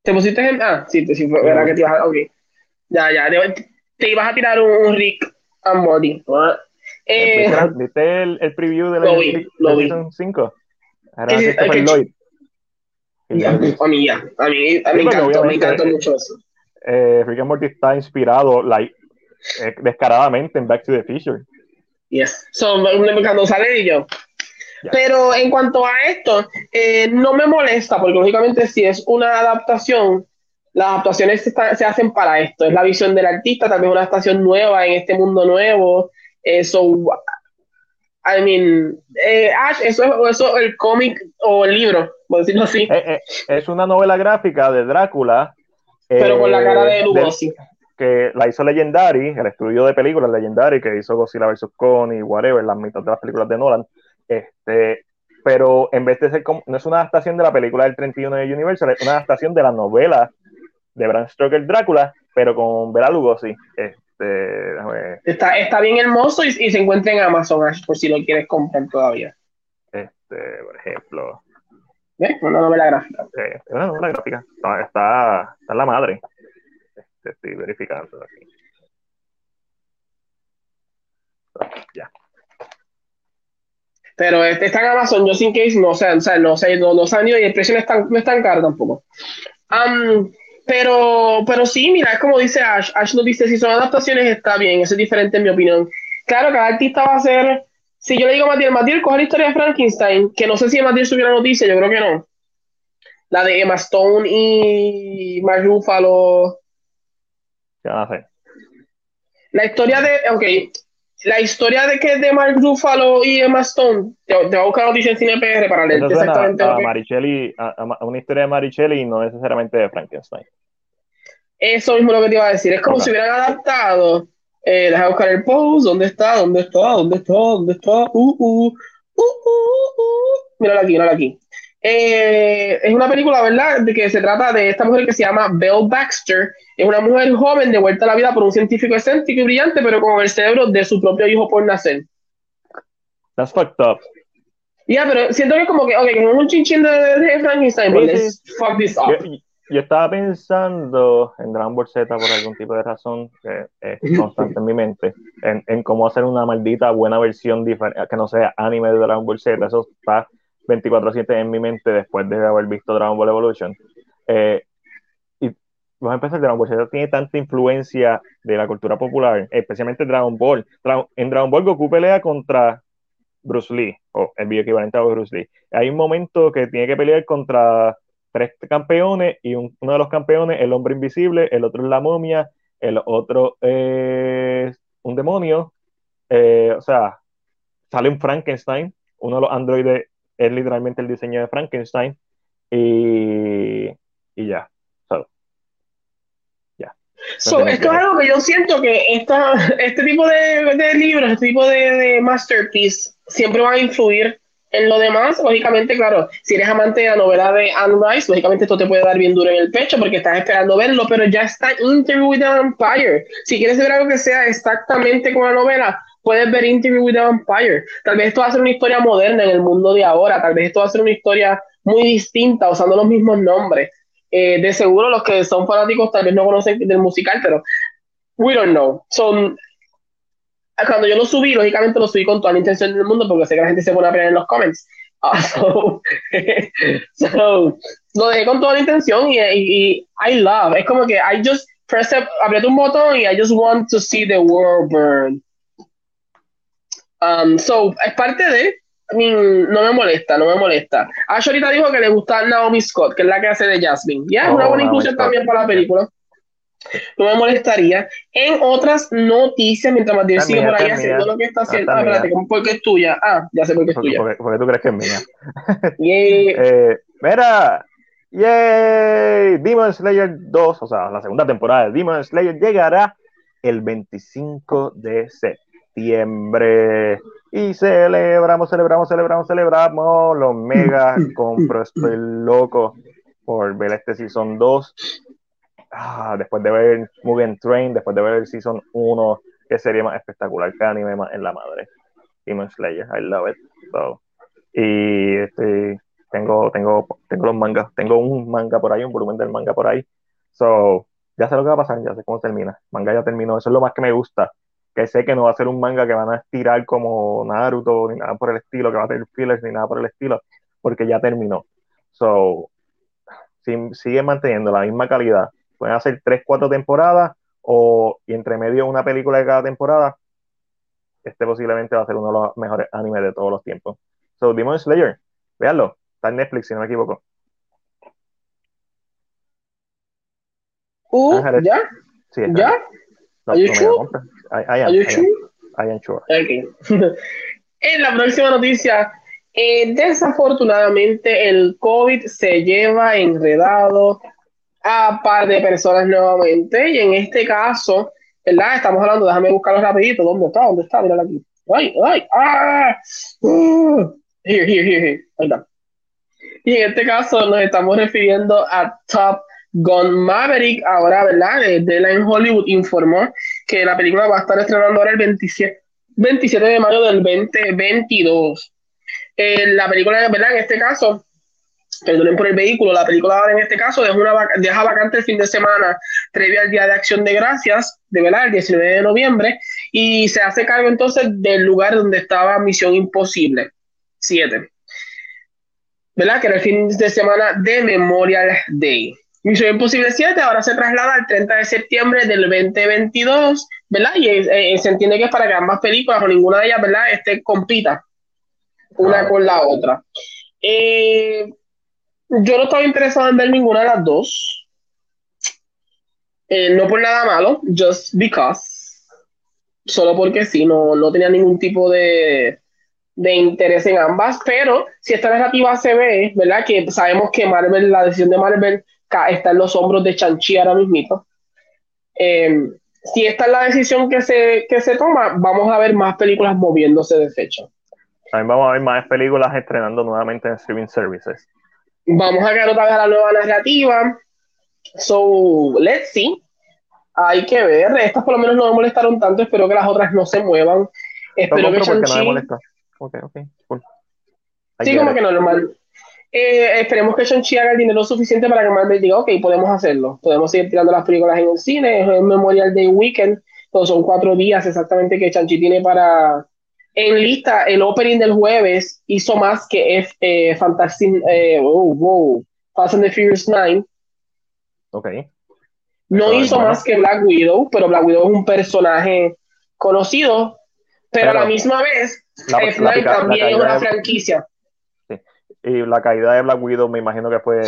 ¿Te pusiste en.? Ah, sí, te, sí, verdad que te ibas a. Ok. Ya, ya. Te, ibas a tirar un, Rick and Morty. Eh, ¿Viste el, el, preview de la lo vi, lo vi. 5? Era Christopher Lloyd. Ya, a mí ya. A mí, a mí me encantó, me encantó mucho eso eh, Rick and Morty está inspirado like, eh, descaradamente en Back to the Future. Yes. So, cuando sale y yo. Pero en cuanto a esto, eh, no me molesta, porque lógicamente si es una adaptación, las adaptaciones se, se, hacen para esto. Es la visión del artista, también una adaptación nueva en este mundo nuevo. Eso, I mean, eh, Ash, eso es eso, el cómic o el libro, por decirlo así. Eh, es una novela gráfica de Drácula pero con la cara de Lugosi. Que la hizo Legendary, el estudio de películas Legendary, que hizo Godzilla vs. Kong y whatever, las mitad de las películas de Nolan. Este, pero en vez de ser como, no es una adaptación de la película del 31 de Universal, es una adaptación de la novela de Bram Stoker Drácula, pero con Bela Lugosi. Este, está, está bien hermoso y, se encuentra en Amazon, por si lo quieres comprar todavía. Este, por ejemplo. ¿Eh? Una novela gráfica. es una novela gráfica. Está, está, está la madre. Este, estoy verificando aquí. Ya. Pero este está en Amazon, Just in Case, no sé, o sea, no sé, no, no sé, y el precio no es tan, no es tan caro tampoco. Um, Pero, pero sí, mira, es como dice Ash. Ash nos dice, si son adaptaciones está bien, eso es diferente en mi opinión. Claro, cada artista va a ser... Si yo le digo a Matías, Matías, coge la historia de Frankenstein, que no sé si Matías subió la noticia, yo creo que no. La de Emma Stone y Mark Ruffalo. Ya sé. La historia de, ok, la historia de que de Mark Ruffalo y Emma Stone, te, voy a buscar noticia en Cine PR para leer exactamente. A, a, una historia de Marichelli y no necesariamente de Frankenstein. Eso mismo lo que te iba a decir. Es como si hubieran adaptado. Eh, deja buscar el post. ¿Dónde está? ¿Dónde está? ¿Dónde está? ¿Dónde está? Uh, uh, uh, uh, uh. Mírala aquí, mírala aquí. Eh, es una película, ¿verdad? De que se trata de esta mujer que se llama Belle Baxter. Es una mujer joven de vuelta a la vida por un científico excéntrico y brillante, pero con el cerebro de su propio hijo por nacer. That's fucked up. Ya, pero siento que como que, ok, que es un chinchín de, de Frankenstein, but let's fuck this up. Yo, estaba pensando en Dragon Ball Z por algún tipo de razón que es constante en mi mente, en, en cómo hacer una maldita buena versión que no sea anime de Dragon Ball Z. Eso está 24-7 en mi mente después de haber visto Dragon Ball Evolution. Eh, y vamos a empezar, Dragon Ball Z tiene tanta influencia de la cultura popular, especialmente Dragon Ball. en Dragon Ball Goku pelea contra Bruce Lee, o el video equivalente a Bruce Lee. Hay un momento que tiene que pelear contra tres campeones y uno de los campeones, el hombre invisible, el otro es la momia, el otro es un demonio, eh, o sea, sale un Frankenstein, uno de los androides es literalmente el diseño de Frankenstein y, y ya. ya. esto es algo que yo siento que esta, este tipo de, de libros, este tipo de, de, masterpiece siempre van a influir en lo demás. Lógicamente, claro, si eres amante de la novela de Anne Rice, lógicamente esto te puede dar bien duro en el pecho porque estás esperando verlo, pero ya está Interview with the Vampire. Si quieres ver algo que sea exactamente como la novela, puedes ver Interview with the Vampire. Tal vez esto va a ser una historia moderna en el mundo de ahora, tal vez esto va a ser una historia muy distinta, usando los mismos nombres. Eh, de seguro los que son fanáticos tal vez no conocen del musical, pero we don't know. Son, cuando yo lo subí, lógicamente lo subí con toda la intención del mundo, porque sé que la gente se pone a pelear en los comments. Ah, so, lo dejé con toda la intención y, y, I love. Es como que I just press aprieto un botón y I just want to see the world burn. Um, so, es parte de. no me molesta, no me molesta. Ash ahorita dijo que le gusta Naomi Scott, que es la que hace de Jasmine. Ya, es una oh, buena inclusión también para la película. No me molestaría. En otras noticias, mientras Matías sigue por ahí haciendo lo que está haciendo. Ah, espérate, ¿por qué es tuya? Ah, ya sé por qué es tuya. Porque, tú crees que es mía. eh, mira, ¡Yay! Demon Slayer 2, o sea, la segunda temporada de Demon Slayer llegará el 25 de septiembre septiembre. Y celebramos, celebramos, celebramos, celebramos. Los mega compro, estoy loco por ver este Season 2. Ah, después de ver Mugen Train, después de ver el Season 1, que sería más espectacular que anime más en la madre. Demon Slayer, I love it. So, y este, tengo, tengo, tengo los mangas, tengo un manga por ahí, un volumen del manga por ahí. So, ya sé lo que va a pasar, ya sé cómo termina. manga ya terminó, eso es lo más que me gusta que sé que no va a ser un manga que van a estirar como Naruto, ni nada por el estilo, que va a tener fillers, ni nada por el estilo, porque ya terminó. So, si, sigue manteniendo la misma calidad. Pueden hacer 3, 4 temporadas o y entre medio una película de cada temporada. Este posiblemente va a ser uno de los mejores animes de todos los tiempos. So, Demon Slayer, véanlo. Está en Netflix, si no me equivoco. Uh, ¿Ya? Sí, ¿Ya? No, I, am, sure? en la próxima noticia, eh, desafortunadamente el COVID se lleva enredado a par de personas nuevamente y en este caso, ¿verdad? Estamos hablando, déjame buscarlo rapidito, ¿dónde está? ¿Dónde está? Míralo aquí. ¡Ay, ay! ¡Ah! Uh, here, here, here, here. Ahí está. Y en este caso nos estamos refiriendo a Top Gun Maverick, ahora, ¿verdad? Deadline Hollywood informó que la película va a estar estrenando ahora el 27, 27 de mayo del 2022. Eh, la película, ¿verdad? En este caso, perdonen por el vehículo, la película ahora en este caso deja, una, deja vacante el fin de semana previo al Día de Acción de Gracias, de verdad, el 19 de noviembre, y se hace cargo entonces del lugar donde estaba Misión Imposible 7. ¿Verdad? Que era el fin de semana de Memorial Day. Misión Imposible 7 ahora se traslada al 30 de septiembre del 2022, ¿verdad? Y eh, se entiende que es para que ambas películas o ninguna de ellas, ¿verdad?, este, compita una con la otra. Eh, yo no estaba interesado en ver ninguna de las dos. Eh, no por nada malo, just because. Solo porque sí, no, no tenía ningún tipo de, de interés en ambas, pero si esta narrativa se ve, ¿verdad? Que sabemos que Marvel, la decisión de Marvel está en los hombros de Chanchi ahora mismo. Eh, si esta es la decisión que se, que se toma, vamos a ver más películas moviéndose de fecha. También vamos a ver más películas estrenando nuevamente en streaming services. Vamos a ver otra vez la nueva narrativa. So, let's see. Hay que ver. Estas por lo menos no me molestaron tanto. Espero que las otras no se muevan. Espero que Shang-Chi. No okay, okay, cool. Sí, como que normal. Eh, esperemos que Shang-Chi haga el dinero suficiente para que Marvel diga, ok, podemos hacerlo. Podemos seguir tirando las películas en el cine. Es el Memorial Day Weekend. Entonces son cuatro días exactamente que Shang-Chi tiene para, en lista, el opening del jueves hizo más que F, eh, Fantasy, eh, oh, wow, Fast and the Furious 9. Ok. No hizo más que Black Widow, pero Black Widow es un personaje conocido, pero, a la misma vez, F9 también es una franquicia. Sí. Y la caída de Black Widow me imagino que fue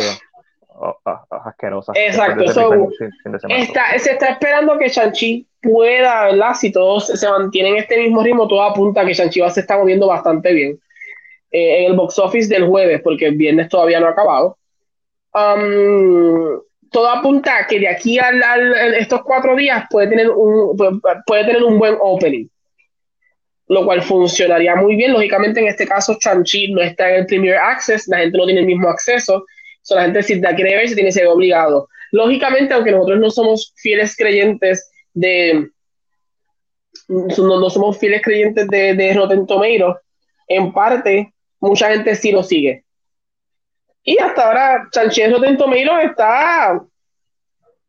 oh, oh, asquerosa. Exacto, está, se está esperando que Shang-Chi pueda, ¿verdad? Si todos se mantienen en este mismo ritmo, todo apunta a que Shang-Chi se está moviendo bastante bien eh, en el box office del jueves, porque el viernes todavía no ha acabado. Um, todo apunta a que de aquí a, estos cuatro días puede tener, un, puede tener un buen opening, lo cual funcionaría muy bien. Lógicamente, en este caso, Shang-Chi no está en el Premier Access, la gente no tiene el mismo acceso, so, la gente si la quiere ver se tiene que ser obligado. Lógicamente, aunque nosotros no somos fieles creyentes de no, somos fieles creyentes de, de Rotten Tomatoes, en parte, mucha gente sí lo sigue. Y hasta ahora, Sánchez Rotten Tomatoes está.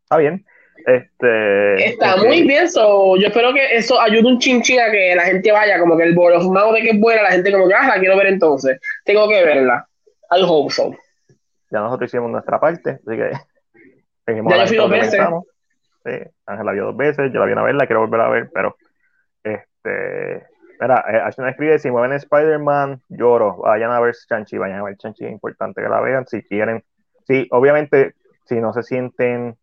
Está bien. Este, está muy bien. yo espero que eso ayude un chinchín a que la gente vaya, como que el mago de que es buena, la gente como que, ah, la quiero ver entonces. Tengo que verla. I hope so. Ya nosotros hicimos nuestra parte, así que. Ya yo fui dos veces. Ángel la vio dos veces, yo la vi una vez, la quiero volver a ver, pero este, mira, eh, escribe, si mueven Spider-Man, lloro, vayan a ver Chanchi, vayan a ver Chanchi, es importante que la vean, si quieren, sí, obviamente, si no se sienten,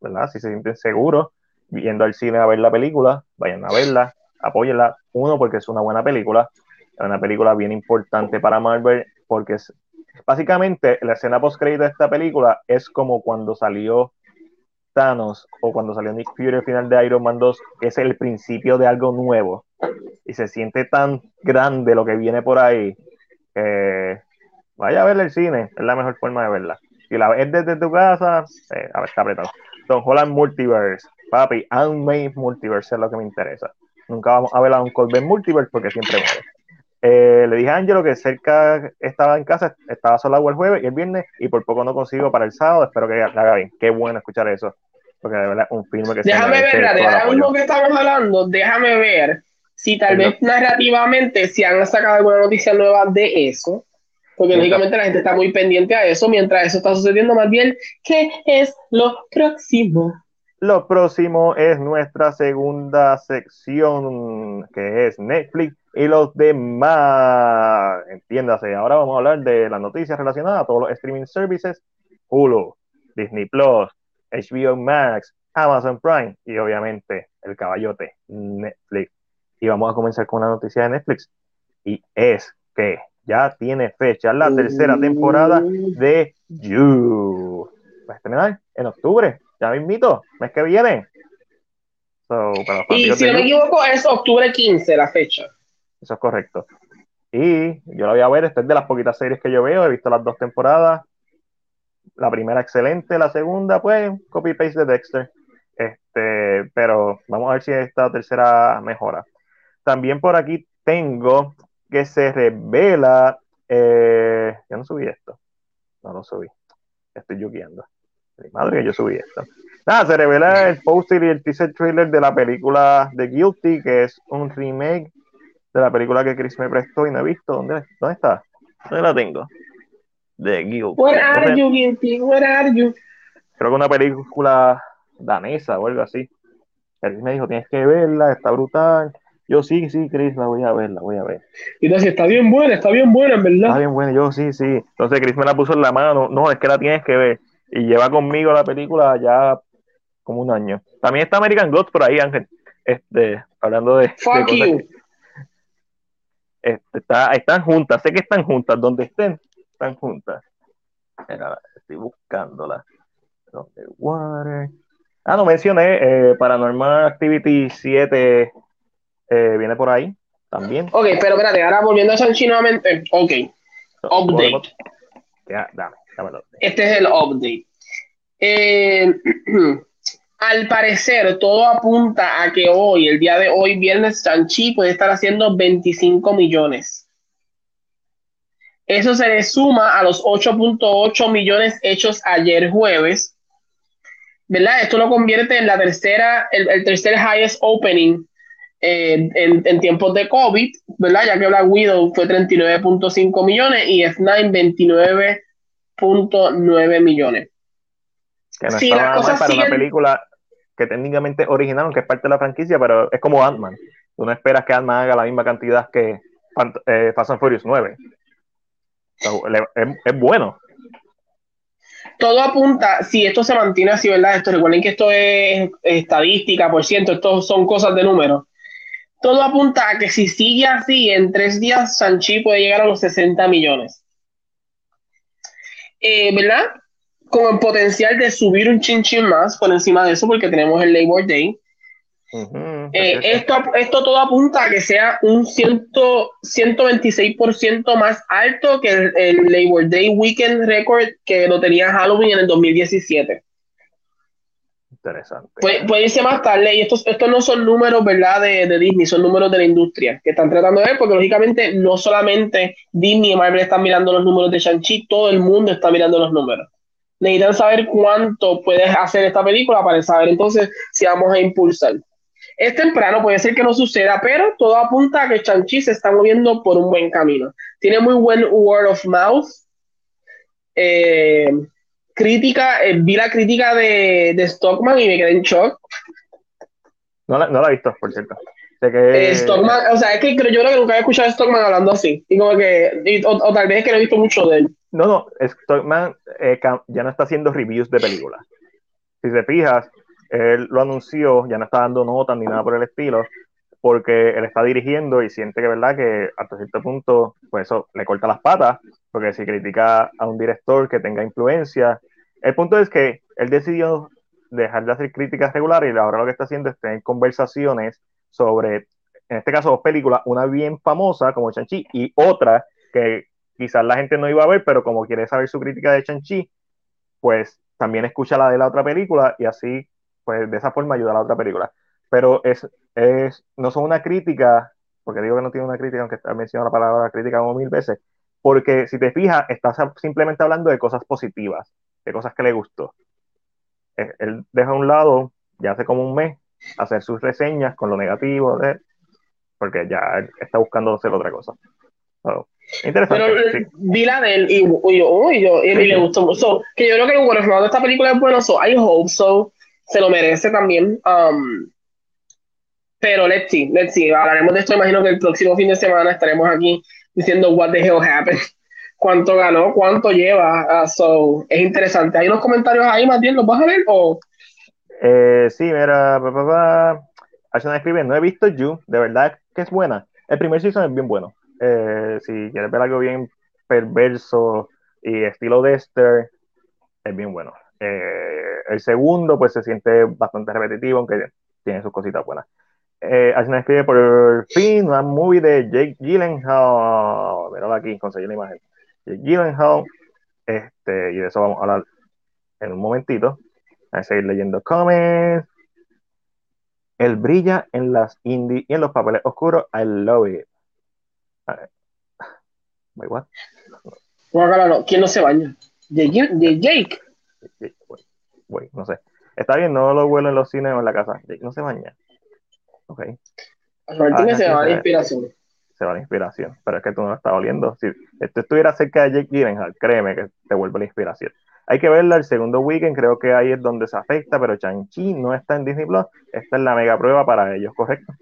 ¿verdad? Si se sienten seguros yendo al cine a ver la película, vayan a verla, apóyenla, uno, porque es una buena película, es una película bien importante para Marvel, porque es, básicamente, la escena post-crédito de esta película es como cuando salió o cuando salió Nick Fury al final de Iron Man 2 es el principio de algo nuevo y se siente tan grande lo que viene por ahí que vaya a verla el cine, es la mejor forma de verla. Si la ves desde tu casa, eh, a ver, está apretado. Don Holland Multiverse, papi, Unmade Multiverse es lo que me interesa. Nunca vamos a ver a un Colbert Multiverse porque siempre muere. Eh, le dije a Angelo que cerca estaba en casa, estaba solo el jueves y el viernes, y por poco no consigo para el sábado. Espero que haga bien. Qué bueno escuchar eso porque de verdad un filme que déjame ver, de ahora mismo que estamos hablando, déjame ver si tal vez narrativamente se han sacado alguna noticia nueva de eso, porque lógicamente la gente está muy pendiente a eso, mientras eso está sucediendo más bien, ¿qué es lo próximo? Lo próximo es nuestra segunda sección, que es Netflix y los demás. Entiéndase, ahora vamos a hablar de las noticias relacionadas a todos los streaming services, Hulu, Disney Plus, HBO Max, Amazon Prime y obviamente el caballote Netflix. Y vamos a comenzar con una noticia de Netflix y es que ya tiene fecha la tercera temporada de You. Va a estrenar en octubre, ya me invito, mes que viene. y si no me equivoco, es octubre 15 la fecha. Eso es correcto. Y yo la voy a ver, esta es de las poquitas series que yo veo, he visto las dos temporadas, la primera excelente, la segunda, pues, copy-paste de Dexter. Este, pero vamos a ver si esta tercera mejora. También por aquí tengo que se revela. Eh, yo no subí esto. No lo subí. Estoy yuqueando. Madre que yo subí esto. Nada, se revela el poster y el teaser trailer de la película The Guilty, que es un remake de la película que Chris me prestó y no he visto. ¿Dónde, dónde está? ¿Dónde la tengo? de Guilty. Where are you, Guilty? Where are you? creo que una película danesa o algo así. Chris me dijo, tienes que verla, está brutal. Yo sí, sí, Chris, la voy a ver, la voy a ver. Y entonces, está bien buena, está bien buena, en verdad. Está bien buena, yo sí, sí. Entonces Chris me la puso en la mano, no, es que la tienes que ver. Y lleva conmigo la película ya como un año. También está American Gods por ahí, Ángel. Este, hablando de. Fuck you. Este, está, están juntas, sé que están juntas, donde estén, están juntas. estoy buscándola. Water. Ah, no mencioné, eh, Paranormal Activity 7 eh, viene por ahí también. Ok, pero espérate, ahora volviendo a Sanchi nuevamente. Ok. update. dame, Este es el update. Eh, al parecer, todo apunta a que hoy, el día de hoy, viernes, Sanchi puede estar haciendo 25 millones. Eso se le suma a los 8.8 millones hechos ayer jueves. ¿Verdad? Esto lo convierte en la tercera, el, tercer highest opening eh, en, tiempos de COVID, ¿verdad? Ya que Black Widow fue 39.5 millones y F9 29.9 millones. Que no sí, para una película que técnicamente original, aunque es parte de la franquicia, pero es como Ant-Man. Tú no esperas que Ant-Man haga la misma cantidad que eh, Fast and Furious 9. es, bueno. Todo apunta, si esto se mantiene así, ¿verdad? Esto, recuerden que esto es estadística, por ciento, esto son cosas de números. Todo apunta a que si sigue así, en tres días Sanchi puede llegar a los 60 millones. Eh, ¿Verdad? Con el potencial de subir un chinchín más por encima de eso, porque tenemos el Labor Day. Eh, esto, esto todo apunta a que sea un 126% más alto que el, Labor Day Weekend Record que lo tenía Halloween en el 2017. Interesante. puede irse más tarde, y estos, estos no son números, ¿verdad? De, de, Disney, son números de la industria que están tratando de ver, porque lógicamente no solamente Disney y Marvel están mirando los números de Shang-Chi, todo el mundo está mirando los números necesitan saber cuánto puedes hacer esta película para saber entonces si vamos a impulsar. Es temprano, puede ser que no suceda, pero todo apunta a que Chanchi se está moviendo por un buen camino. Tiene muy buen word of mouth. Eh, crítica, eh, vi la crítica de, de, Stockman y me quedé en shock. No la, no la he visto, por cierto. Eh, Stockman, o sea, es que yo creo que nunca he escuchado a Stockman hablando así. Y como que, o, tal vez es que no he visto mucho de él. No, no, Stockman eh, ya no está haciendo reviews de películas. Si te fijas, él lo anunció, ya no está dando notas ni nada por el estilo, porque él está dirigiendo y siente que, verdad, que hasta cierto punto, pues eso le corta las patas, porque si critica a un director que tenga influencia, el punto es que él decidió dejar de hacer críticas regulares y ahora lo que está haciendo es tener conversaciones sobre, en este caso, dos películas, una bien famosa como Chanchi y otra que quizás la gente no iba a ver, pero como quiere saber su crítica de Shang-Chi, pues también escucha la de la otra película y así, pues de esa forma ayuda a la otra película. Pero es, es, no son una crítica, porque digo que no tiene una crítica, aunque está mencionando la palabra crítica como mil veces, porque si te fijas, estás simplemente hablando de cosas positivas, de cosas que le gustó. Eh, él deja a un lado, ya hace como un mes, hacer sus reseñas con lo negativo, de, porque ya está buscando hacer otra cosa. Interesante. Pero vi la de él y, y, yo, y a mí le gustó mucho. que yo creo que el bueno, de esta película es bueno, so I hope so. Se lo merece también. Um, pero let's see, let's see. Hablaremos de esto. Imagino que el próximo fin de semana estaremos aquí diciendo what the hell happened. Cuánto ganó, cuánto lleva. Uh, so, es interesante. ¿Hay unos comentarios ahí, Matías? ¿Los vas a ver? O... Eh, sí, mira, papá. Pa, escribe, no he visto You, de verdad que es buena. El primer season es bien bueno. Eh, si quieres ver algo bien perverso y estilo Dexter, es bien bueno. Eh, el segundo, pues se siente bastante repetitivo, aunque tiene sus cositas buenas. Eh, escribe por fin una movie de Jake Gyllenhaal. Míralo aquí, conseguí la imagen. Jake Gyllenhaal. Este, y de eso vamos a hablar en un momentito. A seguir leyendo comments. Él brilla en las indie y en los papeles oscuros. I love it. Wait, what? ¿Quién no se baña? ¿De, Jake? Wait, no sé. Está bien, no lo vuelo en los cines o en la casa. Jake no se baña. Ok. Martínez ah, se va la inspiración. Se va la inspiración. Pero es que tú no lo estás oliendo. Si esto estuviera cerca de Jake Gyllenhaal, créeme que te vuelve la inspiración. Hay que verla el segundo weekend, creo que ahí es donde se afecta, pero Chanchi no está en Disney Plus, esta es la mega prueba para ellos, ¿correcto?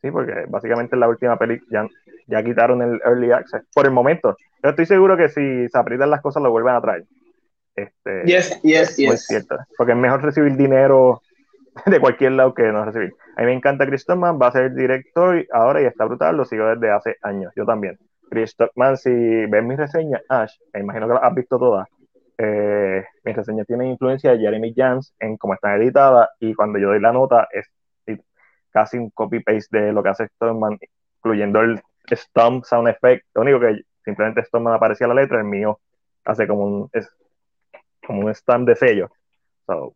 Sí, porque básicamente la última película ya, ya quitaron el Early Access, por el momento. Yo estoy seguro que si se aprietan las cosas lo vuelven a traer. Este, yes, yes, yes. cierto, porque es mejor recibir dinero de cualquier lado que no recibir. A mí me encanta Chris Stockman, va a ser director ahora y está brutal, lo sigo desde hace años, yo también. Chris Stockman, si ves mis reseñas, Ash, me imagino que las has visto todas, eh, mis reseñas tienen influencia de Jeremy Jans en cómo están editadas y cuando yo doy la nota es casi un copy-paste de lo que hace Stockman, incluyendo el stomp sound effect, lo único que simplemente Stockman aparecía la letra, el mío hace como un, es, como un stamp de sello. So,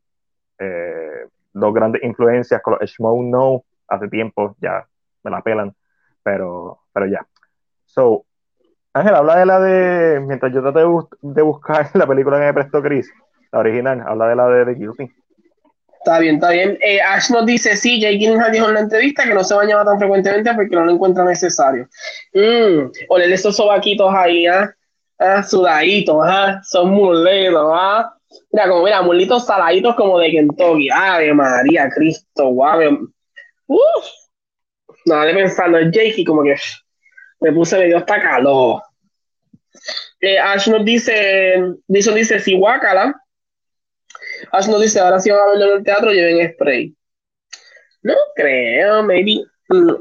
eh, dos grandes influencias con los No, hace tiempo ya me la pelan, pero, pero ya. So, Ángel, habla de la de, mientras yo traté de, buscar la película que me prestó Chris, la original, habla de la de The. Está bien, está bien. Eh, Ash nos dice, sí, Jake Gyllenhaal dijo en la entrevista que no se bañaba tan frecuentemente porque no lo encuentra necesario. Mm, oler esos sobaquitos ahí, ¿ah? ¿Ah? Sudaditos, ¿ah? Son muletos, ¿ah? Mira, como mira, mulitos saladitos como de Kentucky. Ave María, Cristo, guau. Uf. Nada, de pensando en Jake y como que me puse medio hasta calor. Eh, Ash nos dice, dice, dice, si guacala. Ash nos dice, ahora si van a verlo en el teatro, lleven spray. No creo, maybe. Mm.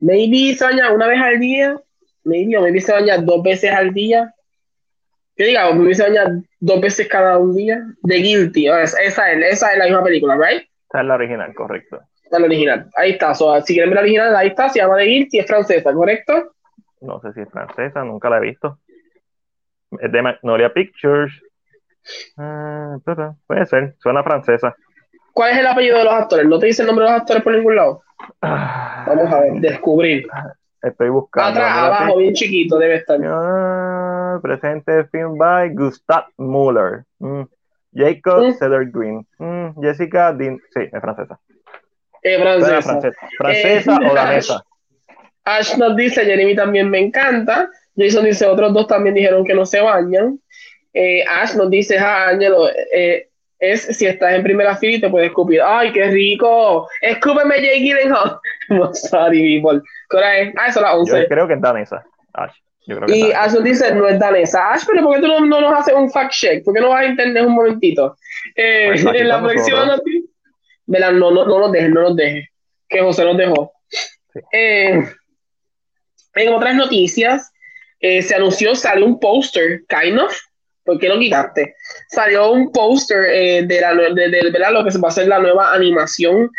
Maybe se baña una vez al día. Maybe, o maybe se baña dos veces al día que diga, me se baña dos veces cada un día. The Guilty, esa, es, esa es la misma película, ¿right? Esa es la original, correcto. Esa es la original, ahí está. si quieren ver la original, ahí está, se llama The Guilty, es francesa, ¿correcto? No sé si es francesa, nunca la he visto. Es de Magnolia Pictures. Ah, puede ser, suena francesa. ¿Cuál es el apellido de los actores? ¿No te dice el nombre de los actores por ningún lado? Ah. Vamos a ver, descubrir. Estoy buscando. Atrás, abajo, bien chiquito, debe estar. presente film by Gustav Muller. Mm. Jacob mm. Cedar Green. Mm. Jessica Dean. Sí, es francesa. Es francesa. Francesa, eh, o danesa. Ash nos dice, Jeremy también me encanta. Jason dice, otros dos también dijeron que no se bañan. Eh, Ash nos dice, ah, Ángelo, eh, es si estás en primera fila y te puedes escupir. ¡Ay, qué rico! ¡Escúpeme, Jake Gyllenhaal! no, sorry, people. ¿Qué hora es? Ah, eso es la 11. Yo creo que es danesa, Ash. Yo creo que y Ash dice, no es danesa. Ash, pero ¿por qué tú no, no nos haces un fact check? ¿Por qué no vas a entender un momentito? Eh, pues en la próxima noticia... No, no, no nos dejes, no nos dejes. Que José nos dejó. Eh, en otras noticias, eh, se anunció, sale un póster, kind of, ¿por qué lo quitaste? Salió un póster eh, de, la, de, de, de, lo que se va a hacer la nueva animación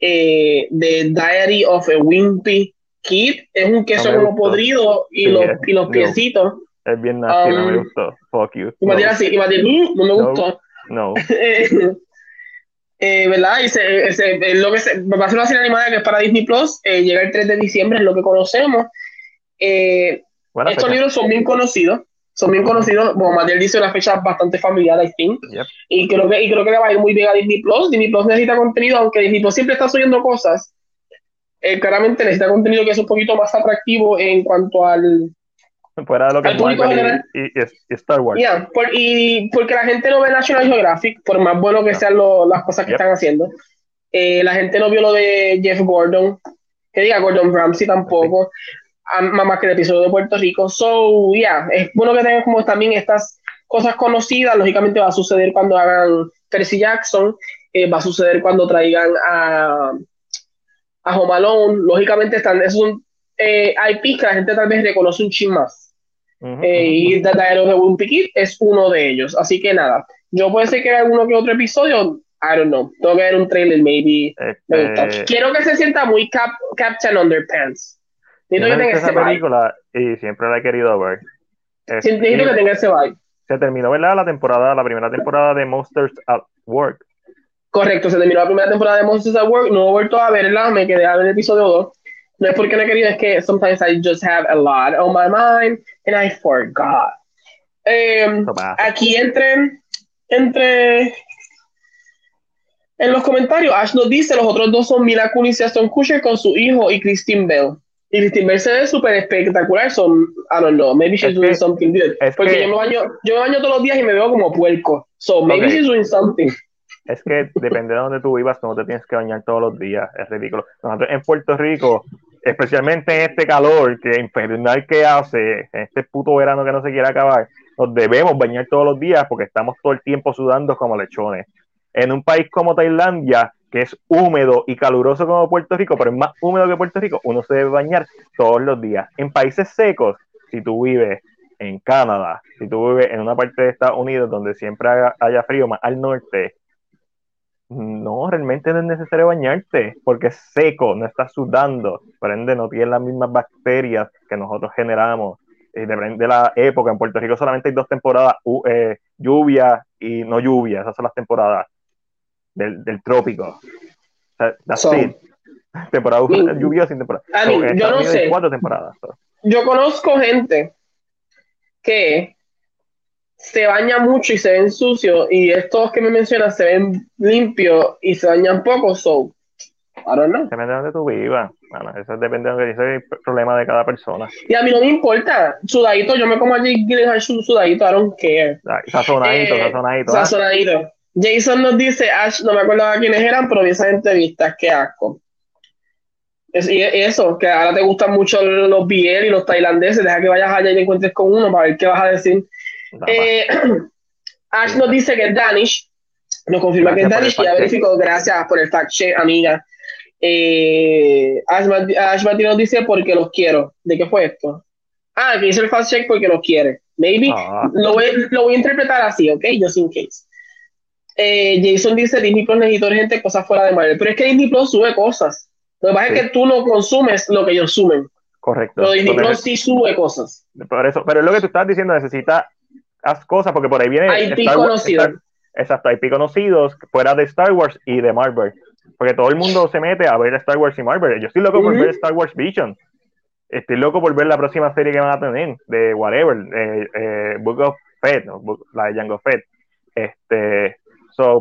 eh, de Diary of a Wimpy Kid. Es un queso como podrido y, los, y los piecitos. Es bien nasty, no me um, gustó. Fuck you. Y no. así, y mm, no me gustó. No. eh, ¿Verdad? Y se, se, lo que se, va a ser una serie animada que es para Disney Plus. Eh, llega el 3 de diciembre, es lo que conocemos. Eh, estos libros son bien conocidos son bien conocidos. Bueno, Matiel dice una fecha bastante familiar, I think. Y, creo que, y creo que le va a ir muy bien a Disney Plus. Disney Plus necesita contenido, aunque Disney Plus siempre está subiendo cosas. Eh, claramente necesita contenido que es un poquito más atractivo en cuanto al. Fuera de lo que es público general. Y, y, Star Wars. y porque la gente no ve National Geographic, por más bueno que sean las cosas que están haciendo. Eh, la gente no vio lo de Jeff Gordon, que diga Gordon Ramsay tampoco más que el episodio de Puerto Rico. So, yeah, es bueno que tengan como también estas cosas conocidas. Lógicamente va a suceder cuando hagan Percy Jackson, eh, va a suceder cuando traigan a, a Home Alone. Lógicamente están, es un eh, IP que la gente tal vez reconoce un chin más. eh, y The Diary of Wimpy es uno de ellos. Así que nada, yo puede ser que haya uno que otro episodio, I don't know. Tengo que ver un trailer, maybe. Este Quiero que se sienta muy cap Captain Underpants. Necesito que esa película y siempre la he querido ver. Necesito que tenga ese vibe. Se terminó, ¿verdad? La temporada, la primera temporada de Monsters at Work. Correcto, se terminó la primera temporada de Monsters at Work. No he vuelto a verla, me quedé a ver el episodio 2. No es porque no he querido, es que sometimes I just have a lot on my mind and I forgot. Eh, aquí entre, entre en los comentarios, Ash nos dice los otros dos son Mila Kunis y Aston Kutcher con su hijo y Christine Bell. Y Christine se ve súper espectacular. Son, I don't know, maybe she's doing something good. Porque yo, me baño, yo me baño todos los días y me veo como puerco. So maybe she's doing something. Es que depende de donde tú vivas, no te tienes que bañar todos los días. Es ridículo. Nosotros en Puerto Rico, especialmente en este calor que infernal que hace, en este puto verano que no se quiere acabar, nos debemos bañar todos los días porque estamos todo el tiempo sudando como lechones. En un país como Tailandia, que es húmedo y caluroso como Puerto Rico, pero es más húmedo que Puerto Rico, uno se debe bañar todos los días. En países secos, si tú vives en Canadá, si tú vives en una parte de Estados Unidos donde siempre haya, frío, más al norte, no, realmente no es necesario bañarte porque es seco, no estás sudando, por ende no tienes las mismas bacterias que nosotros generamos. Y depende de la época, en Puerto Rico solamente hay dos temporadas, eh, lluvia y no lluvia, esas son las temporadas del, del trópico. O sea, Temporada lluvia sin temporada. yo no sé. Cuatro temporadas. Yo conozco gente que se baña mucho y se ven sucios y estos que me mencionas se ven limpios y se bañan poco, so I don't know. Depende de donde tú vivas. Bueno, eso depende de donde dice el problema de cada persona. Y a mí no me importa. Sudadito, yo me como allí sudadito, I don't care. Sazonadito, eh, sazonadito. ¿ah? Sazonadito. Jason nos dice, Ash, no me acuerdo quiénes eran, pero vi esas entrevistas, qué asco. y eso, que ahora te gustan mucho los BL y los tailandeses, deja que vayas allá y te encuentres con uno para ver qué vas a decir. Eh, Ash nos dice que es Danish, nos confirma que es Danish y ya verificó, gracias por el fact check, amiga. Eh, Ash, Ash nos dice porque los quiero. ¿De qué fue esto? Ah, que hizo el fact check porque los quiere. Maybe ah. lo, voy, lo voy a interpretar así, ¿ok? Just in case. Eh, Jason dice Disney Plus necesita gente cosas fuera de Marvel. Pero es que Disney Plus sube cosas. Lo que pasa es que tú no consumes lo que ellos sumen. Correcto. Pero Disney Plus sí sube cosas. Por eso, pero es lo que tú estás diciendo, necesita haz cosas, porque por ahí viene. Hay conocidos. exacto, hay conocidos fuera de Star Wars y de Marvel. Porque todo el mundo se mete a ver Star Wars y Marvel. Yo estoy loco por ver Star Wars Vision. Estoy loco por ver la próxima serie que van a tener de whatever, eh, eh, Book of Fed, la de Jango Fed. Este,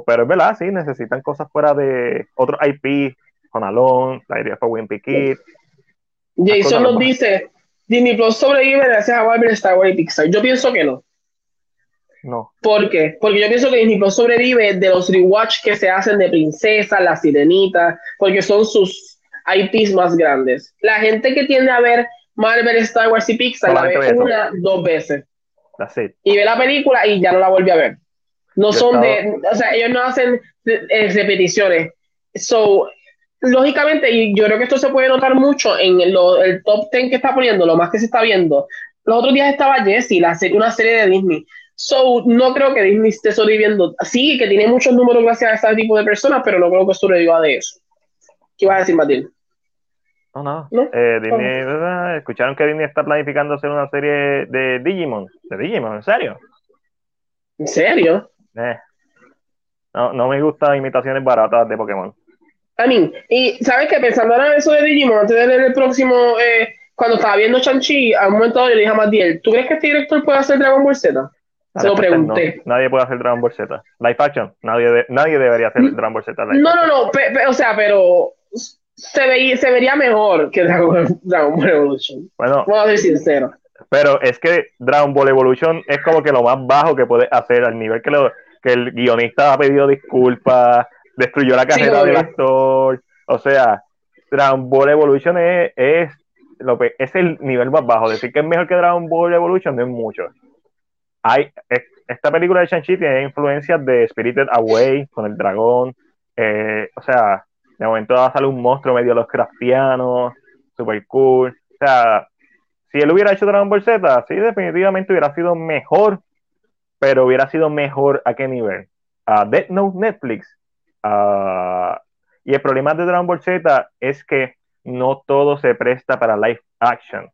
pero es verdad, sí, necesitan cosas fuera de otro IP, con Alone, la idea fue Wimpy Kid. Jason nos dice, Disney Plus sobrevive gracias a Marvel, Star Wars y Pixar. Yo pienso que no. No. ¿Por qué? Porque yo pienso que Disney Plus sobrevive de los rewatch que se hacen de Princesa, La Sirenita, porque son sus IPs más grandes. La gente que tiende a ver Marvel, Star Wars y Pixar la ve una, dos veces. Y ve la película y ya no la vuelve a ver. No son de, o sea, ellos no hacen eh, repeticiones. So, lógicamente, y yo creo que esto se puede notar mucho en el, el top 10 que está poniendo, lo más que se está viendo. Los otros días estaba Jessie, la una serie de Disney. So, no creo que Disney esté sobreviviendo. Sí, que tiene muchos números gracias a este tipo de personas, pero no creo que sobreviva de eso. ¿Qué vas a decir, Matilde? No, no. Eh, Disney, ¿Escucharon que Disney está planificando hacer una serie de Digimon? ¿De Digimon? ¿En serio? ¿En serio? Eh. No, no me gustan imitaciones baratas de Pokémon. A mí, y sabes que pensando en eso de Digimon, antes de leer el próximo, eh, cuando estaba viendo Chanchi, a un momento yo le dije a Matiel, ¿tú crees que este director puede hacer Dragon Ball Z? Se lo pregunté. nadie puede hacer Dragon Ball Z. Live action, nadie, nadie debería hacer Dragon Ball Z. no, no, no, o sea, pero se, se vería mejor que Dragon, Dragon Ball Evolution. Bueno, vamos a ser sinceros. Pero es que Dragon Ball Evolution es como que lo más bajo que puede hacer al nivel que, lo, que el guionista ha pedido disculpas, destruyó la carrera del actor. O sea, Dragon Ball Evolution es, es, lo, es el nivel más bajo. Decir que es mejor que Dragon Ball Evolution no es mucho. Hay, esta película de Shang-Chi tiene influencias de Spirited Away con el dragón. Eh, o sea, de momento va a salir un monstruo medio los craftianos, super cool. O sea, si él hubiera hecho Dragon Ball Z, sí, definitivamente hubiera sido mejor, pero hubiera sido mejor a qué nivel. A Death Note Netflix. y el problema de Dragon Ball Z es que no todo se presta para live action.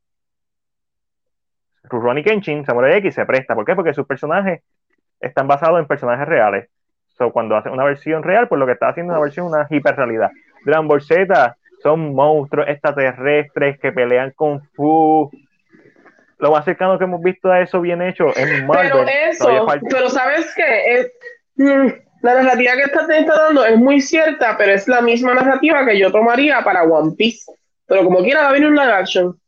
Rurouni Kenshin, Samurai X, se presta. ¿Por qué? Porque sus personajes están basados en personajes reales. So, cuando hacen una versión real, pues lo que está haciendo es una versión, una hiperrealidad. Dragon Ball Z son monstruos extraterrestres que pelean con Fu, lo más cercano que hemos visto a eso bien hecho es Marvel. Pero eso, pero sabes que mm, la narrativa que estás dando es muy cierta, pero es la misma narrativa que yo tomaría para One Piece. pero como quiera va a venir un live action.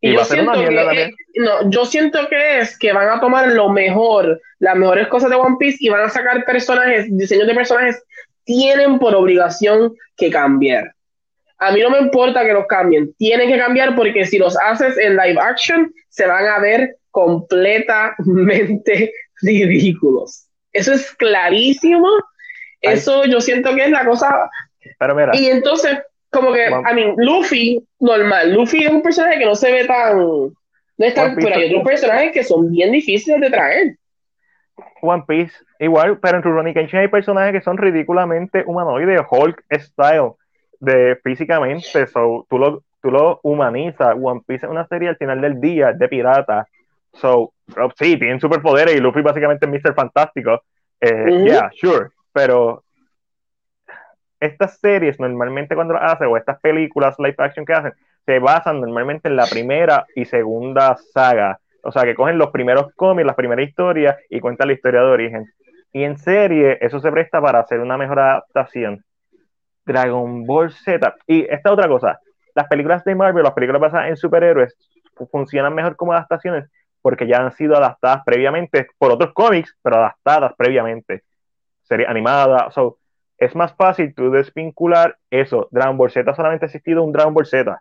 Y, yo siento que, no, yo siento que es que van a tomar lo mejor, las mejores cosas de One Piece y van a sacar personajes, diseños de personajes, tienen por obligación que cambiar. A mí no me importa que los cambien, tienen que cambiar porque si los haces en live action, se van a ver completamente ridículos. Eso es clarísimo. Eso yo siento que es la cosa. Pero mira. Y entonces, como que, a mí, Luffy, normal. Luffy es un personaje que no se ve tan. No es tan. Pero hay otros personajes que son bien difíciles de traer. One Piece, igual, pero en Rurouni Kenshin hay personajes que son ridículamente humanoides, Hulk style, de físicamente, so, tú lo, tú lo humanizas. One Piece es una serie al final del día de pirata. So, oh, sí, tienen superpoderes y Luffy básicamente es Mr. Fantástico. Eh, yeah, sure. Pero estas series normalmente cuando las hacen, o estas películas live action que hacen, se basan normalmente en la primera y segunda saga. O sea, que cogen los primeros cómics, las primeras historias y cuentan la historia de origen. Y en serie, eso se presta para hacer una mejor adaptación. Dragon Ball Z. Y esta otra cosa, las películas de Marvel, las películas basadas en superhéroes, funcionan mejor como adaptaciones porque ya han sido adaptadas previamente por otros cómics, pero adaptadas previamente. Serie animada, so, es más fácil tú desvincular eso. Dragon Ball Z solamente ha existido un Dragon Ball Z.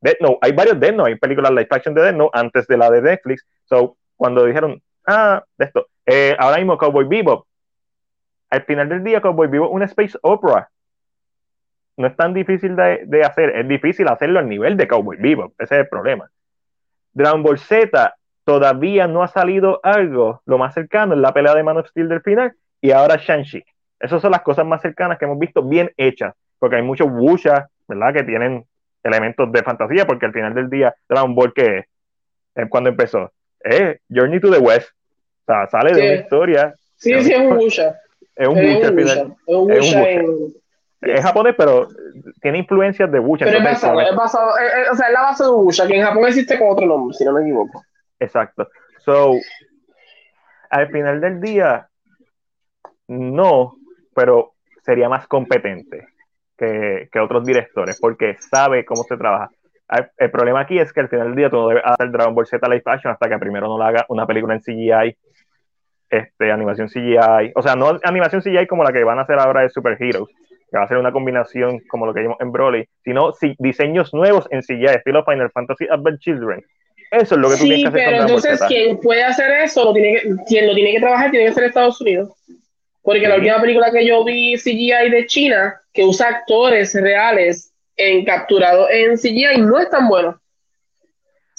Death Note, hay varios Death Note, hay películas live action de Death Note antes de la de Netflix. So, cuando dijeron, ah, esto, eh, ahora mismo Cowboy Bebop, al final del día Cowboy Bebop una space opera no es tan difícil de, hacer, es difícil hacerlo al nivel de Cowboy Vivo, ese es el problema. Dragon Ball Z todavía no ha salido algo, lo más cercano es la pelea de Man of Steel del final y ahora Shang-Chi. Esas son las cosas más cercanas que hemos visto bien hechas, porque hay muchos wuxia, ¿verdad? Que tienen elementos de fantasía, porque al final del día Dragon Ball que es cuando empezó, eh, Journey to the West, o sea, sale de una historia. Sí, sí, es un wuxia. Es un wuxia, es un en es japonés, pero tiene influencias de Wuxia. Pero es basado, es basado, eh, eh, o sea, es la base de Wuxia, que en Japón existe con otro nombre, si no me equivoco. Exacto. So, al final del día, no, pero sería más competente que, que otros directores, porque sabe cómo se trabaja. El, problema aquí es que al final del día tú no debes hacer Dragon Ball Z Live Action hasta que primero no lo haga una película en CGI, este, animación CGI, o sea, no animación CGI como la que van a hacer ahora de Super Heroes, que va a ser una combinación como lo que vimos en Broly, sino si, diseños nuevos en sí ya, estilo Final Fantasy Advent Children. Eso es lo que tú tienes que hacer. Pero entonces, quien puede hacer eso, lo tiene que, quien lo tiene que trabajar, tiene que ser Estados Unidos. Porque la última película que yo vi CGI de China, que usa actores reales en capturado en CGI, no es tan bueno.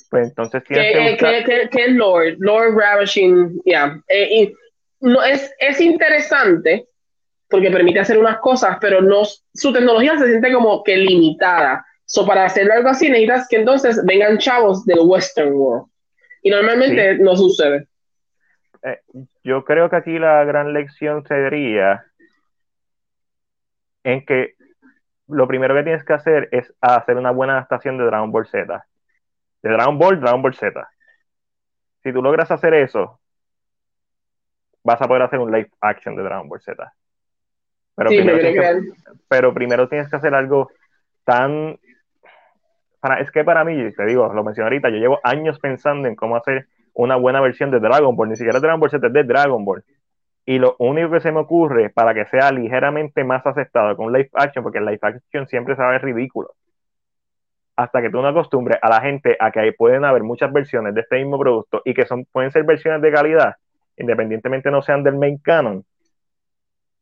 Pues entonces tienes que, que, que, que, es Lord, Lord Ravishing, ya. Eh, no, es, es interesante, porque permite hacer unas cosas, pero no, su tecnología se siente como que limitada. So, para hacer algo así necesitas que entonces vengan chavos del Western World. Y normalmente no sucede. Eh, yo creo que aquí la gran lección sería en que lo primero que tienes que hacer es hacer una buena adaptación de Dragon Ball Z. De Dragon Ball, Dragon Ball Z. Si tú logras hacer eso, vas a poder hacer un live action de Dragon Ball Z. Pero, primero, pero primero tienes que hacer algo tan... Para, es que para mí, te digo, lo mencioné ahorita, yo llevo años pensando en cómo hacer una buena versión de Dragon Ball, ni siquiera Dragon Ball Z, de Dragon Ball. Y lo único que se me ocurre para que sea ligeramente más aceptado con live action, porque el live action siempre se va a ver ridículo, hasta que tú no acostumbres a la gente a que pueden haber muchas versiones de este mismo producto y que son, pueden ser versiones de calidad, independientemente no sean del main canon,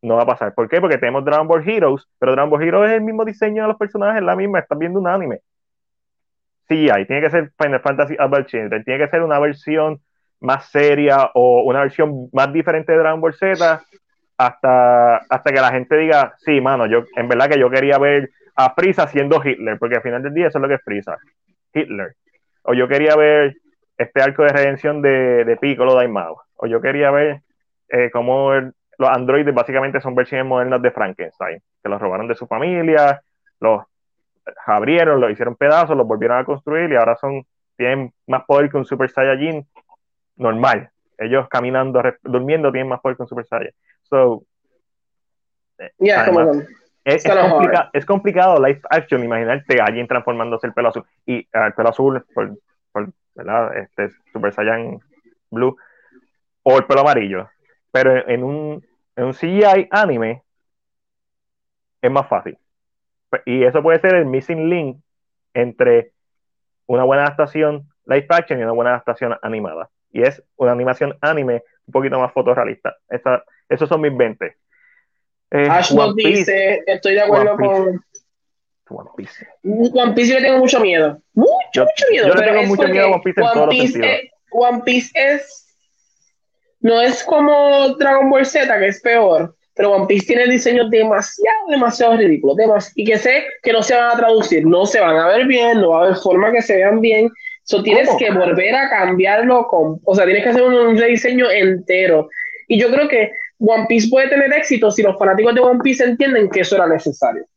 no va a pasar. ¿Por qué? Porque tenemos Dragon Ball Heroes, pero Dragon Ball Heroes es el mismo diseño de los personajes, la misma, estás viendo un anime. Sí, ahí tiene que ser Final Fantasy Advent Children, tiene que ser una versión más seria o una versión más diferente de Dragon Ball Z hasta, hasta que la gente diga, sí, mano, yo en verdad que yo quería ver a Frieza siendo Hitler, porque al final del día eso es lo que es Frieza, Hitler. O yo quería ver este arco de redención de, de Piccolo Daimao. O yo quería ver eh, cómo los androides básicamente son versiones modernas de Frankenstein, que los robaron de su familia, los abrieron, los hicieron pedazos, los volvieron a construir y ahora son tienen más poder que un Super Saiyajin normal. Ellos caminando, durmiendo tienen más poder que un Super Saiyan. So, eh, es, es, complicado live action imaginarte a alguien transformándose el pelo azul y eh, el pelo azul por, por ¿verdad? Este, Super Saiyan Blue o el pelo amarillo. Pero en un, en un CGI anime es más fácil. Y eso puede ser el missing link entre una buena adaptación live action y una buena adaptación animada. Y es una animación anime un poquito más fotorrealista. Esa, esos son mis 20. Eh, Ash nos dice, estoy de acuerdo con... One Piece. One Piece yo le tengo mucho miedo. Mucho, mucho miedo. Yo le tengo mucho miedo a One Piece en todos los sentidos. Es, One Piece es... No es como Dragon Ball Z, que es peor. Pero One Piece tiene diseños demasiado, demasiado ridículos. y que sé que no se van a traducir. No se van a ver bien, no va a haber forma que se vean bien. So, tienes que volver a cambiarlo. Con, o sea, tienes que hacer un rediseño entero. Y yo creo que One Piece puede tener éxito si los fanáticos de One Piece entienden que eso era necesario.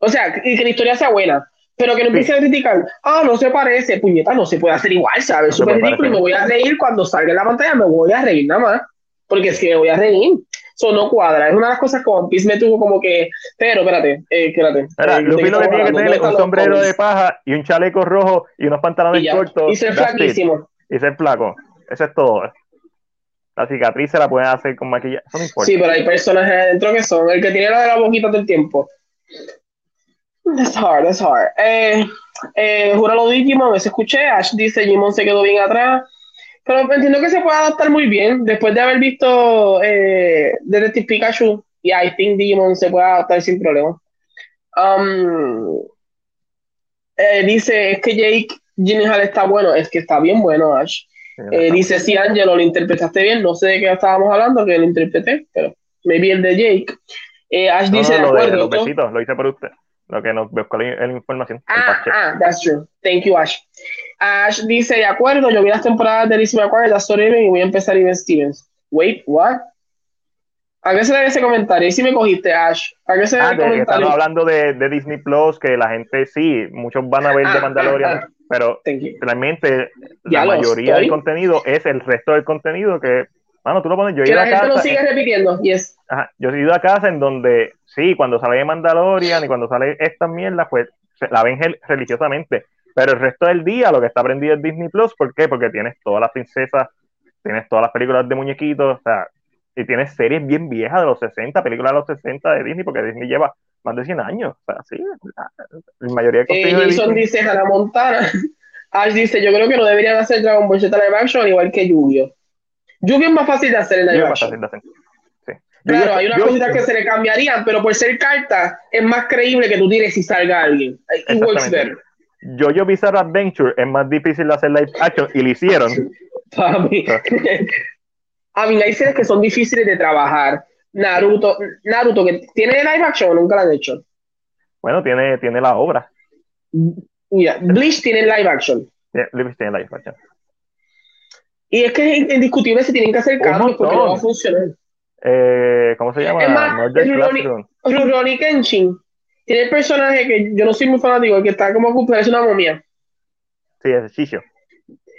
O sea, y que la historia sea buena, pero que no empiecen a criticar, ah, no se parece, puñeta, no se puede hacer igual, ¿sabes? Súper ridículo y me voy a reír cuando salga en la pantalla, me voy a reír nada más, porque es que me voy a reír. Eso no cuadra. Es una de las cosas que One Piece me tuvo como que. Pero, espérate, eh, espérate. Espera, eh, Luffy lo que tiene que tener es un sombrero de paja y un chaleco rojo y unos pantalones cortos. Y ser flaquísimo. Y ser flaco. Eso es todo. La cicatriz se la pueden hacer con maquillaje. Eso no importa. Sí, pero hay personajes adentro que son. El que tiene la de la boquita del tiempo. That's hard, that's hard. Eh, eh, lo Digimon, se escuché. Ash dice: Jimon se quedó bien atrás. Pero entiendo que se puede adaptar muy bien. Después de haber visto eh, Detective Pikachu y I think Digimon se puede adaptar sin problema. Um, eh, dice: Es que Jake Gyllenhaal está bueno. Es que está bien bueno, Ash. Eh, dice, sí, Angelo, lo interpretaste bien. No sé de qué estábamos hablando, que lo interpreté, pero maybe el de Jake. Eh, Ash dice, no, lo de, los besitos, lo hice por usted. Lo que nos buscó la, la información. Ah, ah, that's true. Thank you, Ash. Ash dice, de acuerdo, yo vi las temporadas de Lizzie McGuire, la Story y voy a empezar Even Stevens. Wait, what? ¿A qué se debe ese comentario? ¿Y si me cogiste, Ash? ¿A qué se debe ah, el comentario? Estamos hablando de, de, Disney Plus, que la gente sí, muchos van a ver de ah, Mandalorian. Ah, pero realmente la mayoría del contenido es el resto del contenido que, bueno, tú lo pones, yo he ido a casa. Lo sigue repitiendo, yes. Ajá, yo he ido a casa en donde, sí, cuando sale Mandalorian y cuando sale esta mierda, pues la ven religiosamente. Pero el resto del día lo que está aprendido es Disney Plus, ¿por qué? Porque tienes todas las princesas, tienes todas las películas de muñequitos, o sea, y tienes series bien viejas de los 60, películas de los 60 de Disney, porque Disney lleva más de 100 años. O sea, sí, la mayoría de eh, Jason dice Hannah Montana. Ash dice, yo creo que no deberían hacer Dragon Ball Z live action igual que Yu-Gi-Oh! Yu-Gi-Oh! es más fácil de hacer en live action. Sí. Claro, hay unas cositas que se le cambiarían, pero por ser carta es más creíble que tú tires y salga alguien. It works better. Yo-Yo Bizarre Adventure es más difícil de hacer live action y lo hicieron. Mí. A mí hay series que son difíciles de trabajar. Naruto, Naruto, que tiene live action o nunca la han hecho. Bueno, tiene, tiene la obra. Yeah. Bleach tiene live action. Bleach tiene live action. Y es que es indiscutible se tienen que hacer cambios porque no va a funcionar. Eh, ¿Cómo se llama? Es más, Rurouni Kenshin tiene el personaje que yo no soy muy fanático, que está como es una momia. Sí, es Chicho.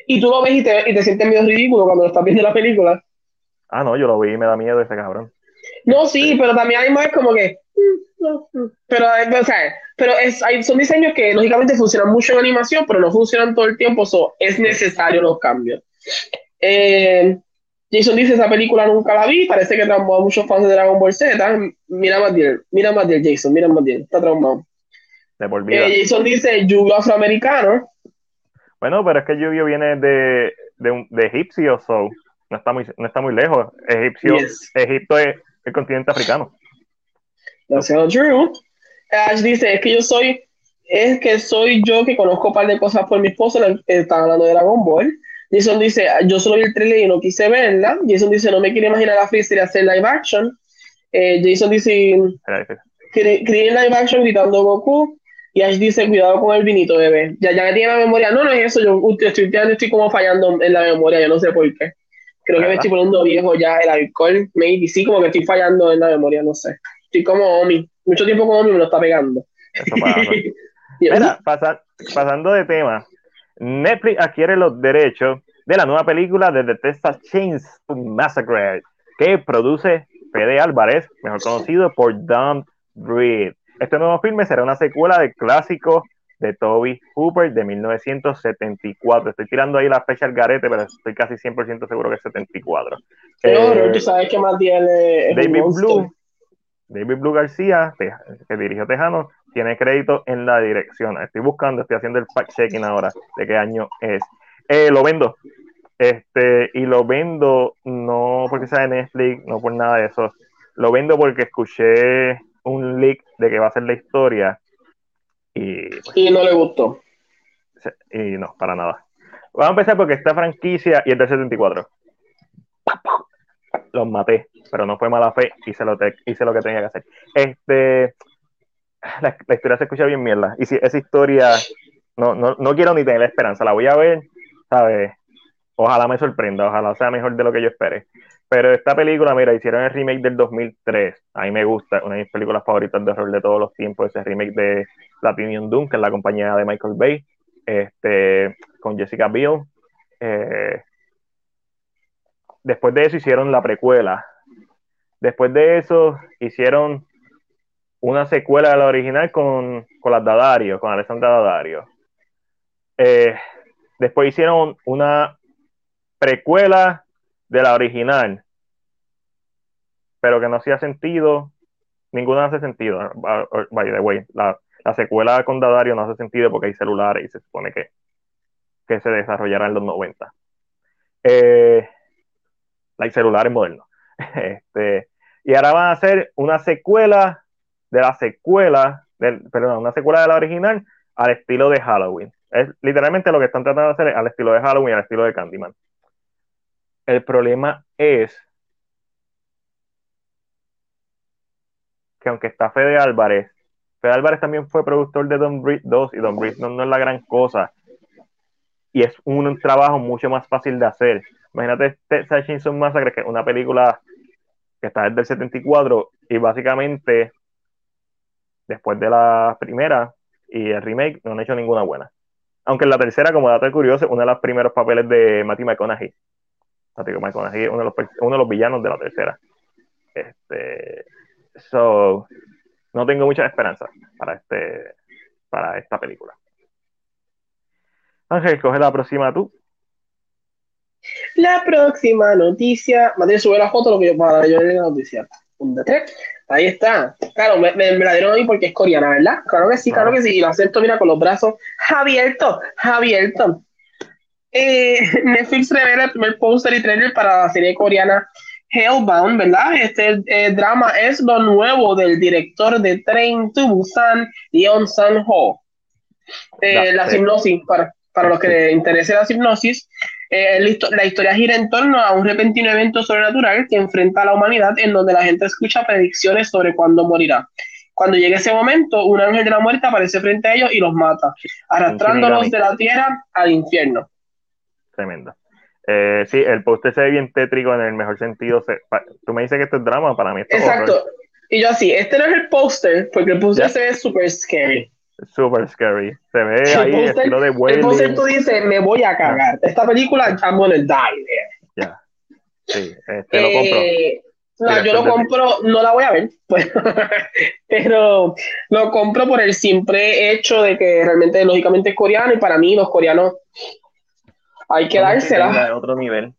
Y tú lo ves y te, y te sientes medio ridículo cuando lo estás viendo la película. Ah, no, yo lo vi y me da miedo ese cabrón. No, sí, pero también hay más como que. Pero, o sea, pero es, hay, son diseños que lógicamente funcionan mucho en animación, pero no funcionan todo el tiempo, so, es necesario los cambios. Eh, Jason dice: Esa película nunca la vi, parece que traumó a muchos fans de Dragon Ball Z. Mira más bien, mira más bien, Jason, mira más bien, está traumado. Eh, Jason dice: Yu afroamericano. Bueno, pero es que Yu viene de, de, de egipcio, so no está muy, no está muy lejos. Egipcio, Egipto es el continente africano. That's true. Ash dice, es que yo soy, es que soy yo que conozco un par de cosas por mi esposo, está hablando de Dragon Ball. Jason dice, yo solo vi el trailer y no quise verla. Jason dice, no me quiero imaginar a Freezer hacer live action. Eh, Jason dice, en live action gritando Goku. Y Ash dice, cuidado con el vinito, bebé. Ya, ya tiene la memoria. No, no es eso, yo estoy, estoy como fallando en la memoria, yo no sé por qué. Creo que me estoy poniendo viejo ya el alcohol, maybe sí, como que estoy fallando en la memoria, no sé. Estoy como Omi. Mucho tiempo con Omi me lo está pegando. Mira, pasando de tema, Netflix adquiere los derechos de la nueva película de The Texas Chains Massacre que produce Fede Álvarez, mejor conocido por Dumb Breed. Este nuevo filme será una secuela del clásico de Toby Hooper de 1974. Estoy tirando ahí la fecha al garete, pero estoy casi 100% seguro que es 74. Eh, tú sabes que más tiene David Blue, David Blue García, que dirigió Tejano, tiene crédito en la dirección. Estoy buscando, estoy haciendo el fact-checking ahora de qué año es. Eh, lo vendo. Este, y lo vendo no porque sea de Netflix, no por nada de eso. Lo vendo porque escuché un leak de que va a ser la historia pues, y, no le gustó. Y no, para nada. Vamos a empezar porque esta franquicia y el del 74. Los maté, pero no fue mala fe, hice lo, hice lo que tenía que hacer. Este, la, historia se escucha bien mierda. Y si esa historia, no, no, no quiero ni tener esperanza, la voy a ver, ¿sabes? Ojalá me sorprenda, ojalá sea mejor de lo que yo espere. Pero esta película, mira, hicieron el remake del 2003. A mí me gusta, una de mis películas favoritas de horror de todos los tiempos, ese remake de Platinum Doom, que es la compañía de Michael Bay, este, con Jessica Biel. Eh, después de eso hicieron la precuela. Después de eso hicieron una secuela de la original con, con las Dadario, con Alessandra Dadario. Eh, después hicieron una precuela de la original, pero que no hacía sentido, ninguna hace sentido, by the way, la, secuela con Dadario no hace sentido porque hay celulares y se supone que, que se desarrollará en los 90. Eh, hay celulares modernos. este, y ahora van a hacer una secuela de la secuela, del, perdón, una secuela de la original al estilo de Halloween. Es literalmente lo que están tratando de hacer al estilo de Halloween, al estilo de Candyman. El problema es que aunque está Fede Álvarez, Fede Álvarez también fue productor de Don Breed 2 y Don Breed no, es la gran cosa. Y es un, trabajo mucho más fácil de hacer. Imagínate Texas Chainsaw Massacre, que es una película que está desde el 74 y básicamente después de la primera y el remake no han hecho ninguna buena. Aunque en la tercera, como dato curioso, uno de los primeros papeles de Matthew McConaughey uno de, los, uno de los villanos de la tercera. Este, so, no tengo mucha esperanza para, este, para esta película. Ángel, coge la próxima tú. La próxima noticia. Mateo, sube la foto lo que yo para yo la noticia. Ahí está. Claro, me, me, la dieron a mí porque es coreana, ¿verdad? Claro que sí, claro que sí. Y lo acepto, mira, con los brazos abiertos, abiertos. Eh, Netflix revela el primer póster y trailer para la serie coreana Hellbound, ¿verdad? Este eh, drama es lo nuevo del director de Train to Busan, Yeon San Ho. Eh, la hipnosis, para, para los que les interese la hipnosis, la historia gira en torno a un repentino evento sobrenatural que enfrenta a la humanidad en donde la gente escucha predicciones sobre cuándo morirá. Cuando llegue ese momento, un ángel de la muerte aparece frente a ellos y los mata, arrastrándolos de la tierra al infierno tremenda. Eh, sí, el póster se ve bien tétrico en el mejor sentido. tú me dices que esto es drama, para mí esto Exacto. Y yo así, este no es el póster, porque el póster se ve súper scary. Super scary. Se ve ahí el estilo de El póster tú dices, me voy a cagar. Esta película, I'm gonna die. Ya. Sí, este lo compro. Eh, yo lo compro, no la voy a ver, pues, pero lo compro por el simple hecho de que realmente, lógicamente, es coreano y para mí los coreanos hay que dársela. otro nivel.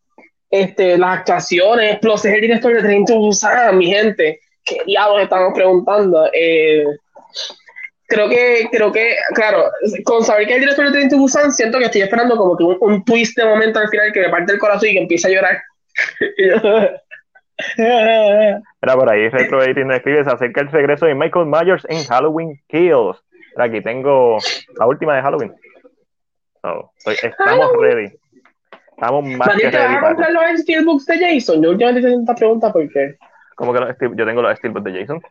Este, las actuaciones, Plus es el director de Train to Busan, mi gente. ¿Qué diablos estamos preguntando? Eh, creo que, creo que, claro, con saber que el director de Train to Busan, siento que estoy esperando como que un, twist de momento al final que me parte el corazón y que empiece a llorar. Era por ahí, Retro 18 escribe, se acerca el regreso de Michael Myers en Halloween Kills. Aquí tengo la última de Halloween. estamos ready. Estamos más que ¿te vas a comprar los Steelbooks de Jason? Yo últimamente hice esta pregunta porque... ¿Cómo que los Yo tengo los Steelbooks de Jason.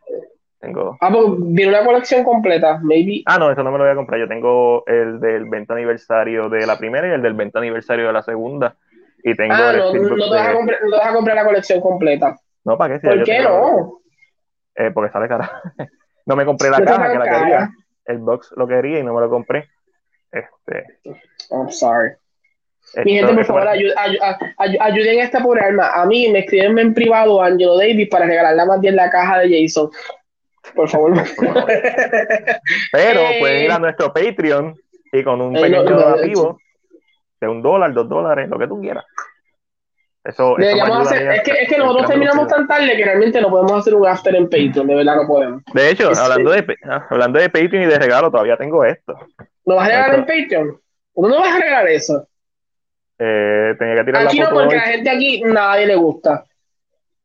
Tengo... Ah, pues viene una colección completa, maybe. Ah, no, eso no me lo voy a comprar. Yo tengo el del 20 aniversario de la primera y el del 20 aniversario de la segunda. Y tengo ah, no, no, te vas a comprar, no te vas a comprar la colección completa. No, ¿para qué? Si ¿Por qué no? Eh, porque sale cara. no me compré la caja que la quería. El box lo quería y no me lo compré. Este. I'm sorry. Mi gente, por favor, ayuden a esta pobre alma. A mí me escriben en privado Angelo Davis para regalarle más bien la caja de Jason. Por favor. Pero pueden ir a nuestro Patreon y con un pequeño donativo de un dólar, dos dólares, lo que tú quieras. Eso, hacer, es, que, es que nosotros terminamos tan tarde que realmente no podemos hacer un after en Patreon, de verdad no podemos. De hecho, hablando, de, ah, hablando de Patreon y de regalo, todavía tengo esto. ¿No vas a regalar en Patreon? ¿Uno no vas a regalar eso? Eh, tenía que tirar aquí la foto no, porque a la gente aquí nadie le gusta.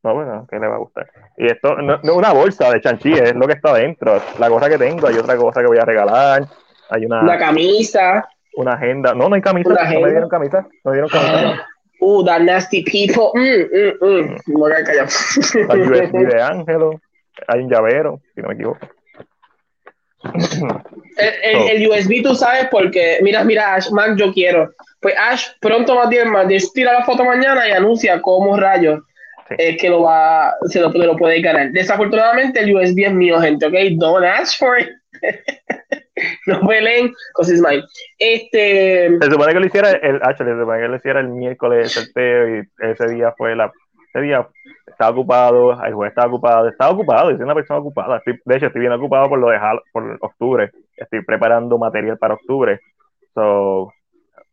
No, bueno, ¿qué le va a gustar? Y esto no, es una bolsa de chanchi, es lo que está dentro. La cosa que tengo, hay otra cosa que voy a regalar. Hay una. Una camisa. Una agenda. No, no hay camisa. no me dieron camisa. No me dieron camisa. Uh, that nasty people. Mm, mm, mm. Me voy a callar. Hay USB de Ángelo. Hay un llavero, si no me equivoco. El, el, USB tú sabes porque, mira, mira, Ash, Mac, yo quiero. Pues Ash, pronto más bien, más tira la foto mañana y anuncia cómo rayos es que lo va, se lo, lo puede ganar. Desafortunadamente el USB es mío, gente, ¿ok? Don't ask for it. no peleen, cosas mine. Este. Se supone que lo hiciera el H, se supone que lo hiciera el miércoles el sorteo y ese día fue la. Ese día estaba ocupado, el juez estaba ocupado, estaba ocupado, soy una persona ocupada. de hecho, estoy bien ocupado por lo de por octubre. Estoy preparando material para octubre. So,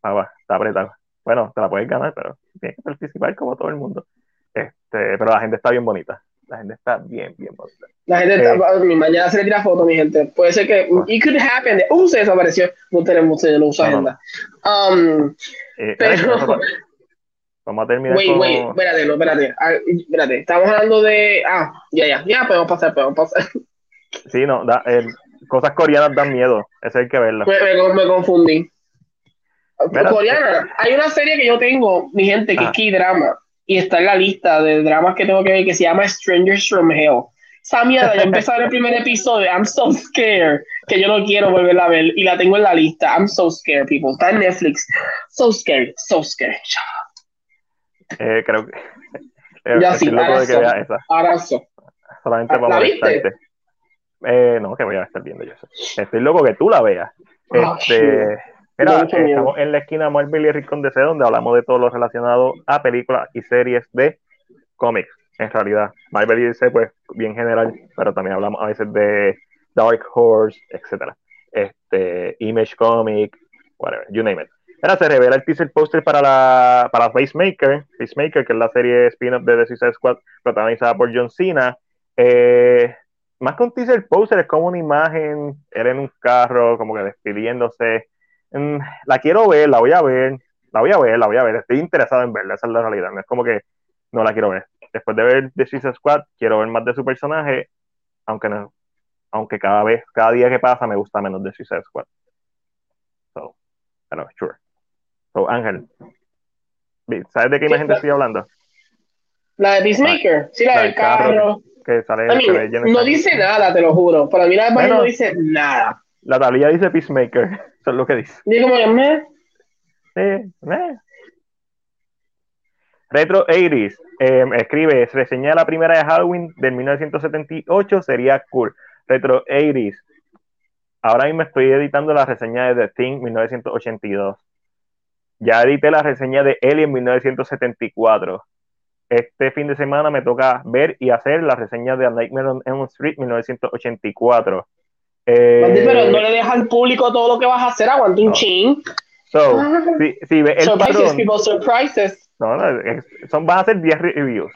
ah, está apretado. Bueno, te la puedes ganar, pero tienes que participar como todo el mundo. Este, pero la gente está bien bonita. La gente está bien, bien bonita. La gente está, eh, mañana se le tira foto, mi gente. Puede ser que it could happen. Uh, se desapareció. No tenemos, no usa agenda. Um, eh, pero, Vamos a terminar. Wait, wait, espérate, no, espérate. Ah, espérate. Estamos hablando de. Ah, ya, ya, ya, podemos pasar, podemos pasar. Sí, no, da, eh, cosas coreanas dan miedo. Eso hay que verlo. Me, me, me confundí. Coreana, hay una serie que yo tengo, mi gente, que es K-drama y está en la lista de dramas que tengo que ver que se llama Strangers from Hell. Esa mierda, yo ver el primer episodio, I'm so scared, que yo no quiero volverla a ver y la tengo en la lista. I'm so scared, people. Está en Netflix. So scared, so scared. Eh, creo que. Eh, ya sí, de que vea esa. Abrazo. Solamente para molestarte. Eh, no, que voy a estar viendo yo eso. Estoy loco que tú la veas. Oh, este. Mira, estamos en la esquina Marvel y Rincón DC, donde hablamos de todo lo relacionado a películas y series de cómics, en realidad. Marvel y DC, pues, bien general, pero también hablamos a veces de Dark Horse, etcétera. Este, Image Comic, whatever, you name it. Mira, se revela el teaser poster para la para Facemaker, Facemaker, que es la serie spin-off de The Suicide Squad, protagonizada por John Cena. Eh, más que un teaser poster, es como una imagen, él en un carro, como que despidiéndose La quiero ver, la voy a ver, la voy a ver, la voy a ver, estoy interesado en verla, esa es la realidad, no es como que no la quiero ver. Después de ver The Suicide Squad, quiero ver más de su personaje, aunque no, aunque cada vez, cada día que pasa me gusta menos de Suicide Squad. So, pero sure. So, Ángel, ¿sabes de qué imagen te estoy hablando? La de Peacemaker, sí, la, del carro. Que sale, no dice nada, te lo juro. Para mí la imagen no dice nada. La tablilla dice Peacemaker, eso es lo que dice. Digo, me. Sí, me. Retro 80 em, escribe, reseña la primera de Halloween del 1978, sería cool. Retro 80 Ahora mismo estoy editando la reseña de The Thing 1982. Ya edité la reseña de Alien 1974. Este fin de semana me toca ver y hacer la reseña de A Nightmare on Elm Street 1984. Eh, pero no le deja al público todo lo que vas a hacer, aguanta un ching. So, si, si el surprises, people, surprises. No, no, son, van a ser 10 reviews.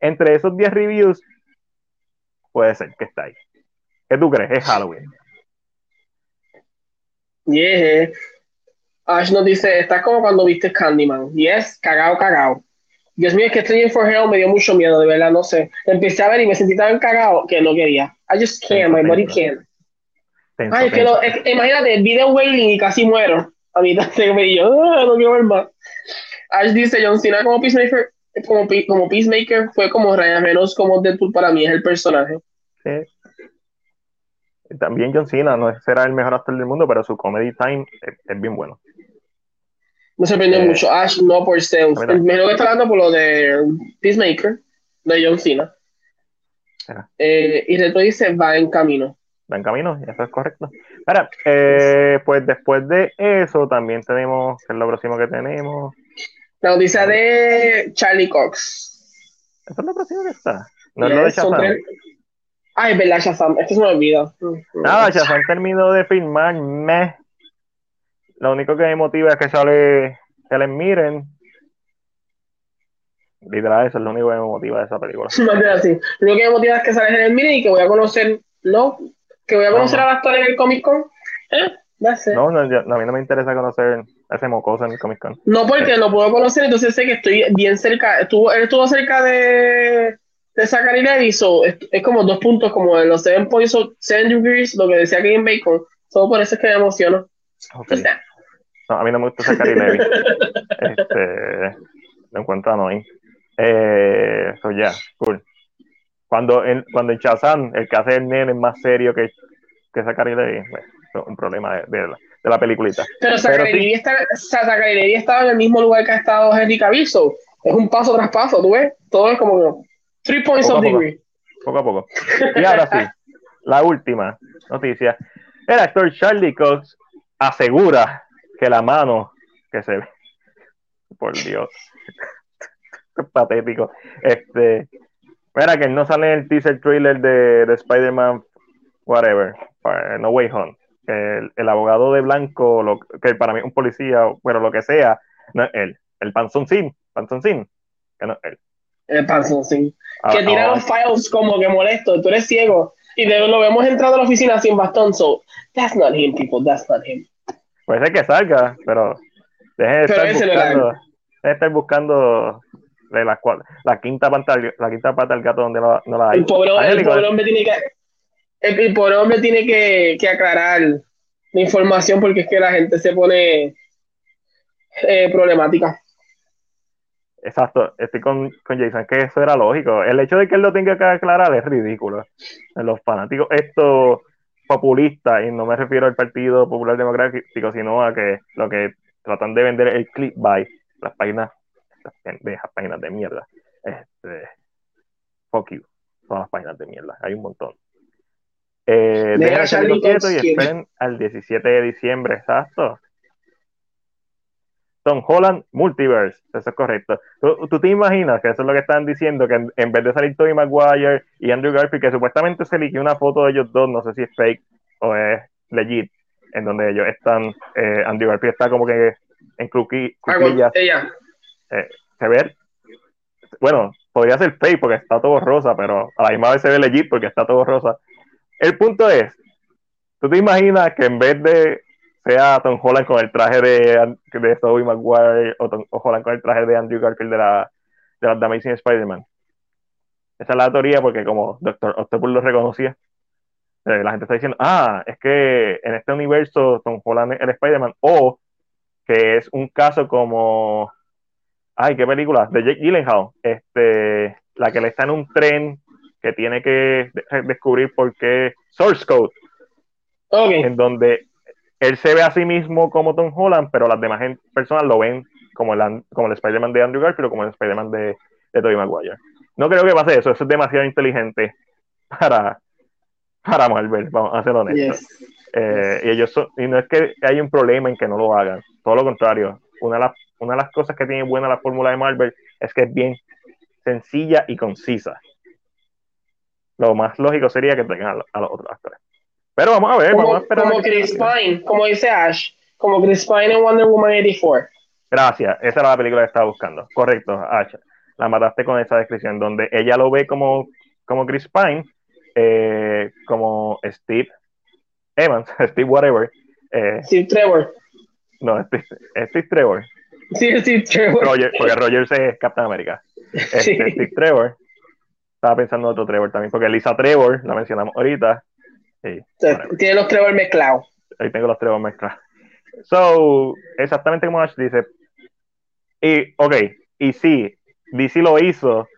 Entre esos 10 reviews, puede ser que está ahí. ¿Qué tú crees? Es Halloween. Yeah. Ash nos dice, estás como cuando viste Candyman. Yes, cagao, cagao. Dios mío, es que Stranger for Hell me dio mucho miedo, de verdad, no sé. Empecé a ver y me sentí tan cagado que no quería. I just can't, my body can't. Ay, es que lo, imagínate, vi de Wailing y casi muero. A mí me yo, ah, no quiero ver más. Ash dice, John Cena como Peacemaker, como, como Peacemaker fue como Ryan Reynolds como Deadpool para mí es el personaje. Sí. También John Cena no será el mejor actor del mundo, pero su comedy time es, bien bueno. Me sorprendió eh, mucho. Ash no por sales. El mejor que está hablando por lo de Peacemaker, de John Cena. Eh, y Retro dice, va en camino. En camino, eso es correcto. Ahora, eh, pues después de eso también tenemos, ¿qué es lo próximo que tenemos? La noticia de Charlie Cox. Eso es lo próximo que está. No es lo de Shazam. Ay, es verdad, Shazam. Esto se me olvida. Nada, Shazam terminó de filmar. Meh. Lo único que me motiva es que sale Helen Miren. Literal, eso es lo único que me motiva de esa película. Así. Lo único que me motiva es que sale Helen Miren y que voy a conocer, ¿no? Que voy a conocer a al actor en el Comic Con. ¿Eh? No, no, a mí no me interesa conocer a ese mocoso en el Comic Con. No, porque lo puedo conocer, entonces sé que estoy bien cerca. Estuvo, él estuvo cerca de, de Zachary Levi, so, es, es, como dos puntos, como en los 7 points, 7 degrees, lo que decía en Bacon. Solo por eso es que me emociono. Okay. No, a mí no me gusta Zachary Levi. este, lo encuentro annoying. Eh, so, ya, yeah, cool. Cuando en, cuando en Shazam, el que hace el nene es más serio que, que Zachary bueno, un problema de, de, la, de la peliculita. Pero Zachary está, estaba en el mismo lugar que ha estado Henry Cavill, es un paso tras paso, ¿tú ves? Todo es como three points poco of degree. Poco a poco. Y ahora sí, la última noticia. El actor Charlie Cox asegura que la mano que se ve, por Dios, patético. Este, mira que no sale en el teaser trailer de, de Spider-Man, whatever, No Way Home el, el, abogado de blanco, lo, que para mí es un policía, bueno, lo que sea, no es él. El panzoncín, panzoncín, que no es él. El panzoncín. Ah, que tira los files como que molesto, tú eres ciego. Y de, lo vemos entrando a la oficina sin bastón, so, that's not him, people, that's not him. Puede ser que salga, pero deje de estar buscando, deje de estar buscando de la, la, quinta pata, la quinta pata del gato donde no, no la hay. El pobre, el pobre hombre tiene que el, pobre hombre tiene que, que, aclarar la información porque es que la gente se pone eh, problemática. Exacto, estoy con, con, Jason, que eso era lógico. El hecho de que él lo tenga que aclarar es ridículo. Los fanáticos, esto populista, y no me refiero al Partido Popular Democrático, sino a que lo que tratan de vender el clip by las páginas, las páginas de mierda. Este, fuck you, todas las páginas de mierda, hay un montón. Eh, dejen el quieto y esperen al 17 de diciembre, exacto. Tom Holland Multiverse, eso es correcto. ¿Tú, te imaginas que eso es lo que están diciendo, que en, vez de salir Tobey Maguire y Andrew Garfield, que supuestamente se liquidó una foto de ellos dos, no sé si es fake o es legit, en donde ellos están, eh, Andrew Garfield está como que en cuclillas. Eh, se ve, bueno, podría ser fake porque está todo rosa, pero a la misma vez se ve legit porque está todo rosa. El punto es, ¿tú te imaginas que en vez de sea Tom Holland con el traje de, de Tobey Maguire o Tom Holland con el traje de Andrew Garfield de la, de Amazing Spider-Man? Esa es la teoría porque como Doctor Octopus lo reconocía, eh, la gente está diciendo, ah, es que en este universo Tom Holland es el Spider-Man o que es un caso como, ay, ¿qué película? De Jake Gyllenhaal, este, la que le está en un tren que tiene que descubrir por qué Source Code, en donde él se ve a sí mismo como Tom Holland, pero las demás personas lo ven como el, como el Spider-Man de Andrew Garfield o como el Spider-Man de, de Tobey Maguire. No creo que pase eso, eso es demasiado inteligente para, para Marvel, vamos a ser honestos. Eh, y, ellos y no es que hay un problema en que no lo hagan, todo lo contrario. Una de las, una de las cosas que tiene buena la fórmula de Marvel es que es bien sencilla y concisa lo más lógico sería que tengan a, los otros actores. Pero vamos a ver, como, vamos a esperar. Como Chris Pine, como dice Ash, como Chris Pine en Wonder Woman 84. Gracias, esa era la película que estaba buscando. Correcto, Ash. La mataste con esa descripción, donde ella lo ve como, como Chris Pine, eh, como Steve Evans, Steve whatever. Eh, Steve Trevor. No, Steve, Steve Trevor. Sí, Steve Trevor. Roger, porque Roger es Captain America. Este, sí. Steve Trevor estaba pensando en otro Trevor también, porque Lisa Trevor, la mencionamos ahorita. tiene los Trevor mezclados. Ahí tengo los Trevor mezclados. So, exactamente como Ash dice. Y, ok, y sí, DC lo hizo,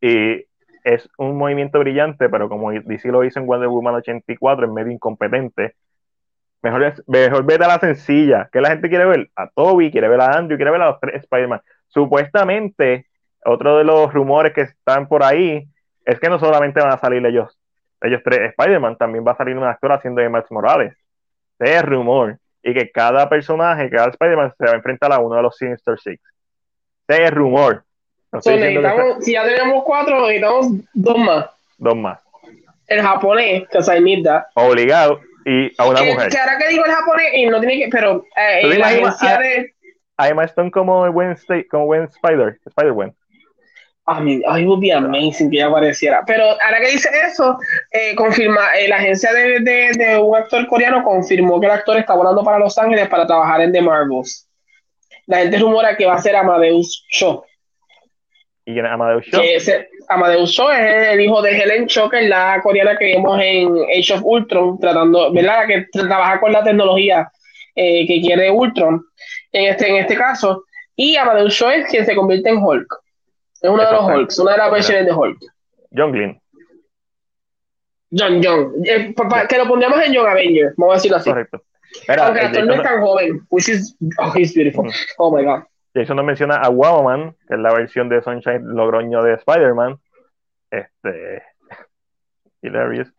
y es un movimiento brillante, pero como DC lo hizo en Wonder Woman 84, es medio incompetente. Mejor, es, mejor vete a la sencilla. que la gente quiere ver? A Toby, quiere ver a Andrew, quiere ver a los tres Spider-Man. Supuestamente, otro de los rumores que están por ahí es que no solamente van a salir ellos ellos tres Spider-Man, también va a salir un actor haciendo de Miles Morales. Ese es rumor. Y que cada personaje, cada Spider-Man se va a enfrentar a uno de los Sinister Six. Ese es rumor. si ya tenemos cuatro, necesitamos dos más. Dos más. El japonés, que se. Obligado. Y a una mujer. Que ahora que digo el japonés, y no tiene que. Pero eh, la agencia de. Además, están como buen, como buen Spider, Spider-Man. I mean, it would be amazing que ella apareciera. Pero ahora que dice eso, eh, confirma, eh, la agencia de, de, de, un actor coreano confirmó que el actor está volando para Los Ángeles para trabajar en The Marvels. La gente rumora que va a ser Amadeus Cho. ¿Y quién es Amadeus Cho? Amadeus Cho es el hijo de Helen Cho, que es la coreana que vimos en Age of Ultron, tratando, ¿verdad? Que trabaja con la tecnología eh, que quiere Ultron en este, en este caso. Y Amadeus Cho es quien se convierte en Hulk. Es uno de los Hulks, una de las versiones de Hulk. John Glenn. John, John. Eh, que lo pondríamos en John Avenger, vamos a decirlo así. Correcto. Aunque el actor no es tan joven, which is, oh, he's beautiful. Oh my god. Jason nos menciona a Woman, que es la versión de Sunshine Logroño de Spider-Man. Este. Hilarious.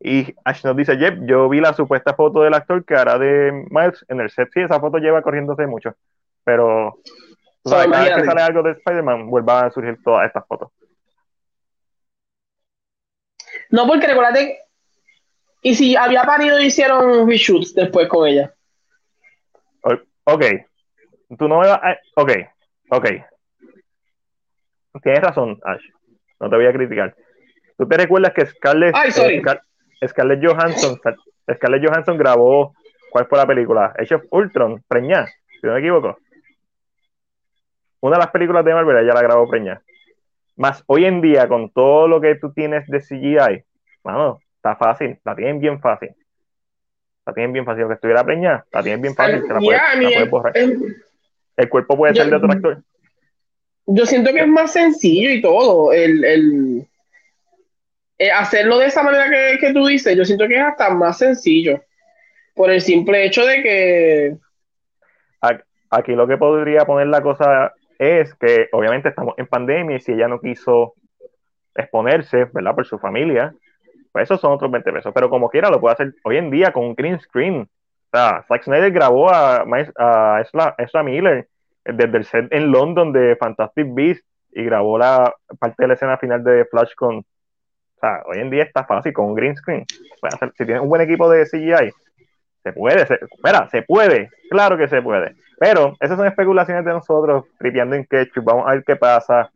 Y Ash nos dice, Jeff, yo vi la supuesta foto del actor que hará de Miles en el set. Sí, esa foto lleva corriéndose mucho. Pero cada vez que sale algo de Spider-Man, vuelvan a surgir todas estas fotos. No, porque recuérdate. Y si había parido, hicieron reshoots después con ella. Ok. Tú no me vas a. Ok. Ok. Tienes razón, Ash. No te voy a criticar. ¿Tú te recuerdas que Scarlett, eh, Scarlett Johansson Scarlett Johansson grabó ¿cuál fue la película? Age of Ultron, preñá, si no me equivoco una de las películas de Marvel ya la grabó preña. Más hoy en día, con todo lo que tú tienes de CGI, mano, está fácil, la tienen bien fácil. La tienen bien fácil. que estuviera preñada, la tienen bien fácil. Se la, puede, borrar. El cuerpo puede ser de otro actor. Yo siento que es más sencillo y todo. El, el eh, hacerlo de esa manera que, que tú dices, yo siento que es hasta más sencillo. Por el simple hecho de que. Aquí lo que podría poner la cosa es que obviamente estamos en pandemia y si ella no quiso exponerse, ¿verdad? Por su familia, pues esos son otros 20 pesos. Pero como quiera, lo puede hacer hoy en día con un green screen. O sea, Zack Snyder grabó a, a Miller desde el set en London de Fantastic Beasts y grabó la parte de la escena final de Flash con. O sea, hoy en día está fácil con un green screen. si tienes un buen equipo de CGI, se puede, espera, se puede, claro que se puede. Pero esas son especulaciones de nosotros, tripeando en Ketchup, vamos a ver qué pasa.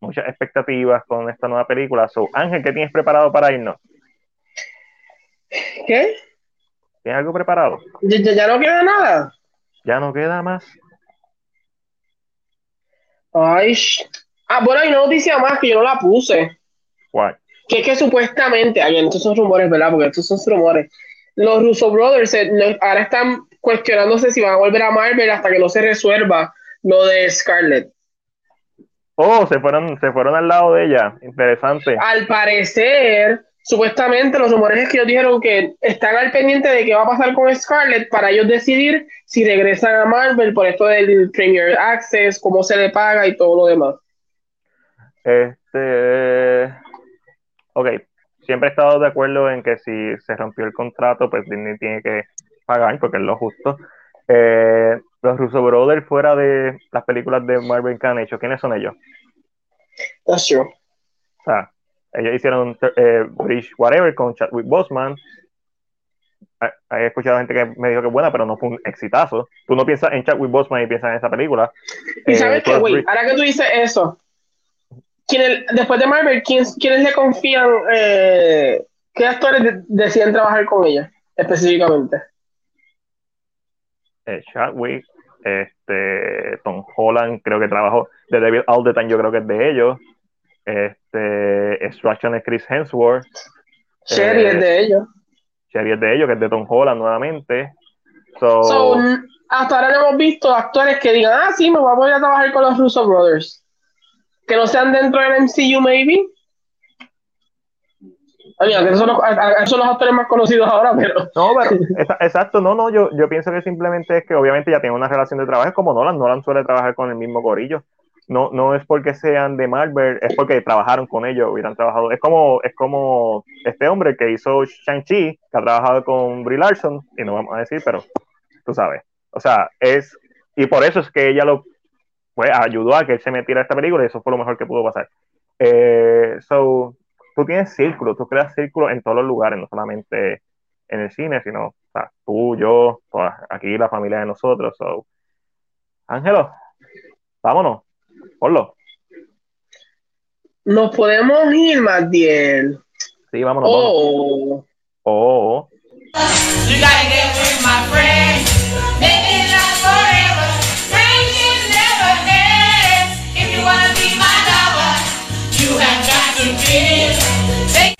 Muchas expectativas con esta nueva película. So, Ángel, ¿qué tienes preparado para irnos? ¿Qué? ¿Tienes algo preparado? ¿Ya, no queda nada? Ya no queda más. Ay, ah, bueno, hay una noticia más que yo no la puse. ¿Cuál? Que es que supuestamente, estos son rumores, ¿verdad? Porque estos son rumores los Russo Brothers eh, ahora están cuestionándose si van a volver a Marvel hasta que no se resuelva lo de Scarlett. Oh, se fueron, se fueron al lado de ella. Interesante. Al parecer, supuestamente los rumores es que ellos dijeron que están al pendiente de qué va a pasar con Scarlett para ellos decidir si regresan a Marvel por esto del Premier Access, cómo se le paga y todo lo demás. Este. Ok, siempre he estado de acuerdo en que si se rompió el contrato, pues Disney tiene que pagar, porque es lo justo. Eh, los Russo Brothers, fuera de las películas de Marvel que han hecho, ¿quiénes son ellos? That's true. Ellos hicieron eh, Bridge Whatever con Chadwick Boseman. He escuchado gente que me dijo que es buena, pero no fue un exitazo. Tú no piensas en Chadwick Boseman y piensas en esa película. Y sabes eh, que, güey, ahora que tú dices eso, después de Marvel, ¿quiénes, le confían? Eh, ¿Qué actores deciden trabajar con ella específicamente? Eh, Chadwick, este, Tom Holland, creo que trabajó. De David Alderton, yo creo que es de ellos. Este, Extraction es Chris Hemsworth. Sherry es de ellos. Sherry es de ellos, que es de Tom Holland nuevamente. hasta ahora no hemos visto actores que digan, ah, sí, me voy a trabajar con los Russo Brothers que no sean dentro del MCU, maybe. Oye, esos son, los, son los actores más conocidos ahora, pero. No, pero, exacto, no, no, yo, yo pienso que simplemente es que obviamente ya tiene una relación de trabajo, como Nolan, Nolan suele trabajar con el mismo gorillo. No, no es porque sean de Marvel, es porque trabajaron con ellos, hubieran trabajado. Es como, es como este hombre que hizo Shang-Chi, que ha trabajado con Brie Larson, y no vamos a decir, pero tú sabes. O sea, es. Y por eso es que ella lo pues, ayudó a que él se metiera a esta película y eso fue lo mejor que pudo pasar. Eh, so, tú tienes círculos, tú creas círculos en todos los lugares, no solamente en el cine, sino tú, yo, aquí la familia de nosotros. So. Ángelo, vámonos, ponlo. Nos podemos ir, Matiel. Sí, vámonos. Oh. Oh. You gotta get with my friend. Maybe not forever. Friendship never ends. If you wanna be my lover, you have got to give.